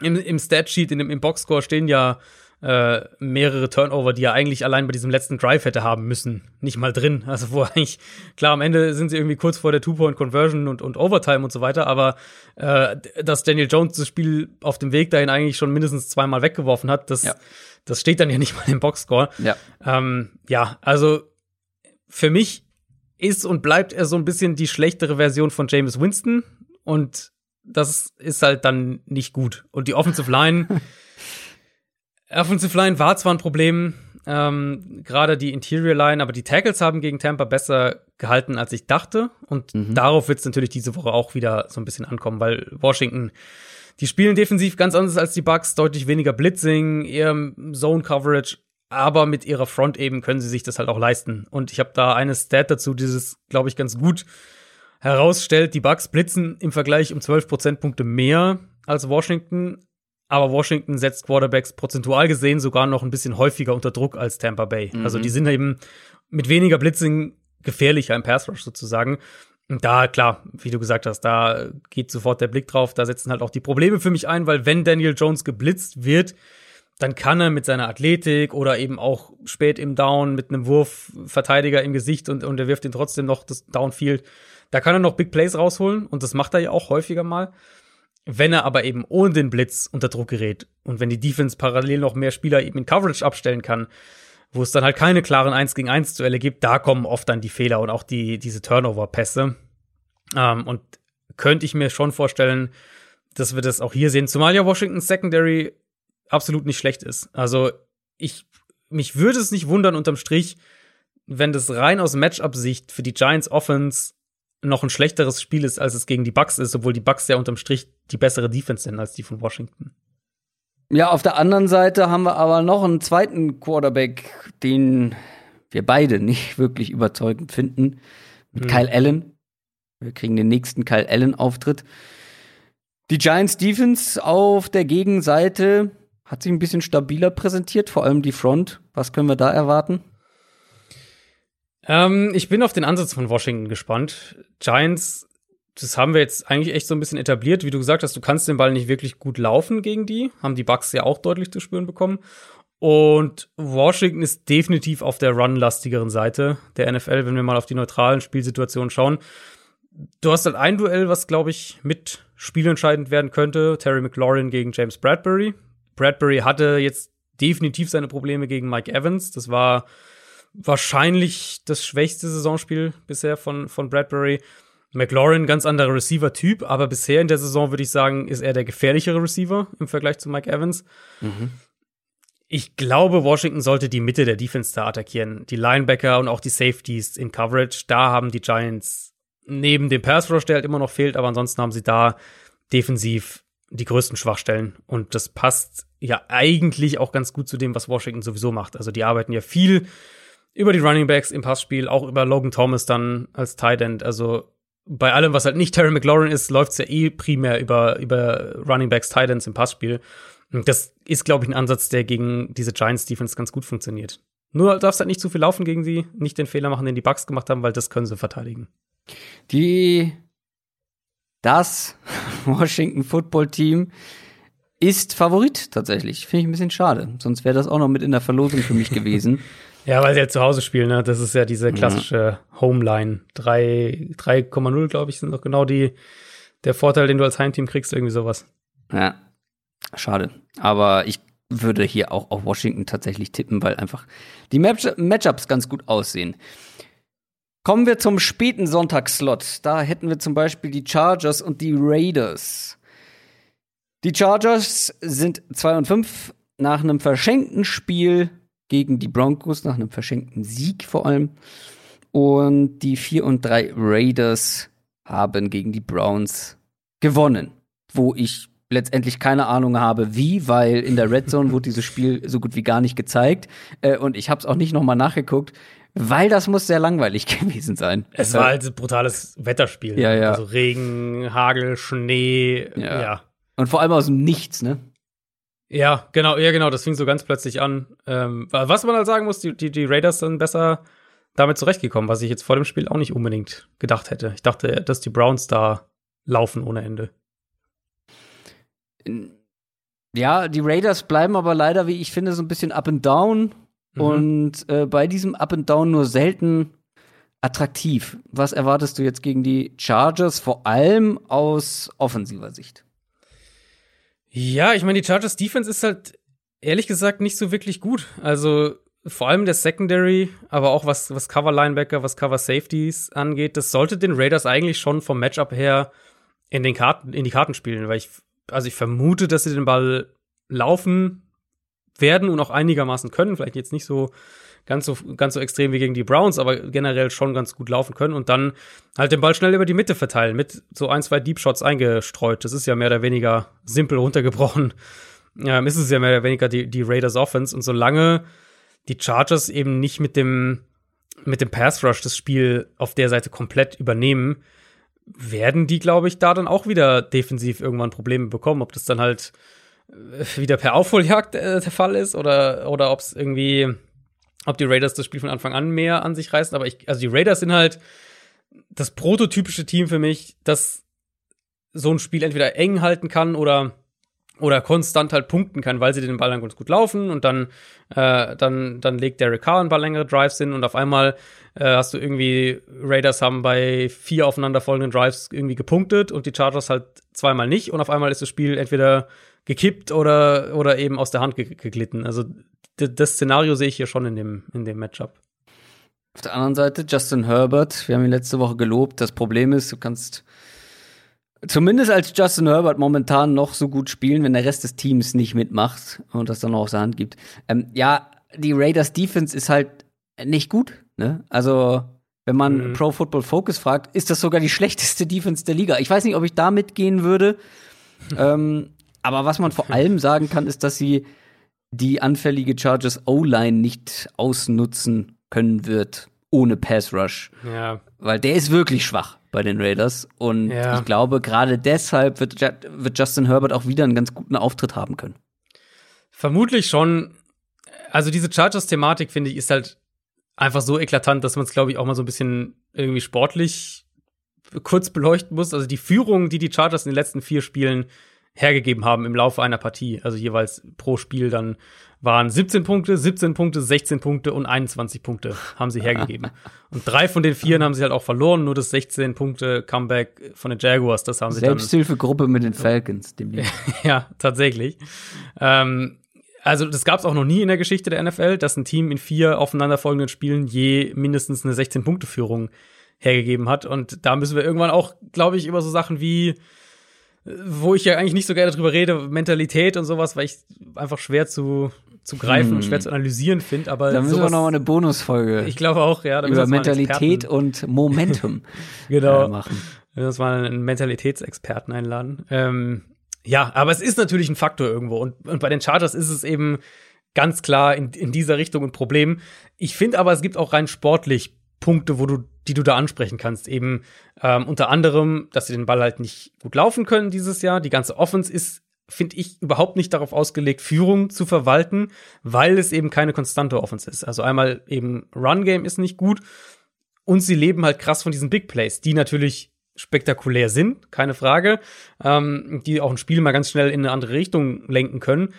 im, im Statsheet, in dem, im Boxscore stehen ja äh, mehrere Turnover, die er eigentlich allein bei diesem letzten Drive hätte haben müssen. Nicht mal drin. Also wo eigentlich, klar, am Ende sind sie irgendwie kurz vor der Two-Point-Conversion und, und Overtime und so weiter, aber äh, dass Daniel Jones das Spiel auf dem Weg dahin eigentlich schon mindestens zweimal weggeworfen hat, das, ja. das steht dann ja nicht mal im Boxscore. Ja, ähm, ja also für mich ist und bleibt er so ein bisschen die schlechtere Version von James Winston und das ist halt dann nicht gut. Und die Offensive Line, Offensive Line war zwar ein Problem, ähm, gerade die Interior Line, aber die Tackles haben gegen Tampa besser gehalten, als ich dachte. Und mhm. darauf wird es natürlich diese Woche auch wieder so ein bisschen ankommen, weil Washington, die spielen defensiv ganz anders als die Bucks, deutlich weniger Blitzing, eher Zone Coverage aber mit ihrer Front eben können sie sich das halt auch leisten. Und ich habe da eine Stat dazu, dieses, glaube ich, ganz gut herausstellt. Die Bucks blitzen im Vergleich um 12 Prozentpunkte mehr als Washington, aber Washington setzt Quarterbacks prozentual gesehen sogar noch ein bisschen häufiger unter Druck als Tampa Bay. Mhm. Also die sind eben mit weniger Blitzing gefährlicher im Pass Rush sozusagen. Und da, klar, wie du gesagt hast, da geht sofort der Blick drauf. Da setzen halt auch die Probleme für mich ein, weil wenn Daniel Jones geblitzt wird, dann kann er mit seiner Athletik oder eben auch spät im Down mit einem Wurf Verteidiger im Gesicht und, und er wirft ihn trotzdem noch das Downfield. Da kann er noch Big Plays rausholen und das macht er ja auch häufiger mal. Wenn er aber eben ohne den Blitz unter Druck gerät und wenn die Defense parallel noch mehr Spieler eben in Coverage abstellen kann, wo es dann halt keine klaren 1 gegen 1 Duelle gibt, da kommen oft dann die Fehler und auch die, diese Turnover-Pässe. Ähm, und könnte ich mir schon vorstellen, dass wir das auch hier sehen, zumal ja Washington Secondary absolut nicht schlecht ist. Also ich, mich würde es nicht wundern unterm Strich, wenn das rein aus Matchup-Sicht für die Giants Offense noch ein schlechteres Spiel ist, als es gegen die Bucks ist, obwohl die Bucks ja unterm Strich die bessere Defense sind als die von Washington. Ja, auf der anderen Seite haben wir aber noch einen zweiten Quarterback, den wir beide nicht wirklich überzeugend finden, mit mhm. Kyle Allen. Wir kriegen den nächsten Kyle Allen-Auftritt. Die Giants Defense auf der Gegenseite hat sich ein bisschen stabiler präsentiert, vor allem die Front. Was können wir da erwarten? Ähm, ich bin auf den Ansatz von Washington gespannt. Giants, das haben wir jetzt eigentlich echt so ein bisschen etabliert. Wie du gesagt hast, du kannst den Ball nicht wirklich gut laufen gegen die. Haben die Bucks ja auch deutlich zu spüren bekommen. Und Washington ist definitiv auf der run-lastigeren Seite der NFL, wenn wir mal auf die neutralen Spielsituationen schauen. Du hast halt ein Duell, was, glaube ich, mit spielentscheidend werden könnte. Terry McLaurin gegen James Bradbury. Bradbury hatte jetzt definitiv seine Probleme gegen Mike Evans. Das war wahrscheinlich das schwächste Saisonspiel bisher von, von Bradbury. McLaurin, ganz anderer Receiver-Typ, aber bisher in der Saison würde ich sagen, ist er der gefährlichere Receiver im Vergleich zu Mike Evans. Mhm. Ich glaube, Washington sollte die Mitte der Defense da attackieren. Die Linebacker und auch die Safeties in Coverage. Da haben die Giants neben dem Pass Rush, der halt immer noch fehlt, aber ansonsten haben sie da defensiv die größten Schwachstellen. Und das passt ja eigentlich auch ganz gut zu dem, was Washington sowieso macht. Also die arbeiten ja viel über die Running Backs im Passspiel, auch über Logan Thomas dann als Tight End. Also bei allem, was halt nicht Terry McLaurin ist, läuft es ja eh primär über, über Running Backs, Tight Ends im Passspiel. Und das ist, glaube ich, ein Ansatz, der gegen diese Giants Defense ganz gut funktioniert. Nur darfst halt nicht zu viel laufen gegen sie, nicht den Fehler machen, den die Bucks gemacht haben, weil das können sie verteidigen. Die das Washington Football Team ist Favorit tatsächlich. Finde ich ein bisschen schade. Sonst wäre das auch noch mit in der Verlosung für mich gewesen. Ja, weil sie ja zu Hause spielen, ne? Das ist ja diese klassische ja. Homeline. 3,0, glaube ich, sind doch genau die, der Vorteil, den du als Heimteam kriegst, irgendwie sowas. Ja, schade. Aber ich würde hier auch auf Washington tatsächlich tippen, weil einfach die Matchups ganz gut aussehen. Kommen wir zum späten Sonntagsslot. Da hätten wir zum Beispiel die Chargers und die Raiders. Die Chargers sind 2 und 5 nach einem verschenkten Spiel gegen die Broncos nach einem verschenkten Sieg vor allem. Und die 4 und 3 Raiders haben gegen die Browns gewonnen. Wo ich letztendlich keine Ahnung habe, wie, weil in der Red Zone wurde dieses Spiel so gut wie gar nicht gezeigt. Äh, und ich habe es auch nicht nochmal nachgeguckt, weil das muss sehr langweilig gewesen sein. Es war halt ein brutales Wetterspiel. Ja, ja. Also Regen, Hagel, Schnee, ja. ja. Und vor allem aus dem Nichts, ne? Ja, genau, ja, genau, das fing so ganz plötzlich an. Ähm, was man halt sagen muss, die, die, die Raiders sind besser damit zurechtgekommen, was ich jetzt vor dem Spiel auch nicht unbedingt gedacht hätte. Ich dachte, dass die Browns da laufen ohne Ende. Ja, die Raiders bleiben aber leider, wie ich finde, so ein bisschen up and down. Mhm. Und äh, bei diesem Up and Down nur selten attraktiv. Was erwartest du jetzt gegen die Chargers, vor allem aus offensiver Sicht? Ja, ich meine, die Chargers Defense ist halt ehrlich gesagt nicht so wirklich gut. Also vor allem der Secondary, aber auch was, was Cover Linebacker, was Cover Safeties angeht, das sollte den Raiders eigentlich schon vom Matchup her in den Karten, in die Karten spielen, weil ich, also ich vermute, dass sie den Ball laufen werden und auch einigermaßen können, vielleicht jetzt nicht so ganz so, ganz so extrem wie gegen die Browns, aber generell schon ganz gut laufen können und dann halt den Ball schnell über die Mitte verteilen, mit so ein, zwei Deep Shots eingestreut. Das ist ja mehr oder weniger simpel runtergebrochen. Ähm, ist es ja mehr oder weniger die, die Raiders Offense. Und solange die Chargers eben nicht mit dem, mit dem Pass Rush das Spiel auf der Seite komplett übernehmen, werden die, glaube ich, da dann auch wieder defensiv irgendwann Probleme bekommen. Ob das dann halt äh, wieder per Aufholjagd äh, der Fall ist oder, oder ob es irgendwie ob die Raiders das Spiel von Anfang an mehr an sich reißen. Aber ich, also die Raiders sind halt das prototypische Team für mich, das so ein Spiel entweder eng halten kann oder oder konstant halt punkten kann, weil sie den Ball dann ganz gut laufen und dann, äh, dann, dann legt Derek Carr ein paar längere Drives hin und auf einmal äh, hast du irgendwie, Raiders haben bei vier aufeinanderfolgenden Drives irgendwie gepunktet und die Chargers halt zweimal nicht und auf einmal ist das Spiel entweder gekippt oder, oder eben aus der Hand ge geglitten. Also das Szenario sehe ich hier schon in dem, in dem Matchup. Auf der anderen Seite Justin Herbert, wir haben ihn letzte Woche gelobt. Das Problem ist, du kannst zumindest als Justin Herbert momentan noch so gut spielen, wenn der Rest des Teams nicht mitmacht und das dann noch aus der Hand gibt. Ähm, ja, die Raiders Defense ist halt nicht gut. Ne? Also wenn man mhm. Pro Football Focus fragt, ist das sogar die schlechteste Defense der Liga. Ich weiß nicht, ob ich da mitgehen würde. ähm, aber was man vor allem sagen kann, ist, dass sie die anfällige Chargers O-Line nicht ausnutzen können wird ohne Pass Rush. Ja. Weil der ist wirklich schwach bei den Raiders. Und ja. ich glaube, gerade deshalb wird, wird Justin Herbert auch wieder einen ganz guten Auftritt haben können. Vermutlich schon. Also diese Chargers-Thematik, finde ich, ist halt einfach so eklatant, dass man es, glaube ich, auch mal so ein bisschen irgendwie sportlich kurz beleuchten muss. Also die Führung, die die Chargers in den letzten vier Spielen hergegeben haben im Laufe einer Partie, also jeweils pro Spiel dann waren 17 Punkte, 17 Punkte, 16 Punkte und 21 Punkte haben sie hergegeben. und drei von den vier haben sie halt auch verloren, nur das 16 Punkte Comeback von den Jaguars, das haben sie Selbsthilfegruppe mit den Falcons, dem Ja, tatsächlich. Ähm, also das gab es auch noch nie in der Geschichte der NFL, dass ein Team in vier aufeinanderfolgenden Spielen je mindestens eine 16-Punkte-Führung hergegeben hat. Und da müssen wir irgendwann auch, glaube ich, über so Sachen wie wo ich ja eigentlich nicht so gerne drüber rede, Mentalität und sowas, weil ich einfach schwer zu, zu greifen hm. und schwer zu analysieren finde. Aber da müssen wir noch mal eine Bonusfolge. Ich glaube auch, ja. über Mentalität und Momentum genau. Äh, machen. Wir müssen mal einen Mentalitätsexperten einladen. Ähm, ja, aber es ist natürlich ein Faktor irgendwo. Und, und bei den Chargers ist es eben ganz klar in, in dieser Richtung ein Problem. Ich finde aber, es gibt auch rein sportlich Punkte, wo du, die du da ansprechen kannst. Eben ähm, unter anderem, dass sie den Ball halt nicht gut laufen können dieses Jahr. Die ganze Offense ist, finde ich, überhaupt nicht darauf ausgelegt, Führung zu verwalten, weil es eben keine konstante Offense ist. Also einmal eben Run Game ist nicht gut und sie leben halt krass von diesen Big Plays, die natürlich spektakulär sind, keine Frage, ähm, die auch ein Spiel mal ganz schnell in eine andere Richtung lenken können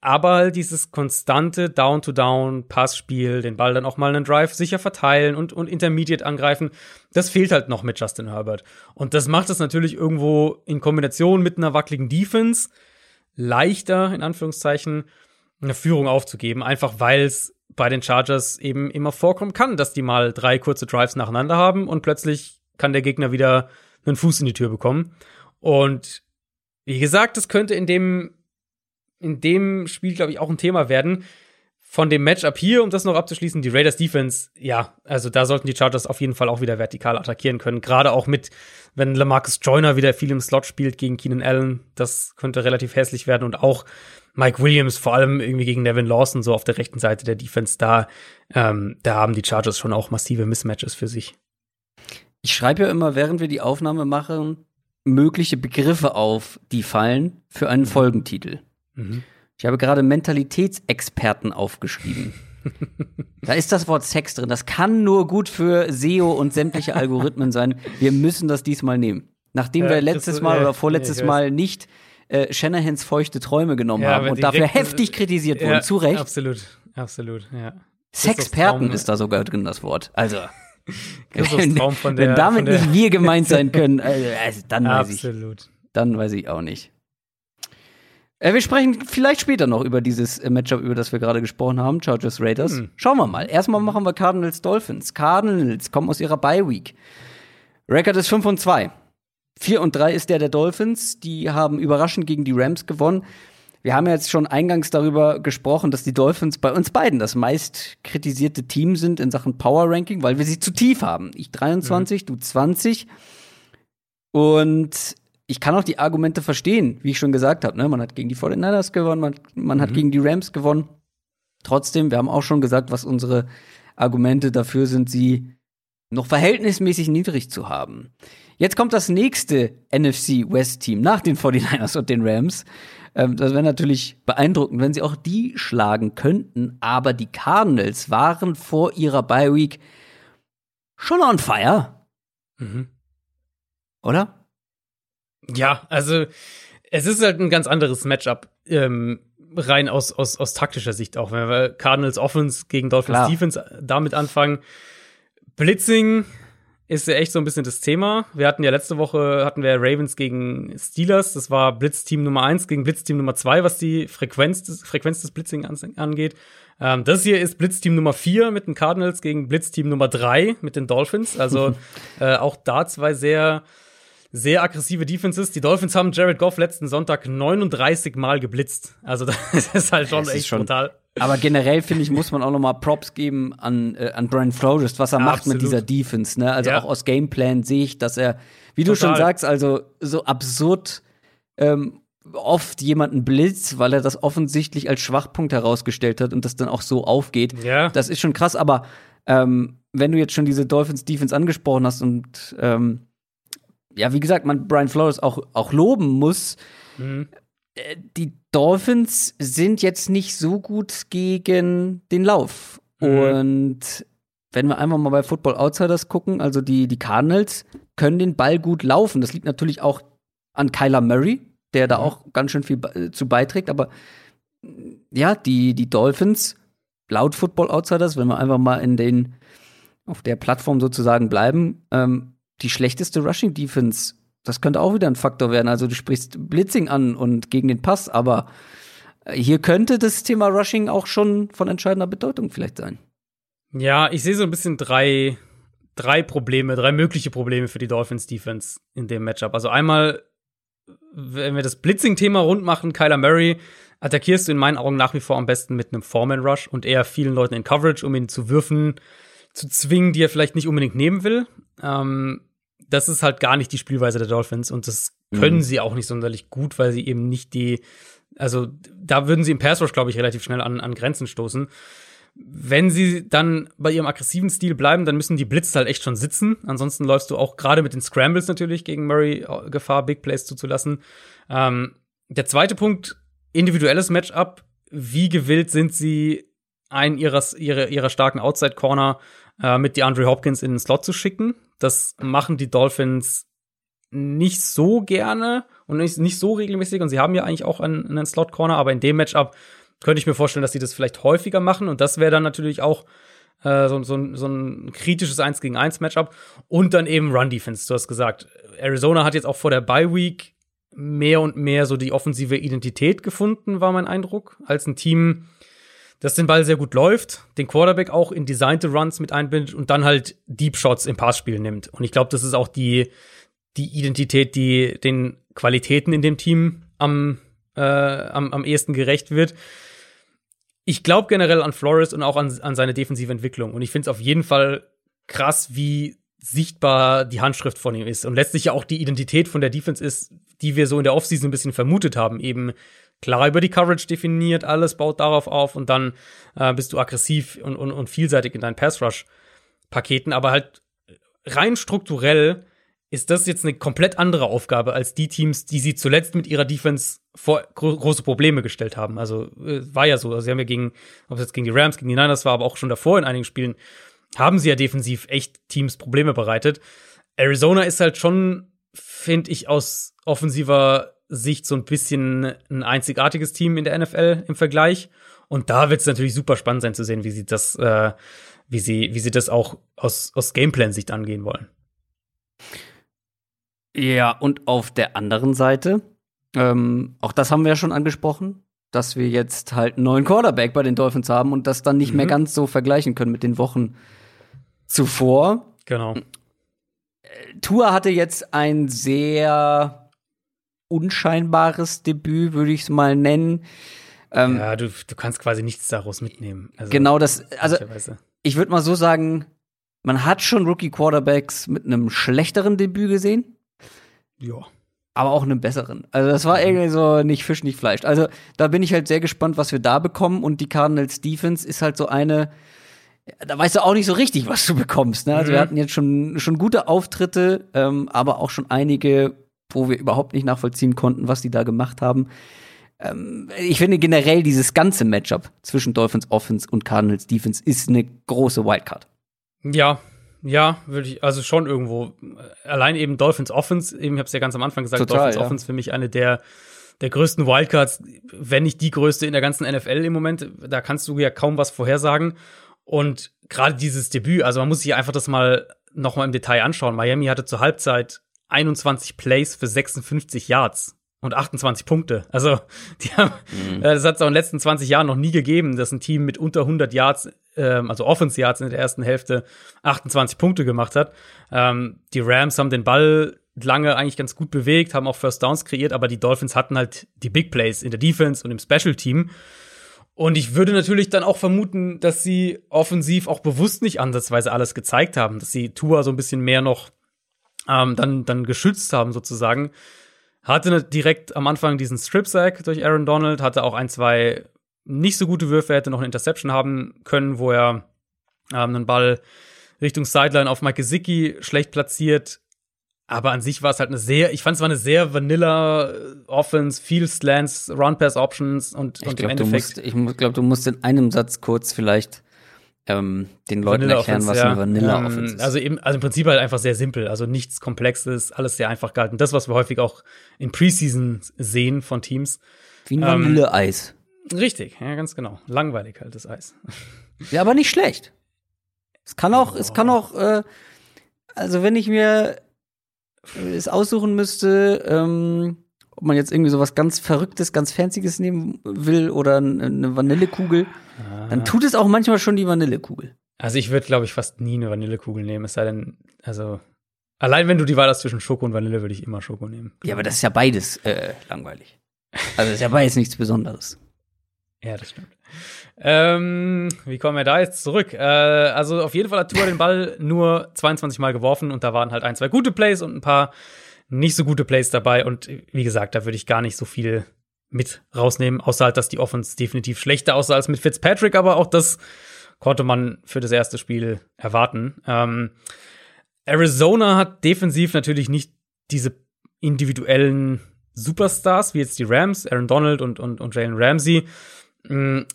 aber dieses konstante Down-to-Down-Passspiel, den Ball dann auch mal einen Drive sicher verteilen und, und Intermediate angreifen, das fehlt halt noch mit Justin Herbert. Und das macht es natürlich irgendwo in Kombination mit einer wackeligen Defense leichter, in Anführungszeichen, eine Führung aufzugeben, einfach weil es bei den Chargers eben immer vorkommen kann, dass die mal drei kurze Drives nacheinander haben und plötzlich kann der Gegner wieder einen Fuß in die Tür bekommen. Und wie gesagt, das könnte in dem in dem Spiel, glaube ich, auch ein Thema werden. Von dem Matchup hier, um das noch abzuschließen, die Raiders Defense, ja, also da sollten die Chargers auf jeden Fall auch wieder vertikal attackieren können. Gerade auch mit, wenn Lamarcus Joyner wieder viel im Slot spielt gegen Keenan Allen, das könnte relativ hässlich werden. Und auch Mike Williams, vor allem irgendwie gegen Nevin Lawson, so auf der rechten Seite der Defense, da, ähm, da haben die Chargers schon auch massive Mismatches für sich. Ich schreibe ja immer, während wir die Aufnahme machen, mögliche Begriffe auf, die fallen für einen Folgentitel. Mhm. Ich habe gerade Mentalitätsexperten aufgeschrieben. da ist das Wort Sex drin. Das kann nur gut für SEO und sämtliche Algorithmen sein. Wir müssen das diesmal nehmen. Nachdem ja, wir letztes Mal oder vorletztes Mal nicht äh, Shanahans feuchte Träume genommen ja, haben und dafür heftig kritisiert wurden, ja, zu Recht. Absolut, absolut, ja. Sexperten ist da sogar drin, das Wort. Also. wenn, wenn damit nicht wir gemeint sein können, also, also dann weiß absolut. ich. Dann weiß ich auch nicht. Äh, wir sprechen vielleicht später noch über dieses äh, Matchup, über das wir gerade gesprochen haben, Chargers Raiders. Hm. Schauen wir mal. Erstmal machen wir Cardinals Dolphins. Cardinals kommen aus ihrer Bye Week. Record ist 5 und 2. 4 und 3 ist der der Dolphins. Die haben überraschend gegen die Rams gewonnen. Wir haben ja jetzt schon eingangs darüber gesprochen, dass die Dolphins bei uns beiden das meist kritisierte Team sind in Sachen Power Ranking, weil wir sie zu tief haben. Ich 23, mhm. du 20. Und ich kann auch die Argumente verstehen, wie ich schon gesagt habe. Ne? Man hat gegen die 49ers gewonnen, man, man mhm. hat gegen die Rams gewonnen. Trotzdem, wir haben auch schon gesagt, was unsere Argumente dafür sind, sie noch verhältnismäßig niedrig zu haben. Jetzt kommt das nächste NFC West Team nach den 49ers und den Rams. Ähm, das wäre natürlich beeindruckend, wenn sie auch die schlagen könnten. Aber die Cardinals waren vor ihrer Bye Week schon on fire. Mhm. Oder? Ja, also Es ist halt ein ganz anderes Matchup, ähm, rein aus, aus, aus taktischer Sicht auch. Wenn wir Cardinals Offense gegen Dolphins Klar. Defense damit anfangen. Blitzing ist ja echt so ein bisschen das Thema. Wir hatten ja letzte Woche hatten wir Ravens gegen Steelers. Das war Blitzteam Nummer eins gegen Blitzteam Nummer zwei, was die Frequenz des, Frequenz des Blitzing angeht. Ähm, das hier ist Blitzteam Nummer vier mit den Cardinals gegen Blitzteam Nummer drei mit den Dolphins. Also äh, auch da zwei sehr sehr aggressive Defenses. Die Dolphins haben Jared Goff letzten Sonntag 39 Mal geblitzt. Also das ist halt schon echt schon, brutal. Aber generell finde ich, muss man auch noch mal Props geben an, äh, an Brian Flores, was er ja, macht absolut. mit dieser Defense. Ne? Also ja. auch aus Gameplan sehe ich, dass er, wie Total. du schon sagst, also so absurd ähm, oft jemanden blitzt, weil er das offensichtlich als Schwachpunkt herausgestellt hat und das dann auch so aufgeht. Ja. Das ist schon krass, aber ähm, wenn du jetzt schon diese Dolphins Defense angesprochen hast und ähm, ja, wie gesagt, man Brian Flores auch, auch loben muss, mhm. Äh, die Dolphins sind jetzt nicht so gut gegen den Lauf. Mhm. Und wenn wir einfach mal bei Football Outsiders gucken, also die, die Cardinals können den Ball gut laufen. Das liegt natürlich auch an Kyler Murray, der da mhm. auch ganz schön viel äh, zu beiträgt. Aber ja, die, die Dolphins, laut Football Outsiders, wenn wir einfach mal in den, auf der Plattform sozusagen bleiben, ähm, die schlechteste Rushing Defense das könnte auch wieder ein Faktor werden. Also du sprichst Blitzing an und gegen den Pass, aber hier könnte das Thema Rushing auch schon von entscheidender Bedeutung vielleicht sein. Ja, ich sehe so ein bisschen drei, drei Probleme, drei mögliche Probleme für die Dolphins Defense in dem Matchup. Also einmal, wenn wir das Blitzing-Thema rund machen, Kyler Murray attackierst du in meinen Augen nach wie vor am besten mit einem Foreman Rush und eher vielen Leuten in Coverage, um ihn zu würfen, zu zwingen, die er vielleicht nicht unbedingt nehmen will. Ähm, das ist halt gar nicht die Spielweise der Dolphins und das können mhm. sie auch nicht sonderlich gut, weil sie eben nicht die, also da würden sie im Pass Rush, glaube ich, relativ schnell an, an Grenzen stoßen. Wenn sie dann bei ihrem aggressiven Stil bleiben, dann müssen die Blitz halt echt schon sitzen. Ansonsten läufst du auch gerade mit den Scrambles natürlich gegen Murray äh, Gefahr, Big Plays zuzulassen. Ähm, der zweite Punkt, individuelles Matchup. Wie gewillt sind sie, einen ihrer, ihrer, ihrer starken Outside Corner äh, mit DeAndre Hopkins in den Slot zu schicken? Das machen die Dolphins nicht so gerne und nicht, nicht so regelmäßig. Und sie haben ja eigentlich auch einen, einen Slot-Corner, aber in dem Matchup könnte ich mir vorstellen, dass sie das vielleicht häufiger machen. Und das wäre dann natürlich auch äh, so, so, so ein kritisches 1 gegen 1 Matchup. Und dann eben Run-Defense, du hast gesagt. Arizona hat jetzt auch vor der Bye-Week mehr und mehr so die offensive Identität gefunden, war mein Eindruck, als ein Team, das den Ball sehr gut läuft, den Quarterback auch in designte Runs mit einbindet und dann halt Deep Shots im Passspiel nimmt. Und ich glaube, das ist auch die, die Identität, die den Qualitäten in dem Team am, äh, am, am ehesten gerecht wird. Ich glaube generell an Flores und auch an, an seine defensive Entwicklung. Und ich finde es auf jeden Fall krass, wie sichtbar die Handschrift von ihm ist. Und letztlich ja auch die Identität von der Defense ist, die wir so in der Offseason ein bisschen vermutet haben. Eben klar über die Coverage definiert, alles baut darauf auf und dann äh, bist du aggressiv und, und, und vielseitig in deinen Pass-Rush-Paketen, aber halt rein strukturell ist das jetzt eine komplett andere Aufgabe als die Teams, die sie zuletzt mit ihrer Defense vor gro große Probleme gestellt haben. Also äh, war ja so. Also sie haben ja gegen, ob es jetzt gegen die Rams, gegen die Niners war, aber auch schon davor in einigen Spielen, haben sie ja defensiv echt Teams Probleme bereitet. Arizona ist halt schon, finde ich, aus offensiver Sicht so ein bisschen ein einzigartiges Team in der NFL im Vergleich. Und da wird es natürlich super spannend sein zu sehen, wie sie das, äh, wie sie, wie sie das auch aus, aus Gameplan-Sicht angehen wollen. Ja, und auf der anderen Seite, ähm, auch das haben wir ja schon angesprochen, dass wir jetzt halt einen neuen Quarterback bei den Dolphins haben und das dann nicht mhm. mehr ganz so vergleichen können mit den Wochen zuvor. Genau. Äh, Tua hatte jetzt ein sehr unscheinbares Debüt, würde ich es mal nennen. Ähm, ja, du, du kannst quasi nichts daraus mitnehmen. Also, genau das, also ich würde mal so sagen, man hat schon Rookie-Quarterbacks mit einem schlechteren Debüt gesehen. Ja. Aber auch einem besseren. Also das war mhm. irgendwie so nicht Fisch, nicht Fleisch. Also da bin ich halt sehr gespannt, was wir da bekommen. Und die Cardinals Defense ist halt so eine, da weißt du auch nicht so richtig, was du bekommst. Ne? Also mhm. wir hatten jetzt schon, schon gute Auftritte, ähm, aber auch schon einige wo wir überhaupt nicht nachvollziehen konnten, was die da gemacht haben. Ähm, ich finde generell dieses ganze Matchup zwischen Dolphins Offense und Cardinals Defense ist eine große Wildcard. Ja, ja, würde ich, also schon irgendwo. Allein eben Dolphins Offense, eben, ich habe es ja ganz am Anfang gesagt, Total, Dolphins ja. Offense für mich eine der der größten Wildcards, wenn nicht die größte in der ganzen NFL im Moment. Da kannst du ja kaum was vorhersagen. Und gerade dieses Debüt, also man muss sich einfach das mal noch mal im Detail anschauen. Miami hatte zur Halbzeit 21 Plays für 56 Yards und 28 Punkte. Also, die haben, mhm. Äh, das hat es auch in den letzten 20 Jahren noch nie gegeben, dass ein Team mit unter 100 Yards, ähm, also Offense Yards in der ersten Hälfte 28 Punkte gemacht hat. Ähm, die Rams haben den Ball lange eigentlich ganz gut bewegt, haben auch First Downs kreiert, aber die Dolphins hatten halt die Big Plays in der Defense und im Special Team. Und ich würde natürlich dann auch vermuten, dass sie offensiv auch bewusst nicht ansatzweise alles gezeigt haben, dass sie Tour so ein bisschen mehr noch ähm, dann, dann geschützt haben sozusagen. Hatte direkt am Anfang diesen Strip-Sack durch Aaron Donald, hatte auch ein, zwei nicht so gute Würfe, hätte noch eine Interception haben können, wo er ähm, einen Ball Richtung Sideline auf Mike Gesicki schlecht platziert. Aber an sich war es halt eine sehr, ich fand es war eine sehr vanilla äh, Offense, viel Slants, Run-Pass-Options und, ich und glaub, im Endeffekt. Du musst, ich glaube, du musst in einem Satz kurz vielleicht ähm, den Leuten erklären, was ja. eine Vanilla Offense ähm, ist. Also, eben, also im Prinzip halt einfach sehr simpel, also nichts Komplexes, alles sehr einfach gehalten. Das, was wir häufig auch in Preseason sehen von Teams. Wie ein ähm, Vanilleeis. Richtig, ja, ganz genau. Langweilig halt das Eis. Ja, aber nicht schlecht. Es kann auch, oh. es kann auch, äh, also wenn ich mir es aussuchen müsste, ähm, ob man jetzt irgendwie sowas ganz Verrücktes, ganz Fancyes nehmen will oder eine Vanillekugel, ah. dann tut es auch manchmal schon die Vanillekugel. Also ich würde, glaube ich, fast nie eine Vanillekugel nehmen, es sei denn, also allein wenn du die Wahl hast zwischen Schoko und Vanille, würde ich immer Schoko nehmen. Ja, aber das ist ja beides äh, langweilig. Also das ist ja beides nichts Besonderes. Ja, das stimmt. Ähm, wie kommen wir da jetzt zurück? Äh, also auf jeden Fall hat Tua den Ball nur 22 Mal geworfen und da waren halt ein, zwei gute Plays und ein paar nicht so gute Plays dabei. Und wie gesagt, da würde ich gar nicht so viel mit rausnehmen, außer halt, dass die Offense definitiv schlechter aussah als mit Fitzpatrick, aber auch das konnte man für das erste Spiel erwarten. Ähm, Arizona hat defensiv natürlich nicht diese individuellen Superstars wie jetzt die Rams, Aaron Donald und, und, und Jalen Ramsey. Mhm.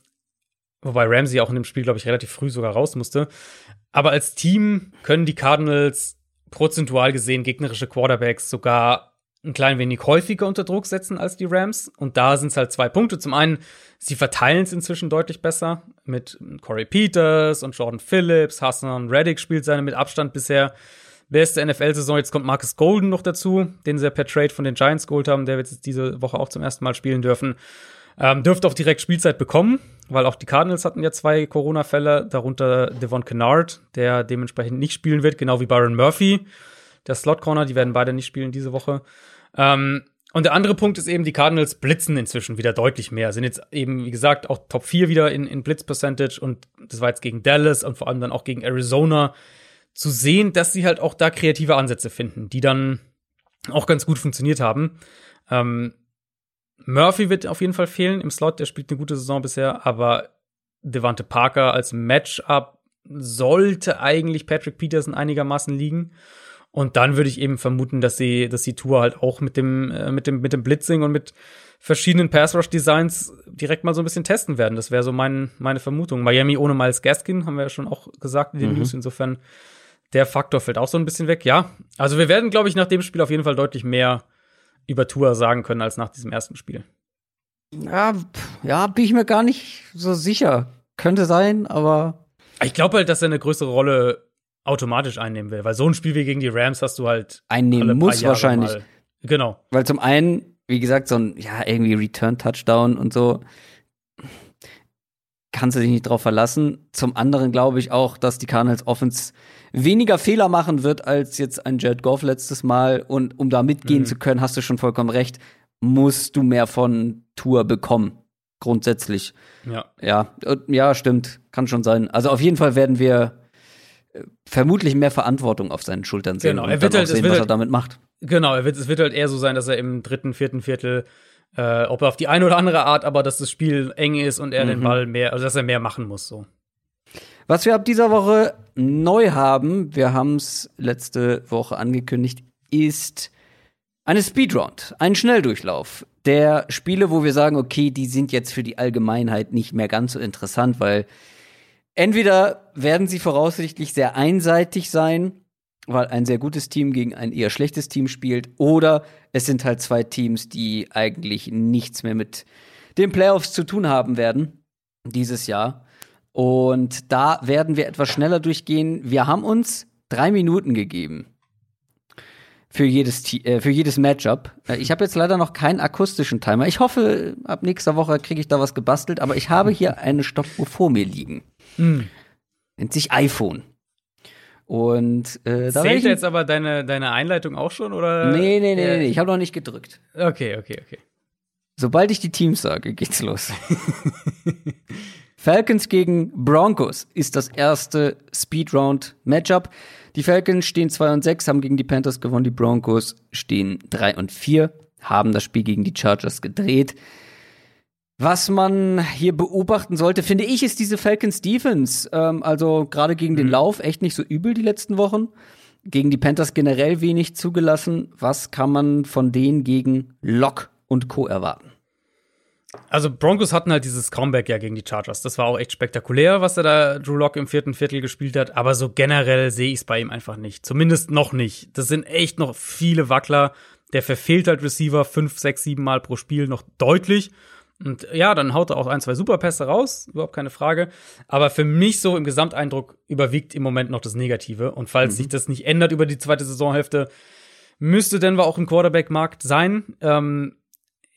Wobei Ramsey auch in dem Spiel, glaube ich, relativ früh sogar raus musste. Aber als Team können die Cardinals prozentual gesehen gegnerische Quarterbacks sogar ein klein wenig häufiger unter Druck setzen als die Rams. Und da sind es halt zwei Punkte. Zum einen, sie verteilen es inzwischen deutlich besser mit Corey Peters und Jordan Phillips. Hassan Reddick spielt seine mit Abstand bisher beste NFL-Saison. Jetzt kommt Marcus Golden noch dazu, den sie per Trade von den Giants geholt haben. Der wird jetzt diese Woche auch zum ersten Mal spielen dürfen. Ähm, dürfte auch direkt Spielzeit bekommen, weil auch die Cardinals hatten ja zwei Corona-Fälle, darunter Devon Kennard, der dementsprechend nicht spielen wird, genau wie Byron Murphy, der Slot-Corner, die werden beide nicht spielen diese Woche. Ähm, und der andere Punkt ist eben, die Cardinals blitzen inzwischen wieder deutlich mehr. Sind jetzt eben, wie gesagt, auch Top 4 wieder in, in Blitz-Percentage und das war jetzt gegen Dallas und vor allem dann auch gegen Arizona zu sehen, dass sie halt auch da kreative Ansätze finden, die dann auch ganz gut funktioniert haben. Ähm, Murphy wird auf jeden Fall fehlen im Slot, der spielt eine gute Saison bisher, aber Devante Parker als Matchup sollte eigentlich Patrick Peterson einigermaßen liegen. Und dann würde ich eben vermuten, dass sie, dass die Tour halt auch mit dem, äh, mit dem, mit dem Blitzing und mit verschiedenen Pass Rush Designs direkt mal so ein bisschen testen werden. Das wäre so mein, meine Vermutung. Miami ohne Miles Gaskin haben wir ja schon auch gesagt in den mhm. News. Insofern der Faktor fällt auch so ein bisschen weg. Ja, also wir werden, glaube ich, nach dem Spiel auf jeden Fall deutlich mehr über Tour sagen können als nach diesem ersten Spiel. Ja, ja, bin ich mir gar nicht so sicher. Könnte sein, aber. Ich glaube halt, dass er eine größere Rolle automatisch einnehmen will, weil so ein Spiel wie gegen die Rams hast du halt einnehmen muss wahrscheinlich. Mal. Genau. Weil zum einen, wie gesagt, so ein ja irgendwie Return Touchdown und so kannst du dich nicht drauf verlassen. Zum anderen glaube ich auch, dass die Cardinals Offense weniger Fehler machen wird als jetzt ein Jared Goff letztes Mal. Und um da mitgehen mhm. zu können, hast du schon vollkommen recht, musst du mehr von Tour bekommen. Grundsätzlich. Ja. Ja, ja, stimmt. Kann schon sein. Also auf jeden Fall werden wir äh, vermutlich mehr Verantwortung auf seinen Schultern sehen genau. er wird halt, sehen, was halt, er damit macht. Genau, er wird, es wird halt eher so sein, dass er im dritten, vierten Viertel, äh, ob er auf die eine oder andere Art, aber dass das Spiel eng ist und er mhm. den Ball mehr, also dass er mehr machen muss, so. Was wir ab dieser Woche neu haben, wir haben es letzte Woche angekündigt, ist eine Speedround, ein Schnelldurchlauf der Spiele, wo wir sagen, okay, die sind jetzt für die Allgemeinheit nicht mehr ganz so interessant, weil entweder werden sie voraussichtlich sehr einseitig sein weil ein sehr gutes Team gegen ein eher schlechtes Team spielt, oder es sind halt zwei Teams, die eigentlich nichts mehr mit den Playoffs zu tun haben werden dieses Jahr. Und da werden wir etwas schneller durchgehen. Wir haben uns drei Minuten gegeben für jedes, äh, für jedes Matchup. Äh, ich habe jetzt leider noch keinen akustischen Timer. Ich hoffe, ab nächster Woche kriege ich da was gebastelt, aber ich habe hier eine Stoppuhr vor mir liegen. Mhm. Nennt sich iPhone. Und äh, da Zählt jetzt aber deine, deine Einleitung auch schon, oder? Nee, nee, nee, nee, nee. ich habe noch nicht gedrückt. Okay, okay, okay. Sobald ich die Teams sage, geht's los. Falcons gegen Broncos ist das erste Speedround-Matchup. Die Falcons stehen 2 und 6, haben gegen die Panthers gewonnen. Die Broncos stehen 3 und 4, haben das Spiel gegen die Chargers gedreht. Was man hier beobachten sollte, finde ich, ist diese Falcons Defense. Ähm, also gerade gegen den mhm. Lauf echt nicht so übel die letzten Wochen. Gegen die Panthers generell wenig zugelassen. Was kann man von denen gegen Lock und Co. erwarten? Also Broncos hatten halt dieses Comeback ja gegen die Chargers. Das war auch echt spektakulär, was er da Drew Lock im vierten Viertel gespielt hat. Aber so generell sehe ich es bei ihm einfach nicht. Zumindest noch nicht. Das sind echt noch viele Wackler. Der verfehlt halt Receiver fünf, sechs, sieben Mal pro Spiel noch deutlich. Und ja, dann haut er auch ein, zwei Superpässe raus, überhaupt keine Frage. Aber für mich so im Gesamteindruck überwiegt im Moment noch das Negative. Und falls mhm. sich das nicht ändert über die zweite Saisonhälfte, müsste Denver auch im Quarterback-Markt sein. Ähm,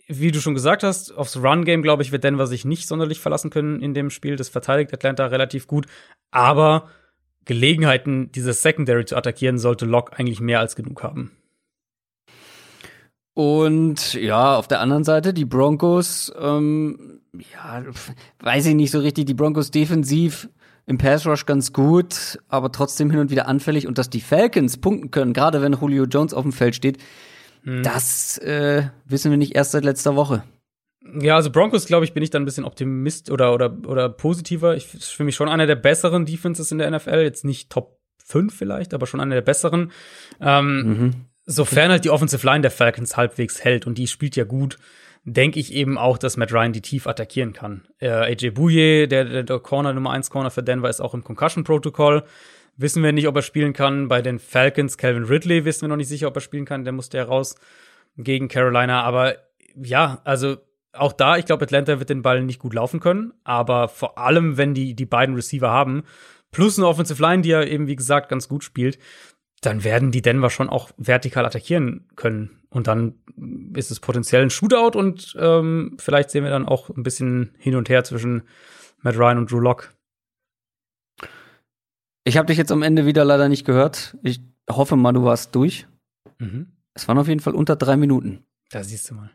wie du schon gesagt hast, aufs Run-Game, glaube ich, wird Denver sich nicht sonderlich verlassen können in dem Spiel. Das verteidigt Atlanta relativ gut. Aber Gelegenheiten, dieses Secondary zu attackieren, sollte Locke eigentlich mehr als genug haben. Und ja, auf der anderen Seite die Broncos, ähm, ja, weiß ich nicht so richtig, die Broncos defensiv im Pass Rush ganz gut, aber trotzdem hin und wieder anfällig und dass die Falcons punkten können, gerade wenn Julio Jones auf dem Feld steht, hm. Das äh, wissen wir nicht erst seit letzter Woche. Ja, also Broncos, glaube ich, bin ich dann ein bisschen Optimist oder, oder, oder positiver. Ich ist für mich schon einer der besseren Defenses in der NFL. Jetzt nicht Top 5 vielleicht, aber schon einer der besseren. Ähm, mhm. Sofern halt die Offensive Line der Falcons halbwegs hält und die spielt ja gut, denke ich eben auch, dass Matt Ryan die tief attackieren kann. Äh, AJ Bouye, der, der Corner Nummer 1 Corner für Denver, ist auch im Concussion Protocol wissen wir nicht, ob er spielen kann. Bei den Falcons, Calvin Ridley, wissen wir noch nicht sicher, ob er spielen kann. Der musste ja raus gegen Carolina. Aber ja, also auch da, ich glaube, Atlanta wird den Ball nicht gut laufen können. Aber vor allem, wenn die die beiden Receiver haben, plus eine Offensive Line, die ja eben, wie gesagt, ganz gut spielt, dann werden die Denver schon auch vertikal attackieren können. Und dann ist es potenziell ein Shootout und ähm, vielleicht sehen wir dann auch ein bisschen hin und her zwischen Matt Ryan und Drew Locke. Ich habe dich jetzt am Ende wieder leider nicht gehört. Ich hoffe mal, du warst durch. Mhm. Es waren auf jeden Fall unter drei Minuten. Da siehst du mal.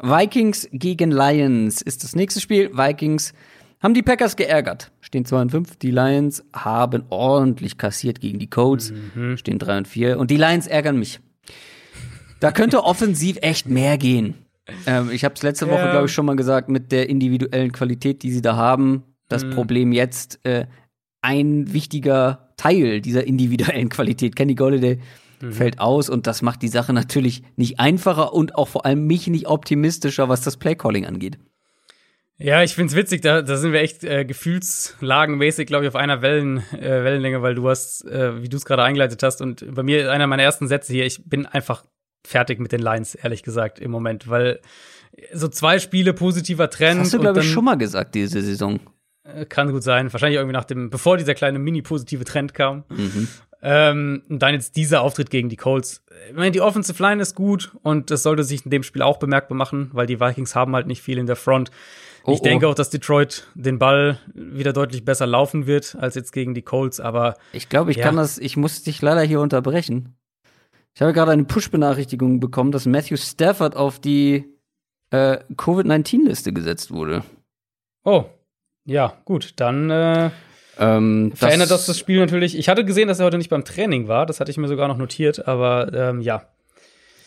Vikings gegen Lions ist das nächste Spiel. Vikings haben die Packers geärgert. Stehen 2 und 5. Die Lions haben ordentlich kassiert gegen die Colts. Mhm. Stehen 3 und 4. Und die Lions ärgern mich. Da könnte offensiv echt mehr gehen. Ähm, ich habe es letzte Woche, glaube ich, schon mal gesagt, mit der individuellen Qualität, die sie da haben. Das mhm. Problem jetzt, äh, ein wichtiger Teil dieser individuellen Qualität. Kenny Golladay mhm. fällt aus und das macht die Sache natürlich nicht einfacher und auch vor allem mich nicht optimistischer, was das Playcalling angeht. Ja, ich find's witzig, da, da sind wir echt äh, gefühlslagenmäßig, glaube ich, auf einer Wellen, äh, Wellenlänge, weil du hast, äh, wie du es gerade eingeleitet hast, und bei mir einer meiner ersten Sätze hier, ich bin einfach fertig mit den Lines, ehrlich gesagt, im Moment, weil so zwei Spiele positiver Trend. Das hast du, glaube ich, schon mal gesagt, diese Saison. Äh, kann gut sein. Wahrscheinlich irgendwie nach dem, bevor dieser kleine mini-positive Trend kam. Mhm. Ähm, und dann jetzt dieser Auftritt gegen die Colts. Ich meine, die Offensive Line ist gut und das sollte sich in dem Spiel auch bemerkbar machen, weil die Vikings haben halt nicht viel in der Front. Oh, ich denke oh. auch, dass Detroit den Ball wieder deutlich besser laufen wird als jetzt gegen die Colts, aber. Ich glaube, ich ja. kann das, ich muss dich leider hier unterbrechen. Ich habe gerade eine Push-Benachrichtigung bekommen, dass Matthew Stafford auf die äh, Covid-19-Liste gesetzt wurde. Oh, ja, gut, dann äh, ähm, verändert das, das Spiel natürlich. Ich hatte gesehen, dass er heute nicht beim Training war. Das hatte ich mir sogar noch notiert, aber ähm, ja.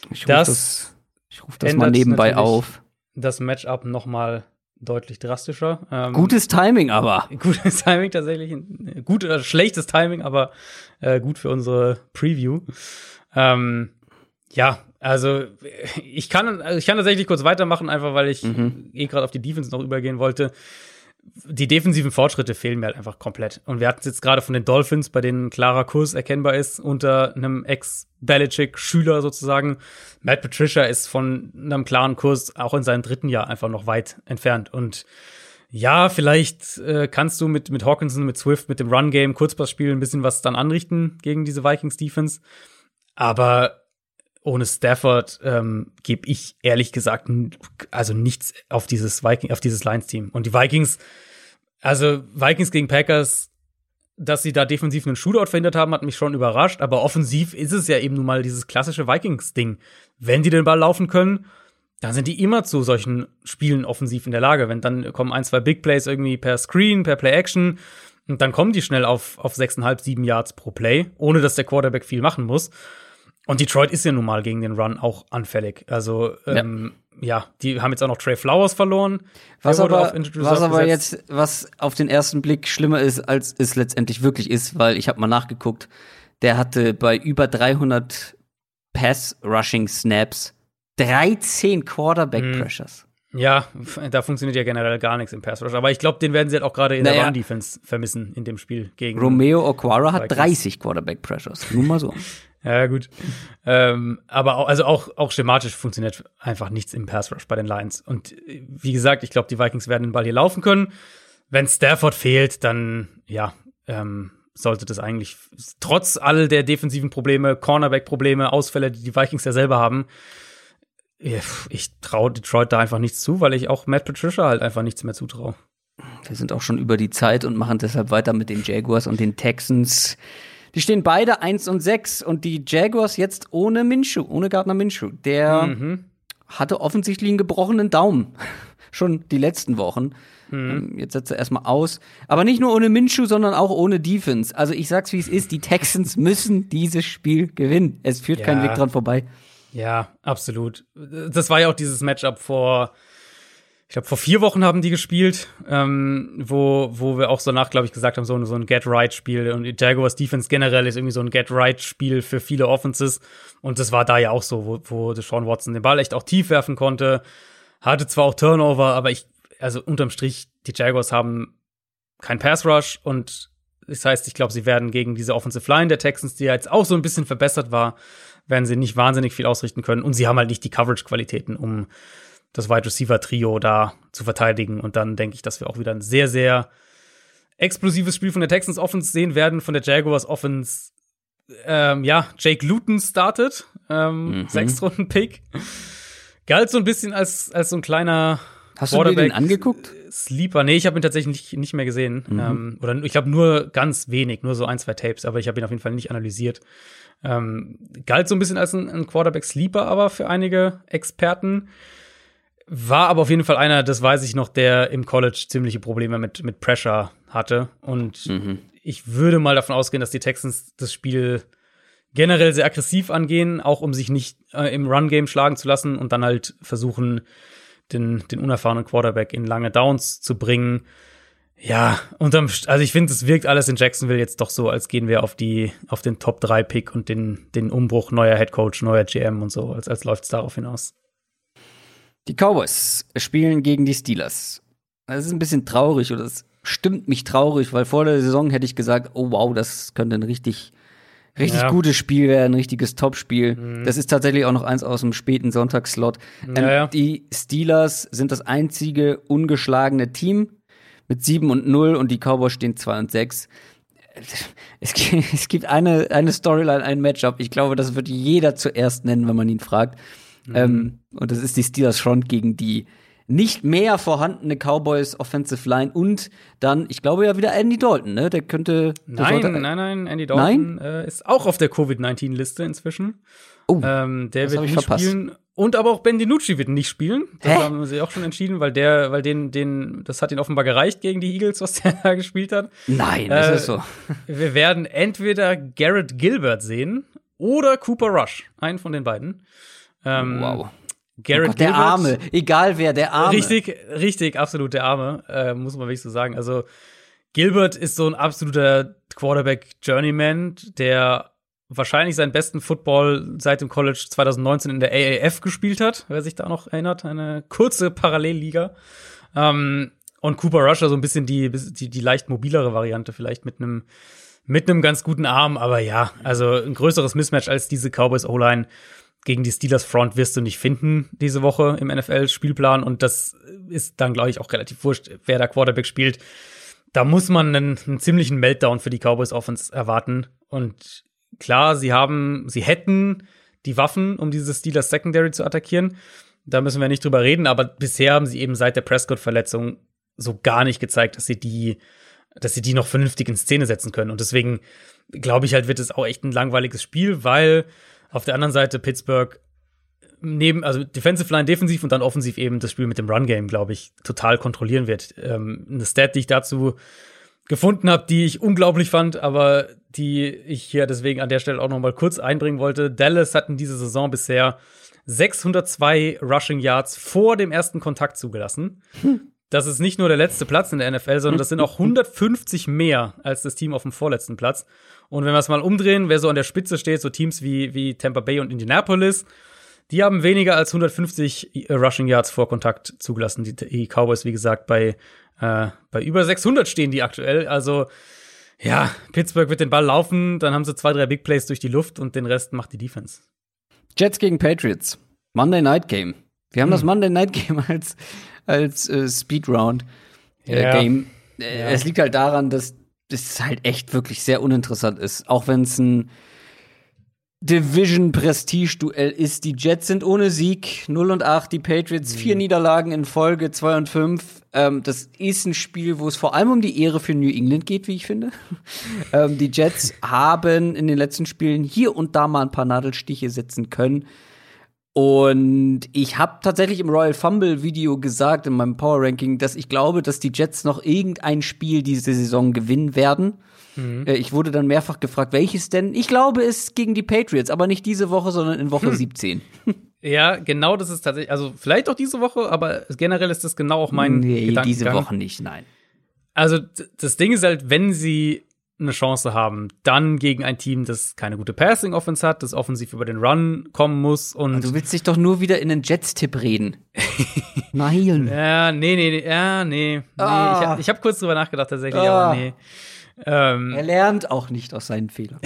Ich rufe das, ich ruf das mal nebenbei auf. Das Matchup noch mal deutlich drastischer. Ähm, gutes Timing aber. Gutes Timing tatsächlich. Gut, äh, schlechtes Timing, aber äh, gut für unsere Preview. Ähm, ja, also ich kann, also ich kann tatsächlich kurz weitermachen, einfach weil ich mhm. eh gerade auf die Defense noch übergehen wollte. Die defensiven Fortschritte fehlen mir halt einfach komplett. Und wir hatten es jetzt gerade von den Dolphins, bei denen klarer Kurs erkennbar ist, unter einem Ex-Belichick-Schüler sozusagen. Matt Patricia ist von einem klaren Kurs auch in seinem dritten Jahr einfach noch weit entfernt. Und ja, vielleicht äh, kannst du mit, mit Hawkinson, mit Swift, mit dem Run-Game, Kurzpassspiel ein bisschen was dann anrichten gegen diese Vikings-Defense. Aber ohne Stafford ähm, gebe ich ehrlich gesagt also nichts auf dieses Viking, auf dieses Lions-Team. Und die Vikings, also Vikings gegen Packers, dass sie da defensiv einen Shootout verhindert haben, hat mich schon überrascht. Aber offensiv ist es ja eben nun mal dieses klassische Vikings-Ding. Wenn die den Ball laufen können, dann sind die immer zu solchen Spielen offensiv in der Lage. Wenn dann kommen ein, zwei Big Plays irgendwie per Screen, per Play-Action, und dann kommen die schnell auf, auf 6,5, 7 Yards pro Play, ohne dass der Quarterback viel machen muss. Und Detroit ist ja nun mal gegen den Run auch anfällig. Also, ähm, ja. ja die haben jetzt auch noch Trey Flowers verloren. Was aber, was aber jetzt, was auf den ersten Blick schlimmer ist, als es letztendlich wirklich ist, weil ich habe mal nachgeguckt, der hatte bei über 300 Pass-Rushing-Snaps 13 Quarterback-Pressures. Hm. Ja, da funktioniert ja generell gar nichts im Pass Rush. Aber ich glaube, den werden sie halt auch gerade in naja. der Run-Defense vermissen in dem Spiel gegen. Romeo Okwara hat 30 Quarterback Pressures. Nur mal so. ja, gut. Ähm, aber auch, also auch, auch schematisch funktioniert einfach nichts im Pass Rush bei den Lions. Und wie gesagt, ich glaube, die Vikings werden den Ball hier laufen können. Wenn Stafford fehlt, dann, ja, ähm, sollte das eigentlich trotz all der defensiven Probleme, Cornerback-Probleme, Ausfälle, die die Vikings ja selber haben, ich traue Detroit da einfach nichts zu, weil ich auch Matt Patricia halt einfach nichts mehr zutraue. Wir sind auch schon über die Zeit und machen deshalb weiter mit den Jaguars und den Texans. Die stehen beide 1 und 6 und die Jaguars jetzt ohne Minshew, ohne Gardner Minshew. Der mhm. hatte offensichtlich einen gebrochenen Daumen. schon die letzten Wochen. Mhm. Jetzt setzt er erstmal aus. Aber nicht nur ohne Minshew, sondern auch ohne Defense. Also ich sag's wie es ist, die Texans müssen dieses Spiel gewinnen. Es führt ja. kein Weg dran vorbei. Ja, absolut. Das war ja auch dieses Matchup vor, ich glaube, vor vier Wochen haben die gespielt, ähm, wo, wo wir auch so nach, glaube ich, gesagt haben, so, so ein Get-Right-Spiel. Und die Jaguars Defense generell ist irgendwie so ein Get-Right-Spiel für viele Offenses. Und das war da ja auch so, wo, wo Deshaun Watson den Ball echt auch tief werfen konnte. Hatte zwar auch Turnover, aber ich, also unterm Strich, die Jaguars haben kein Pass-Rush und das heißt, ich glaube, sie werden gegen diese Offensive Line der Texans, die ja jetzt auch so ein bisschen verbessert war, werden sie nicht wahnsinnig viel ausrichten können. Und sie haben halt nicht die Coverage-Qualitäten, um das Wide Receiver-Trio da zu verteidigen. Und dann denke ich, dass wir auch wieder ein sehr, sehr explosives Spiel von der Texans Offense sehen werden, von der Jaguars Offense. Ähm, ja, Jake Luton startet, ähm, mhm. Sechstrunden-Pick. Galt so ein bisschen als, als so ein kleiner Hast du dir den angeguckt? Sleeper. Nee, ich habe ihn tatsächlich nicht, nicht mehr gesehen. Mhm. Ähm, oder ich habe nur ganz wenig, nur so ein, zwei Tapes, aber ich habe ihn auf jeden Fall nicht analysiert. Ähm, galt so ein bisschen als ein, ein Quarterback-Sleeper, aber für einige Experten. War aber auf jeden Fall einer, das weiß ich noch, der im College ziemliche Probleme mit, mit Pressure hatte. Und mhm. ich würde mal davon ausgehen, dass die Texans das Spiel generell sehr aggressiv angehen, auch um sich nicht äh, im Run-Game schlagen zu lassen und dann halt versuchen, den, den unerfahrenen Quarterback in lange Downs zu bringen. Ja, unterm, also ich finde, es wirkt alles in Jacksonville jetzt doch so, als gehen wir auf die, auf den Top 3 Pick und den, den Umbruch neuer Head Coach, neuer GM und so, als, als läuft es darauf hinaus. Die Cowboys spielen gegen die Steelers. Das ist ein bisschen traurig oder es stimmt mich traurig, weil vor der Saison hätte ich gesagt, oh wow, das könnte ein richtig, richtig ja. gutes Spiel werden, ein richtiges Topspiel. Mhm. Das ist tatsächlich auch noch eins aus dem späten Sonntagsslot. Ja, ähm, ja. Die Steelers sind das einzige ungeschlagene Team mit 7 und 0 und die Cowboys stehen 2 und 6. Es, es gibt eine, eine Storyline, ein Matchup. Ich glaube, das wird jeder zuerst nennen, wenn man ihn fragt. Mhm. Ähm, und das ist die Steelers Front gegen die nicht mehr vorhandene Cowboys Offensive Line und dann, ich glaube ja wieder Andy Dalton, ne? Der könnte. Der nein, sollte, nein, nein, Andy Dalton äh, ist auch auf der Covid-19-Liste inzwischen. Oh, ähm, der wird nicht verpasst. spielen. Und aber auch Ben DiNucci wird nicht spielen. Das Hä? haben sie auch schon entschieden, weil der, weil den, den, das hat ihn offenbar gereicht gegen die Eagles, was der da gespielt hat. Nein, das äh, ist so. Wir werden entweder Garrett Gilbert sehen oder Cooper Rush. Einen von den beiden. Ähm, wow. Garrett oh Gott, der Arme, egal wer, der Arme. Richtig, richtig, absolut der Arme, äh, muss man wirklich so sagen. Also Gilbert ist so ein absoluter Quarterback-Journeyman, der wahrscheinlich seinen besten Football seit dem College 2019 in der AAF gespielt hat, wer sich da noch erinnert, eine kurze Parallelliga. Ähm, Und Cooper Rusher so ein bisschen die, die, die leicht mobilere Variante, vielleicht mit einem mit einem ganz guten Arm. Aber ja, also ein größeres Mismatch als diese Cowboys O-Line gegen die Steelers Front wirst du nicht finden diese Woche im NFL-Spielplan. Und das ist dann, glaube ich, auch relativ wurscht, wer da Quarterback spielt. Da muss man einen, einen ziemlichen Meltdown für die Cowboys Offense erwarten. Und klar, sie haben, sie hätten die Waffen, um dieses Steelers Secondary zu attackieren. Da müssen wir nicht drüber reden, aber bisher haben sie eben seit der Prescott-Verletzung so gar nicht gezeigt, dass sie die, dass sie die noch vernünftig in Szene setzen können. Und deswegen glaube ich halt, wird es auch echt ein langweiliges Spiel, weil auf der anderen Seite Pittsburgh neben, also Defensive Line defensiv und dann offensiv eben das Spiel mit dem Run-Game, glaube ich, total kontrollieren wird. Ähm, eine Stat, die ich dazu gefunden habe, die ich unglaublich fand, aber die ich hier deswegen an der Stelle auch noch mal kurz einbringen wollte. Dallas hatten diese Saison bisher 602 Rushing Yards vor dem ersten Kontakt zugelassen. Das ist nicht nur der letzte Platz in der NFL, sondern das sind auch 150 mehr als das Team auf dem vorletzten Platz. Und wenn wir es mal umdrehen, wer so an der Spitze steht, so Teams wie, wie Tampa Bay und Indianapolis, die haben weniger als 150 Rushing Yards vor Kontakt zugelassen. Die, Cowboys, wie gesagt, bei, äh, bei über 600 stehen die aktuell. Also, ja, Pittsburgh wird den Ball laufen, dann haben sie zwei, drei Big Plays durch die Luft und den Rest macht die Defense. Jets gegen Patriots. Monday Night Game. Wir haben hm. das Monday Night Game als, als äh, Speed Round äh, ja. Game. Äh, ja. Es liegt halt daran, dass es halt echt wirklich sehr uninteressant ist. Auch wenn es ein Division-Prestige-Duell ist. Die Jets sind ohne Sieg, 0 und 8, die Patriots, vier mhm. Niederlagen in Folge, 2 und 5. Ähm, das ist ein Spiel, wo es vor allem um die Ehre für New England geht, wie ich finde. ähm, die Jets haben in den letzten Spielen hier und da mal ein paar Nadelstiche setzen können. Und ich habe tatsächlich im Royal Fumble Video gesagt in meinem Power Ranking, dass ich glaube, dass die Jets noch irgendein Spiel diese Saison gewinnen werden. Mhm. Äh, ich wurde dann mehrfach gefragt, welches denn? Ich glaube, es gegen die Patriots, aber nicht diese Woche, sondern in Woche hm. 17. Ja, genau, das ist tatsächlich, also vielleicht auch diese Woche, aber generell ist das genau auch mein nee, Gedankengang. diese Woche nicht, nein. Also das Ding ist halt, wenn sie eine Chance haben, dann gegen ein Team, das keine gute Passing Offense hat, das offensiv über den Run kommen muss und aber Du willst dich doch nur wieder in den Jets Tipp reden. Nein. Ja, nee, nee, nee, ja, nee. Ah. nee. Ich, ich habe kurz drüber nachgedacht tatsächlich, ah. aber nee. Ähm, er lernt auch nicht aus seinen Fehlern.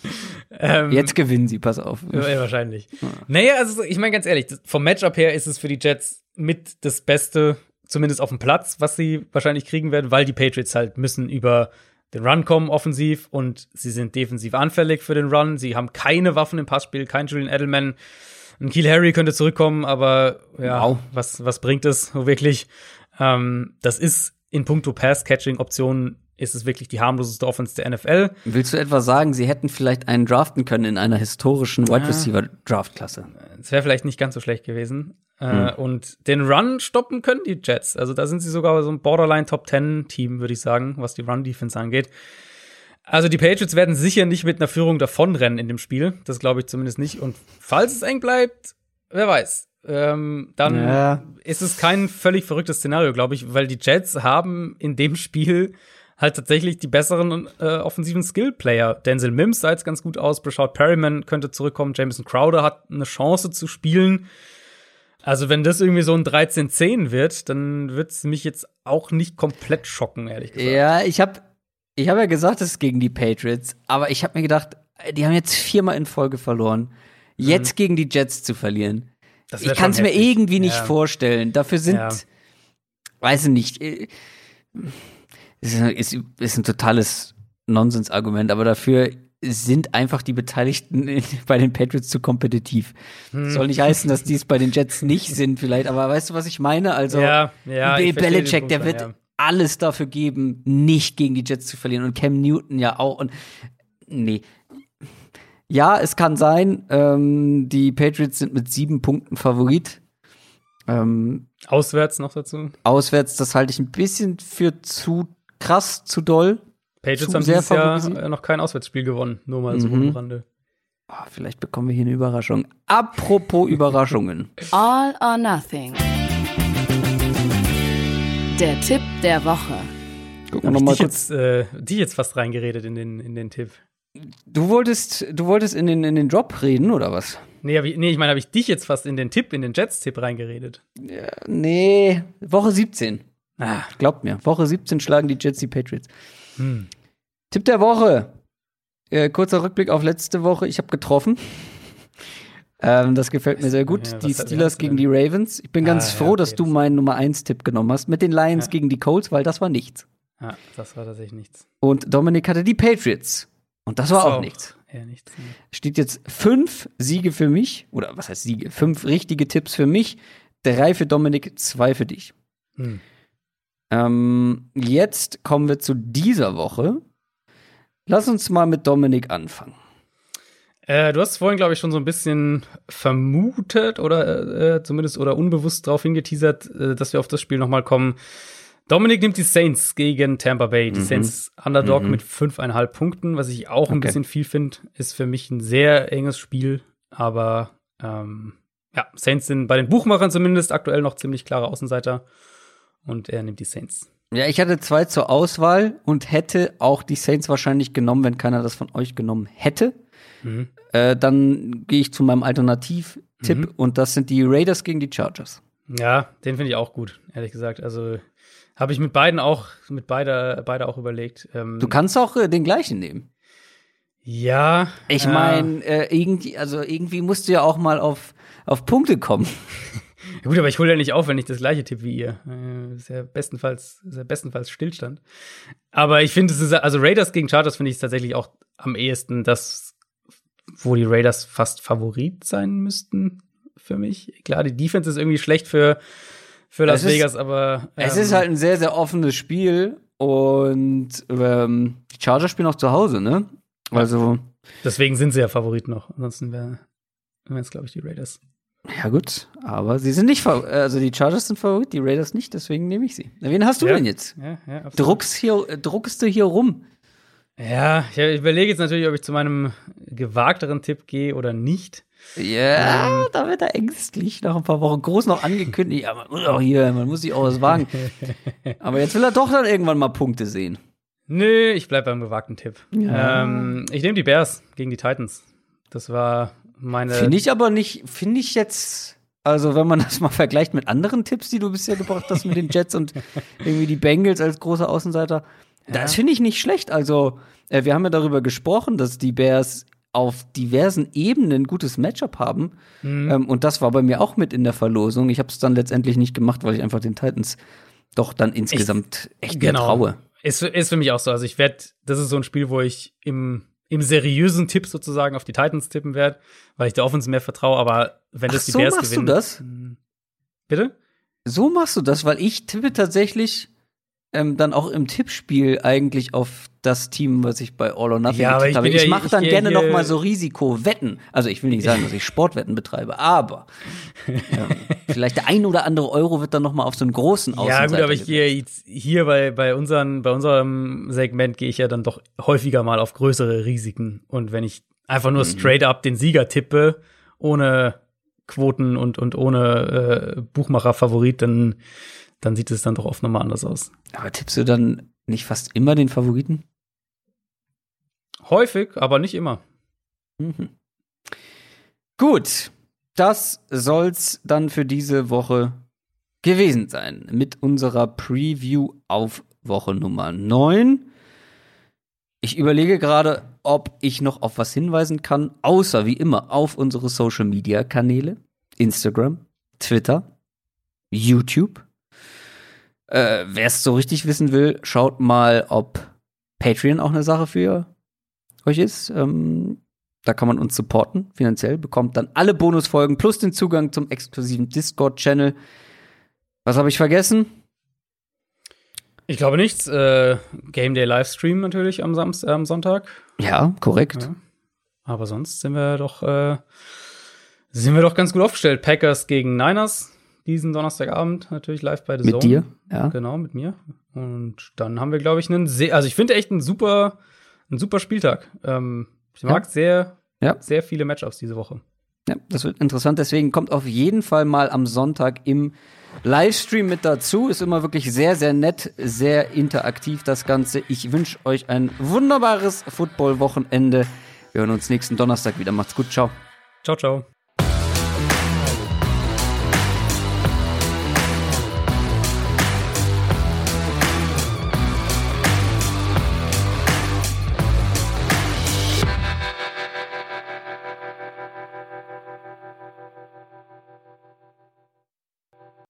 ähm, Jetzt gewinnen sie, pass auf. Ja, wahrscheinlich. Ja. Naja, also ich meine ganz ehrlich, vom Matchup her ist es für die Jets mit das Beste, zumindest auf dem Platz, was sie wahrscheinlich kriegen werden, weil die Patriots halt müssen über den Run kommen offensiv und sie sind defensiv anfällig für den Run. Sie haben keine Waffen im Passspiel, kein Julian Edelman. Ein Keel Harry könnte zurückkommen, aber ja, wow. was, was bringt es wirklich? Ähm, das ist in puncto Pass-Catching-Optionen ist es wirklich die harmloseste Offense der NFL. Willst du etwa sagen, sie hätten vielleicht einen draften können in einer historischen Wide Receiver Draft-Klasse? Das wäre vielleicht nicht ganz so schlecht gewesen. Äh, hm. Und den Run stoppen können die Jets. Also da sind sie sogar so ein Borderline Top 10 Team, würde ich sagen, was die Run Defense angeht. Also die Patriots werden sicher nicht mit einer Führung davonrennen in dem Spiel. Das glaube ich zumindest nicht. Und falls es eng bleibt, wer weiß. Ähm, dann ja. ist es kein völlig verrücktes Szenario, glaube ich, weil die Jets haben in dem Spiel halt tatsächlich die besseren äh, offensiven Skill-Player. Denzel Mims sah jetzt ganz gut aus, Brashard Perryman könnte zurückkommen, Jameson Crowder hat eine Chance zu spielen. Also, wenn das irgendwie so ein 13-10 wird, dann wird es mich jetzt auch nicht komplett schocken, ehrlich gesagt. Ja, ich habe ich hab ja gesagt, es ist gegen die Patriots, aber ich habe mir gedacht, die haben jetzt viermal in Folge verloren. Jetzt mhm. gegen die Jets zu verlieren. Ich kann es mir irgendwie nicht ja. vorstellen. Dafür sind, ja. weiß ich nicht, äh, ist, ist, ist ein totales Nonsensargument, aber dafür sind einfach die Beteiligten bei den Patriots zu kompetitiv. Hm. Soll nicht heißen, dass die es bei den Jets nicht sind, vielleicht, aber weißt du, was ich meine? Also, ja, ja, Bill Belichick, der wird ja. alles dafür geben, nicht gegen die Jets zu verlieren und Cam Newton ja auch. Und nee. Ja, es kann sein, ähm, die Patriots sind mit sieben Punkten Favorit. Ähm, auswärts noch dazu? Auswärts, das halte ich ein bisschen für zu krass zu doll. Patriots haben dieses Jahr noch kein Auswärtsspiel gewonnen, nur mal so mhm. am Rande. Oh, vielleicht bekommen wir hier eine Überraschung. Apropos Überraschungen. All or nothing. Der Tipp der Woche. Gucken wir mal kurz. Jetzt, äh, die jetzt fast reingeredet in den, in den Tipp. Du wolltest, du wolltest in den, in den Drop reden, oder was? Nee, ich, nee ich meine, habe ich dich jetzt fast in den Tipp, in den Jets-Tipp reingeredet? Ja, nee, Woche 17. Ah. Glaubt mir, Woche 17 schlagen die Jets die Patriots. Hm. Tipp der Woche. Äh, kurzer Rückblick auf letzte Woche. Ich habe getroffen. Ähm, das gefällt mir sehr gut. Ja, die Steelers gegen die Ravens. Ich bin ah, ganz froh, ja, okay, dass du meinen Nummer 1 Tipp genommen hast mit den Lions ja. gegen die Colts, weil das war nichts. Ja, das war tatsächlich nichts. Und Dominik hatte die Patriots. Und das war auch, auch nichts. nichts ne. Steht jetzt fünf Siege für mich, oder was heißt Siege? Fünf richtige Tipps für mich, drei für Dominik, zwei für dich. Hm. Ähm, jetzt kommen wir zu dieser Woche. Lass uns mal mit Dominik anfangen. Äh, du hast vorhin, glaube ich, schon so ein bisschen vermutet oder äh, zumindest oder unbewusst darauf hingeteasert, äh, dass wir auf das Spiel nochmal kommen. Dominik nimmt die Saints gegen Tampa Bay. Die mhm. Saints Underdog mhm. mit fünfeinhalb Punkten, was ich auch ein okay. bisschen viel finde, ist für mich ein sehr enges Spiel. Aber ähm, ja, Saints sind bei den Buchmachern zumindest aktuell noch ziemlich klare Außenseiter. Und er nimmt die Saints. Ja, ich hatte zwei zur Auswahl und hätte auch die Saints wahrscheinlich genommen, wenn keiner das von euch genommen hätte. Mhm. Äh, dann gehe ich zu meinem Alternativ-Tipp mhm. und das sind die Raiders gegen die Chargers. Ja, den finde ich auch gut, ehrlich gesagt. Also habe ich mit beiden auch, mit beider, beide auch überlegt. Ähm, du kannst auch äh, den gleichen nehmen. Ja. Ich meine, äh, irgendwie, also irgendwie musst du ja auch mal auf, auf Punkte kommen. Ja, gut, aber ich hole ja nicht auf, wenn ich das gleiche tippe wie ihr. Äh, ist ja bestenfalls, ist ja bestenfalls Stillstand. Aber ich finde, es ist, also Raiders gegen Chargers finde ich tatsächlich auch am ehesten das, wo die Raiders fast Favorit sein müssten für mich. Klar, die Defense ist irgendwie schlecht für, für Las es Vegas, aber. Ähm, es ist halt ein sehr, sehr offenes Spiel und ähm, die Chargers spielen auch zu Hause, ne? Also. Deswegen sind sie ja Favorit noch. Ansonsten wären es, glaube ich, die Raiders. Ja, gut, aber sie sind nicht Favorit. Also die Chargers sind Favorit, die Raiders nicht, deswegen nehme ich sie. Wen hast du ja, denn jetzt? Ja, ja, Druckst, hier, druckst du hier rum? Ja, ich überlege jetzt natürlich, ob ich zu meinem gewagteren Tipp gehe oder nicht. Ja, ähm, da wird er ängstlich nach ein paar Wochen groß noch angekündigt. Ja, man muss auch hier, man muss sich auch was wagen. Aber jetzt will er doch dann irgendwann mal Punkte sehen. Nö, ich bleib beim gewagten Tipp. Ja. Ähm, ich nehme die Bears gegen die Titans. Das war meine. Finde ich aber nicht, finde ich jetzt, also wenn man das mal vergleicht mit anderen Tipps, die du bisher gebracht hast mit den Jets und irgendwie die Bengals als großer Außenseiter, ja. das finde ich nicht schlecht. Also, äh, wir haben ja darüber gesprochen, dass die Bears auf diversen Ebenen ein gutes Matchup haben. Mhm. Ähm, und das war bei mir auch mit in der Verlosung. Ich habe es dann letztendlich nicht gemacht, weil ich einfach den Titans doch dann insgesamt ich, echt genau. traue. Ist, ist für mich auch so. Also ich werde, das ist so ein Spiel, wo ich im, im seriösen Tipp sozusagen auf die Titans tippen werde, weil ich der Offense mehr vertraue. Aber wenn das Ach, die so Bears machst gewinnen. Du das? Hm. Bitte? So machst du das, weil ich tippe tatsächlich ähm, dann auch im Tippspiel eigentlich auf das Team, was ich bei All or Nothing ja, getippt habe. Ich, ich mache dann ich gerne noch mal so Risikowetten. Also ich will nicht sagen, dass ich Sportwetten betreibe, aber ähm, vielleicht der ein oder andere Euro wird dann noch mal auf so einen großen Außenseiter Ja gut, aber ich gehe hier bei, bei, unseren, bei unserem Segment gehe ich ja dann doch häufiger mal auf größere Risiken. Und wenn ich einfach nur mhm. straight up den Sieger tippe, ohne Quoten und, und ohne äh, Buchmacher-Favorit, dann dann sieht es dann doch oft nochmal anders aus. Aber tippst du dann nicht fast immer den Favoriten? Häufig, aber nicht immer. Mhm. Gut, das soll's dann für diese Woche gewesen sein mit unserer Preview auf Woche Nummer 9. Ich überlege gerade, ob ich noch auf was hinweisen kann, außer wie immer auf unsere Social Media Kanäle, Instagram, Twitter, YouTube äh, Wer es so richtig wissen will, schaut mal, ob Patreon auch eine Sache für euch ist. Ähm, da kann man uns supporten, finanziell, bekommt dann alle Bonusfolgen plus den Zugang zum exklusiven Discord-Channel. Was habe ich vergessen? Ich glaube nichts. Äh, Game Day Livestream natürlich am Samstag, äh, am Sonntag. Ja, korrekt. Ja. Aber sonst sind wir doch äh, sind wir doch ganz gut aufgestellt. Packers gegen Niners diesen Donnerstagabend natürlich live bei The Mit Zone. dir? Ja. Genau, mit mir. Und dann haben wir, glaube ich, einen sehr, also ich finde echt einen super, einen super Spieltag. Ähm, ich mag ja. sehr, ja. sehr viele Matchups diese Woche. Ja, das wird interessant. Deswegen kommt auf jeden Fall mal am Sonntag im Livestream mit dazu. Ist immer wirklich sehr, sehr nett, sehr interaktiv das Ganze. Ich wünsche euch ein wunderbares Football-Wochenende. Wir hören uns nächsten Donnerstag wieder. Macht's gut. Ciao. Ciao, ciao.